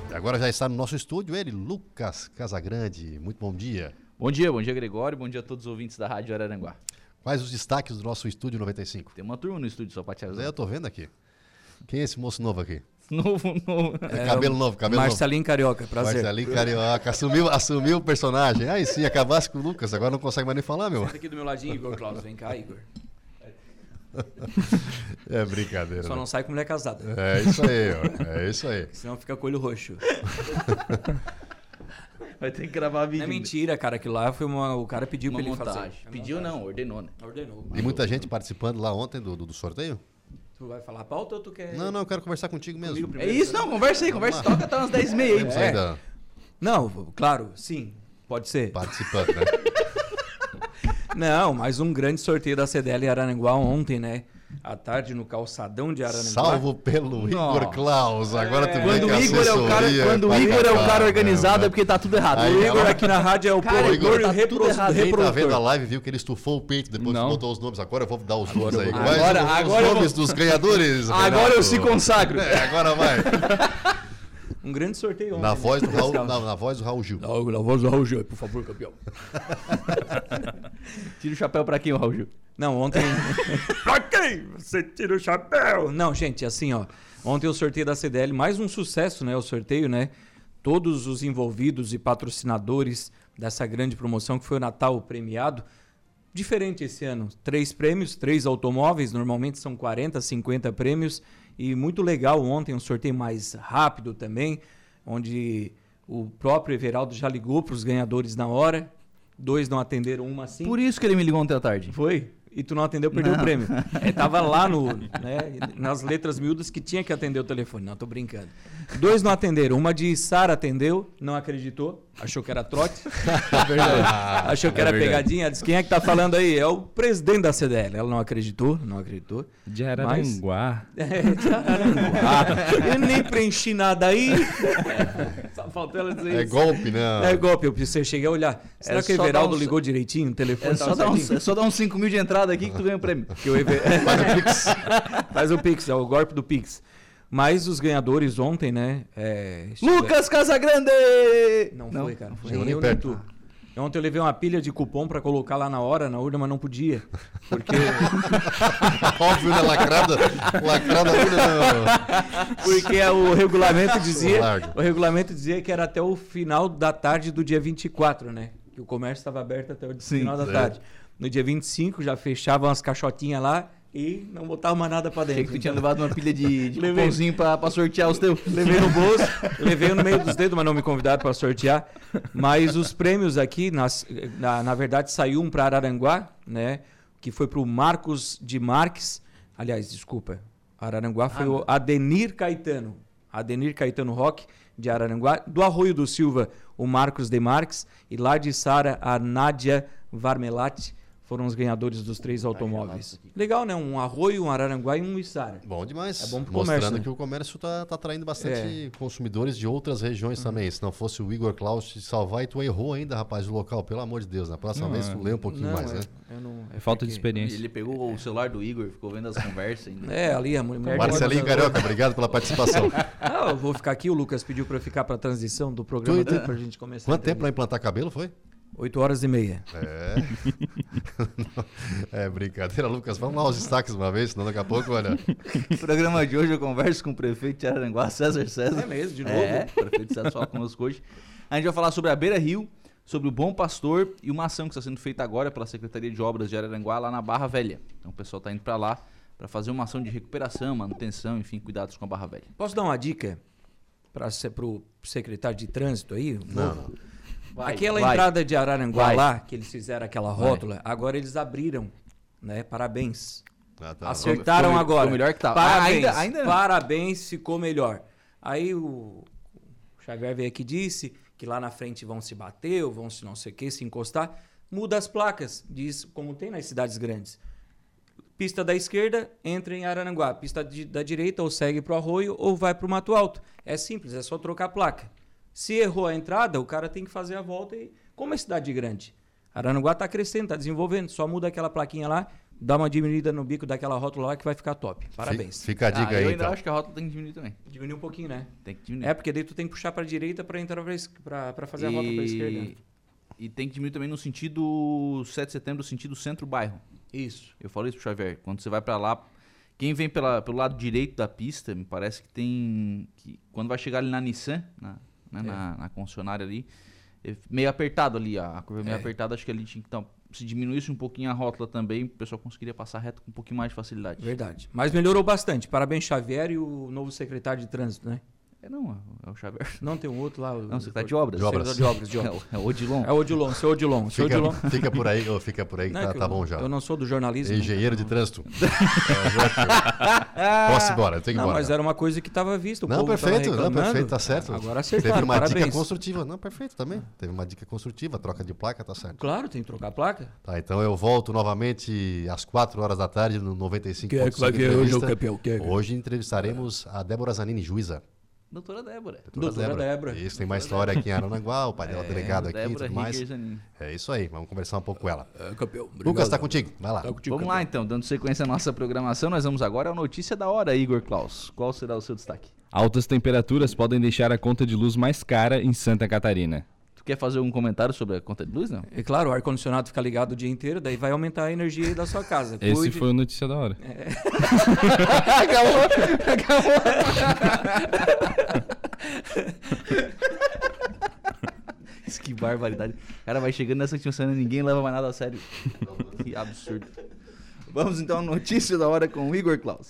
Speaker 1: E agora já está no nosso estúdio ele, Lucas Casagrande. Muito bom dia.
Speaker 14: Bom dia, bom dia Gregório, bom dia a todos os ouvintes da Rádio Araranguá.
Speaker 1: Quais os destaques do nosso estúdio 95?
Speaker 14: Tem uma turma no estúdio só para te avisar.
Speaker 1: É, eu tô vendo aqui. Quem é esse moço novo aqui? [LAUGHS]
Speaker 14: Novo, novo.
Speaker 1: É, cabelo novo, cabelo
Speaker 14: Marcelinho
Speaker 1: novo.
Speaker 14: Carioca, prazer.
Speaker 1: Marcelinho Carioca, assumiu, assumiu o personagem. Aí sim, acabasse com o Lucas, agora não consegue mais nem falar, meu.
Speaker 14: Senta aqui do meu ladinho, Igor Klaus, vem cá, Igor. [LAUGHS]
Speaker 1: É brincadeira.
Speaker 14: Só
Speaker 1: né?
Speaker 14: não sai com mulher casada.
Speaker 1: É isso aí, ó. É isso aí.
Speaker 14: Senão fica com o olho roxo. [LAUGHS]
Speaker 11: Vai ter que gravar vídeo.
Speaker 14: Não é mentira, cara, que lá foi uma. O cara pediu
Speaker 11: Uma
Speaker 14: pra ele
Speaker 11: montagem.
Speaker 14: fazer.
Speaker 11: Pediu não, ordenou, né?
Speaker 14: Ordenou.
Speaker 1: E muita gente participando lá ontem do, do, do sorteio?
Speaker 14: Tu vai falar a pauta ou tu quer.
Speaker 1: Não, não, eu quero conversar contigo mesmo.
Speaker 14: Comigo
Speaker 11: É
Speaker 14: primeiro?
Speaker 11: isso, não, conversa aí, conversa. Toca até umas 10 e meia aí.
Speaker 14: É.
Speaker 1: ainda
Speaker 14: Não, claro, sim. Pode ser.
Speaker 1: participando, né? [LAUGHS]
Speaker 14: Não, mais um grande sorteio da CDL em Araranguá ontem, né? À tarde no calçadão de Araranguá.
Speaker 1: Salvo pelo Igor Klaus. Agora tu vê
Speaker 11: Quando o Igor é o cara,
Speaker 1: assessoria
Speaker 11: quando o Igor é o cara organizado é porque tá tudo errado.
Speaker 1: Aí,
Speaker 14: O Igor aqui na rádio é o
Speaker 11: Cara,
Speaker 14: produtor
Speaker 11: Igor,
Speaker 14: o
Speaker 11: tá
Speaker 14: repro-
Speaker 11: errado.
Speaker 1: Quem tá vendo a live viu que ele estufou o peito depois
Speaker 14: Não.
Speaker 1: botou os nomes. Agora eu vou dar os nomes aí.
Speaker 14: vou-
Speaker 1: Quais
Speaker 14: Agora-
Speaker 1: os- os
Speaker 14: agora eu
Speaker 1: nomes
Speaker 14: vou-
Speaker 1: dos ganhadores. [LAUGHS]
Speaker 11: Agora
Speaker 1: Renato?
Speaker 11: eu se consagro.
Speaker 1: É, agora vai. [LAUGHS]
Speaker 14: Um grande sorteio ontem.
Speaker 1: Na
Speaker 14: né?
Speaker 1: voz do Raul, na, na voz do Raul Gil.
Speaker 14: Não, na voz do Raul Gil, por favor, campeão. [LAUGHS]
Speaker 11: Tira o chapéu pra quem, o Raul Gil?
Speaker 14: Não, ontem. [LAUGHS] pra quem você tira o chapéu? Não, gente, assim, ó. Ontem o sorteio da CDL, mais um sucesso, né? O sorteio, né? Todos os envolvidos e patrocinadores dessa grande promoção que foi o Natal premiado. Diferente esse ano. Três prêmios, três automóveis. Normalmente são 40, 50 prêmios. E muito legal ontem, um sorteio mais rápido também, onde o próprio Everaldo já ligou para os ganhadores na hora. Dois não atenderam, uma sim.
Speaker 11: Por isso que ele me ligou ontem à tarde.
Speaker 14: Foi? E tu não atendeu, perdeu
Speaker 11: Não.
Speaker 14: o prêmio. [LAUGHS] É, tava lá no, né, nas letras miúdas que tinha que atender o telefone. Não, tô brincando. Dois não atenderam. Uma de Sara atendeu, não acreditou, achou que era trote. [LAUGHS] É verdade. achou que
Speaker 12: É
Speaker 14: era
Speaker 12: verdade.
Speaker 14: pegadinha. Disse, quem é que tá falando aí? É o presidente da CDL. Ela não acreditou, não acreditou.
Speaker 12: De
Speaker 14: Mas-
Speaker 12: Araranguá. [LAUGHS]
Speaker 14: É, de Araranguá. Eu nem preenchi nada aí. Só Faltou ela dizer
Speaker 1: É
Speaker 14: isso.
Speaker 1: golpe, né?
Speaker 14: É golpe. Eu você cheguei a olhar. Será
Speaker 15: É
Speaker 14: que o Everaldo
Speaker 15: uns-
Speaker 14: ligou direitinho? O telefone
Speaker 15: É só, dar uns,
Speaker 14: certinho?
Speaker 15: é só dar uns 5 mil de entrada aqui que tu ganha o prêmio.
Speaker 14: Ever... [LAUGHS] Faz o Pix. [LAUGHS] Faz o Pix, é o golpe do Pix. Mas os ganhadores ontem, né? é,
Speaker 15: Lucas Casagrande!
Speaker 14: Não,
Speaker 15: Não,
Speaker 14: foi, cara.
Speaker 15: não foi.
Speaker 14: Nem eu, nem tu. Ontem eu levei uma pilha de cupom pra colocar lá na hora, na urna, mas não podia. Porque. [LAUGHS]
Speaker 1: Óbvio, né? Lacrada. Lacrada ali, né?
Speaker 14: Porque o regulamento dizia.
Speaker 1: largo.
Speaker 14: O regulamento dizia que era até o final da tarde do dia 24, né? Que o comércio estava aberto até o final da
Speaker 15: é.
Speaker 14: tarde. No dia 25 já fechavam as caixotinhas lá e não botavam mais nada pra dentro.
Speaker 15: Achei que tu tinha levado uma pilha de, de
Speaker 14: Levei.
Speaker 15: cupomzinho pra, pra sortear os teus.
Speaker 14: Levei no bolso, levei no meio dos dedos, mas não me convidaram para sortear. Mas os prêmios aqui, nas- na, na verdade, saiu um para Araranguá, né? Que foi para o Marcos de Marques. Aliás, desculpa. Araranguá foi o Adenir Caetano. Adenir Caetano Roque, de Araranguá. Do Arroio do Silva, o Marcos de Marques. E lá de Sara, a Nádia Varmelati. Foram os ganhadores dos três automóveis. Legal, né? Um Arroio, um Araranguá e um Içara.
Speaker 1: Bom demais.
Speaker 14: É bom pro
Speaker 1: Mostrando
Speaker 14: comércio, né?
Speaker 1: que o comércio está tá atraindo bastante consumidores de outras regiões também. Se não fosse o Igor Klaus te salvar, e tu errou ainda, rapaz, o local. Pelo amor de Deus, na próxima
Speaker 15: Não,
Speaker 1: vez
Speaker 15: é.
Speaker 1: tu lê um pouquinho
Speaker 14: Não,
Speaker 1: mais,
Speaker 14: é-
Speaker 1: né?
Speaker 14: eu não-
Speaker 12: É falta de experiência.
Speaker 15: Ele pegou o celular do Igor, ficou vendo as conversas ainda.
Speaker 14: É, ali a mulher.
Speaker 1: Marcelinho Carioca, obrigado pela participação. [LAUGHS]
Speaker 14: Ah, eu vou ficar aqui. O Lucas pediu para eu ficar para a transição do programa
Speaker 1: Tu-
Speaker 14: dele, pra gente começar.
Speaker 1: Quanto tempo para implantar cabelo foi?
Speaker 14: 8 horas e meia.
Speaker 1: É. [LAUGHS] é brincadeira, Lucas. Vamos lá aos destaques uma vez, senão daqui a pouco, olha.
Speaker 15: No programa de hoje eu converso com o prefeito de Araranguá, César César.
Speaker 14: É mesmo, de novo?
Speaker 15: É, o prefeito César fala conosco hoje. A gente vai falar sobre a Beira Rio, sobre o Bom Pastor e uma ação que está sendo feita agora pela Secretaria de Obras de Araranguá lá na Barra Velha. Então o pessoal está indo para lá para fazer uma ação de recuperação, manutenção, enfim, cuidados com a Barra Velha.
Speaker 14: Posso dar uma dica para o secretário de trânsito aí?
Speaker 1: Não,
Speaker 14: novo?
Speaker 15: Vai,
Speaker 14: Aquela
Speaker 15: vai.
Speaker 14: entrada de Araranguá
Speaker 15: Vai.
Speaker 14: lá, que eles fizeram aquela
Speaker 15: Vai.
Speaker 14: rótula, agora eles abriram, né? Parabéns.
Speaker 1: Ah, tá.
Speaker 14: Acertaram
Speaker 15: Ficou-
Speaker 14: agora.
Speaker 15: ficou melhor que tava.
Speaker 14: Parabéns.
Speaker 15: Ah, ainda- ainda.
Speaker 14: Parabéns, ficou melhor. Aí o, o Xavier veio aqui e disse que lá na frente vão se bater, ou vão se não sei o que, se encostar. Muda as placas, diz como tem nas cidades grandes. Pista da esquerda, entra em Araranguá. Pista de- da direita, ou segue pro Arroio, ou vai pro Mato Alto. É simples, é só trocar a placa. Se errou a entrada, o cara tem que fazer a volta e. Como é cidade grande? Araranguá está crescendo, está desenvolvendo. Só muda aquela plaquinha lá, dá uma diminuída no bico daquela rótula lá que vai ficar top. Parabéns.
Speaker 1: Fica a dica
Speaker 15: Ah, eu
Speaker 1: aí,
Speaker 15: ainda
Speaker 1: então.
Speaker 15: acho que a rota tem que diminuir também.
Speaker 14: Diminuiu um pouquinho, né?
Speaker 15: Tem que diminuir.
Speaker 14: É, porque daí tu tem que puxar para direita para entrar para fazer a rota para esquerda. né?
Speaker 15: E tem que diminuir também no sentido 7 de setembro, no sentido centro-bairro.
Speaker 14: Isso.
Speaker 15: Eu falei isso pro Xavier. Quando você vai pra lá, quem vem pela, pelo lado direito da pista, me parece que tem. Que, quando vai chegar ali na Nissan, na, né,
Speaker 14: É.
Speaker 15: na, na concessionária ali, é meio apertado ali, a, curva é meio
Speaker 14: É.
Speaker 15: apertada, acho que ali tinha que. Então, se diminuísse um pouquinho a rótula também, o pessoal conseguiria passar reto com um pouquinho mais de facilidade.
Speaker 14: Verdade. Mas melhorou bastante. Parabéns, Xavier e o novo secretário de trânsito, né?
Speaker 15: É não, é o Xavier.
Speaker 14: Não, tem um outro lá. o-
Speaker 15: Não, secretário de obras.
Speaker 1: De obras.
Speaker 14: De obras, de
Speaker 15: É
Speaker 14: obras.
Speaker 15: o- é o Odilon.
Speaker 14: É o Odilon, seu Odilon. Seu
Speaker 1: Fica,
Speaker 14: Odilon.
Speaker 1: fica por aí, fica por aí que
Speaker 14: Não, é
Speaker 1: tá,
Speaker 14: que
Speaker 1: tá
Speaker 14: eu-
Speaker 1: bom já.
Speaker 14: Eu não sou do jornalismo.
Speaker 1: Engenheiro de trânsito. [LAUGHS] É, Posso ir embora, eu tenho que ir
Speaker 14: Não,
Speaker 1: embora.
Speaker 14: mas era uma coisa que estava vista. o
Speaker 1: não, perfeito, não, perfeito, tá certo.
Speaker 14: Agora acertaram,
Speaker 1: Teve uma
Speaker 14: parabéns.
Speaker 1: dica construtiva. Não, perfeito também. Teve uma dica construtiva, troca de placa, tá certo.
Speaker 14: Claro, tem que trocar a placa.
Speaker 1: Tá, então eu volto novamente às 4 horas da tarde no 95.
Speaker 14: Quem é que vai ver hoje, campeão? É que-
Speaker 1: Hoje entrevistaremos a Débora Zanini, juíza.
Speaker 15: Doutora Débora.
Speaker 14: Doutora Débora.
Speaker 1: Isso, tem mais história aqui em Arananguá, o pai dela é, [LAUGHS] delegado aqui e
Speaker 15: Débora
Speaker 1: tudo mais.
Speaker 15: Zanini.
Speaker 1: É isso aí, vamos conversar um pouco com ela.
Speaker 14: É, campeão.
Speaker 1: Lucas, tá contigo, vai lá.
Speaker 15: Vamos lá então, dando sequência à nossa programação, nós vamos agora à notícia da hora, Igor Klaus. Qual será o seu destaque?
Speaker 12: Altas temperaturas podem deixar a conta de luz mais cara em Santa Catarina.
Speaker 15: Tu quer fazer um comentário sobre a conta de luz, não?
Speaker 14: É claro, o ar-condicionado fica ligado o dia inteiro, daí vai aumentar a energia da sua casa.
Speaker 12: Esse
Speaker 14: Cuide-
Speaker 12: foi o notícia da hora.
Speaker 15: acabou, Isso que barbaridade. O cara vai chegando nessa última e ninguém leva mais nada a sério. que absurdo. Vamos então à notícia da hora com o Igor Klaus.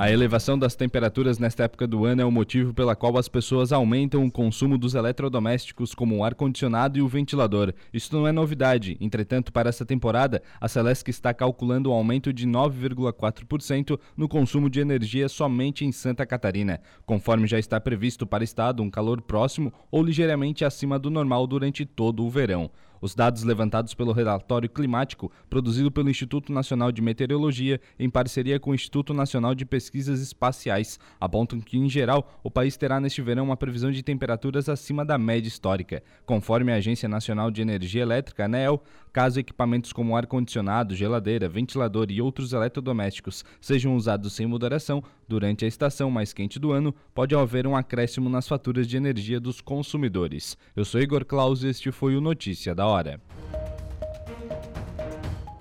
Speaker 12: A elevação das temperaturas nesta época do ano é o motivo pela qual as pessoas aumentam o consumo dos eletrodomésticos como o ar-condicionado e o ventilador. Isso não é novidade. Entretanto, para essa temporada, a Celesc está calculando um aumento de 9,4% no consumo de energia somente em Santa Catarina, conforme já está previsto para o estado um calor próximo ou ligeiramente acima do normal durante todo o verão. Os dados levantados pelo relatório climático produzido pelo Instituto Nacional de Meteorologia, em parceria com o Instituto Nacional de Pesquisas Espaciais, apontam que, em geral, o país terá neste verão uma previsão de temperaturas acima da média histórica. Conforme a Agência Nacional de Energia Elétrica, ANEEL, caso equipamentos como ar-condicionado, geladeira, ventilador e outros eletrodomésticos sejam usados sem moderação durante a estação mais quente do ano, pode haver um acréscimo nas faturas de energia dos consumidores. Eu sou Igor Claus e este foi o Notícia da Hora.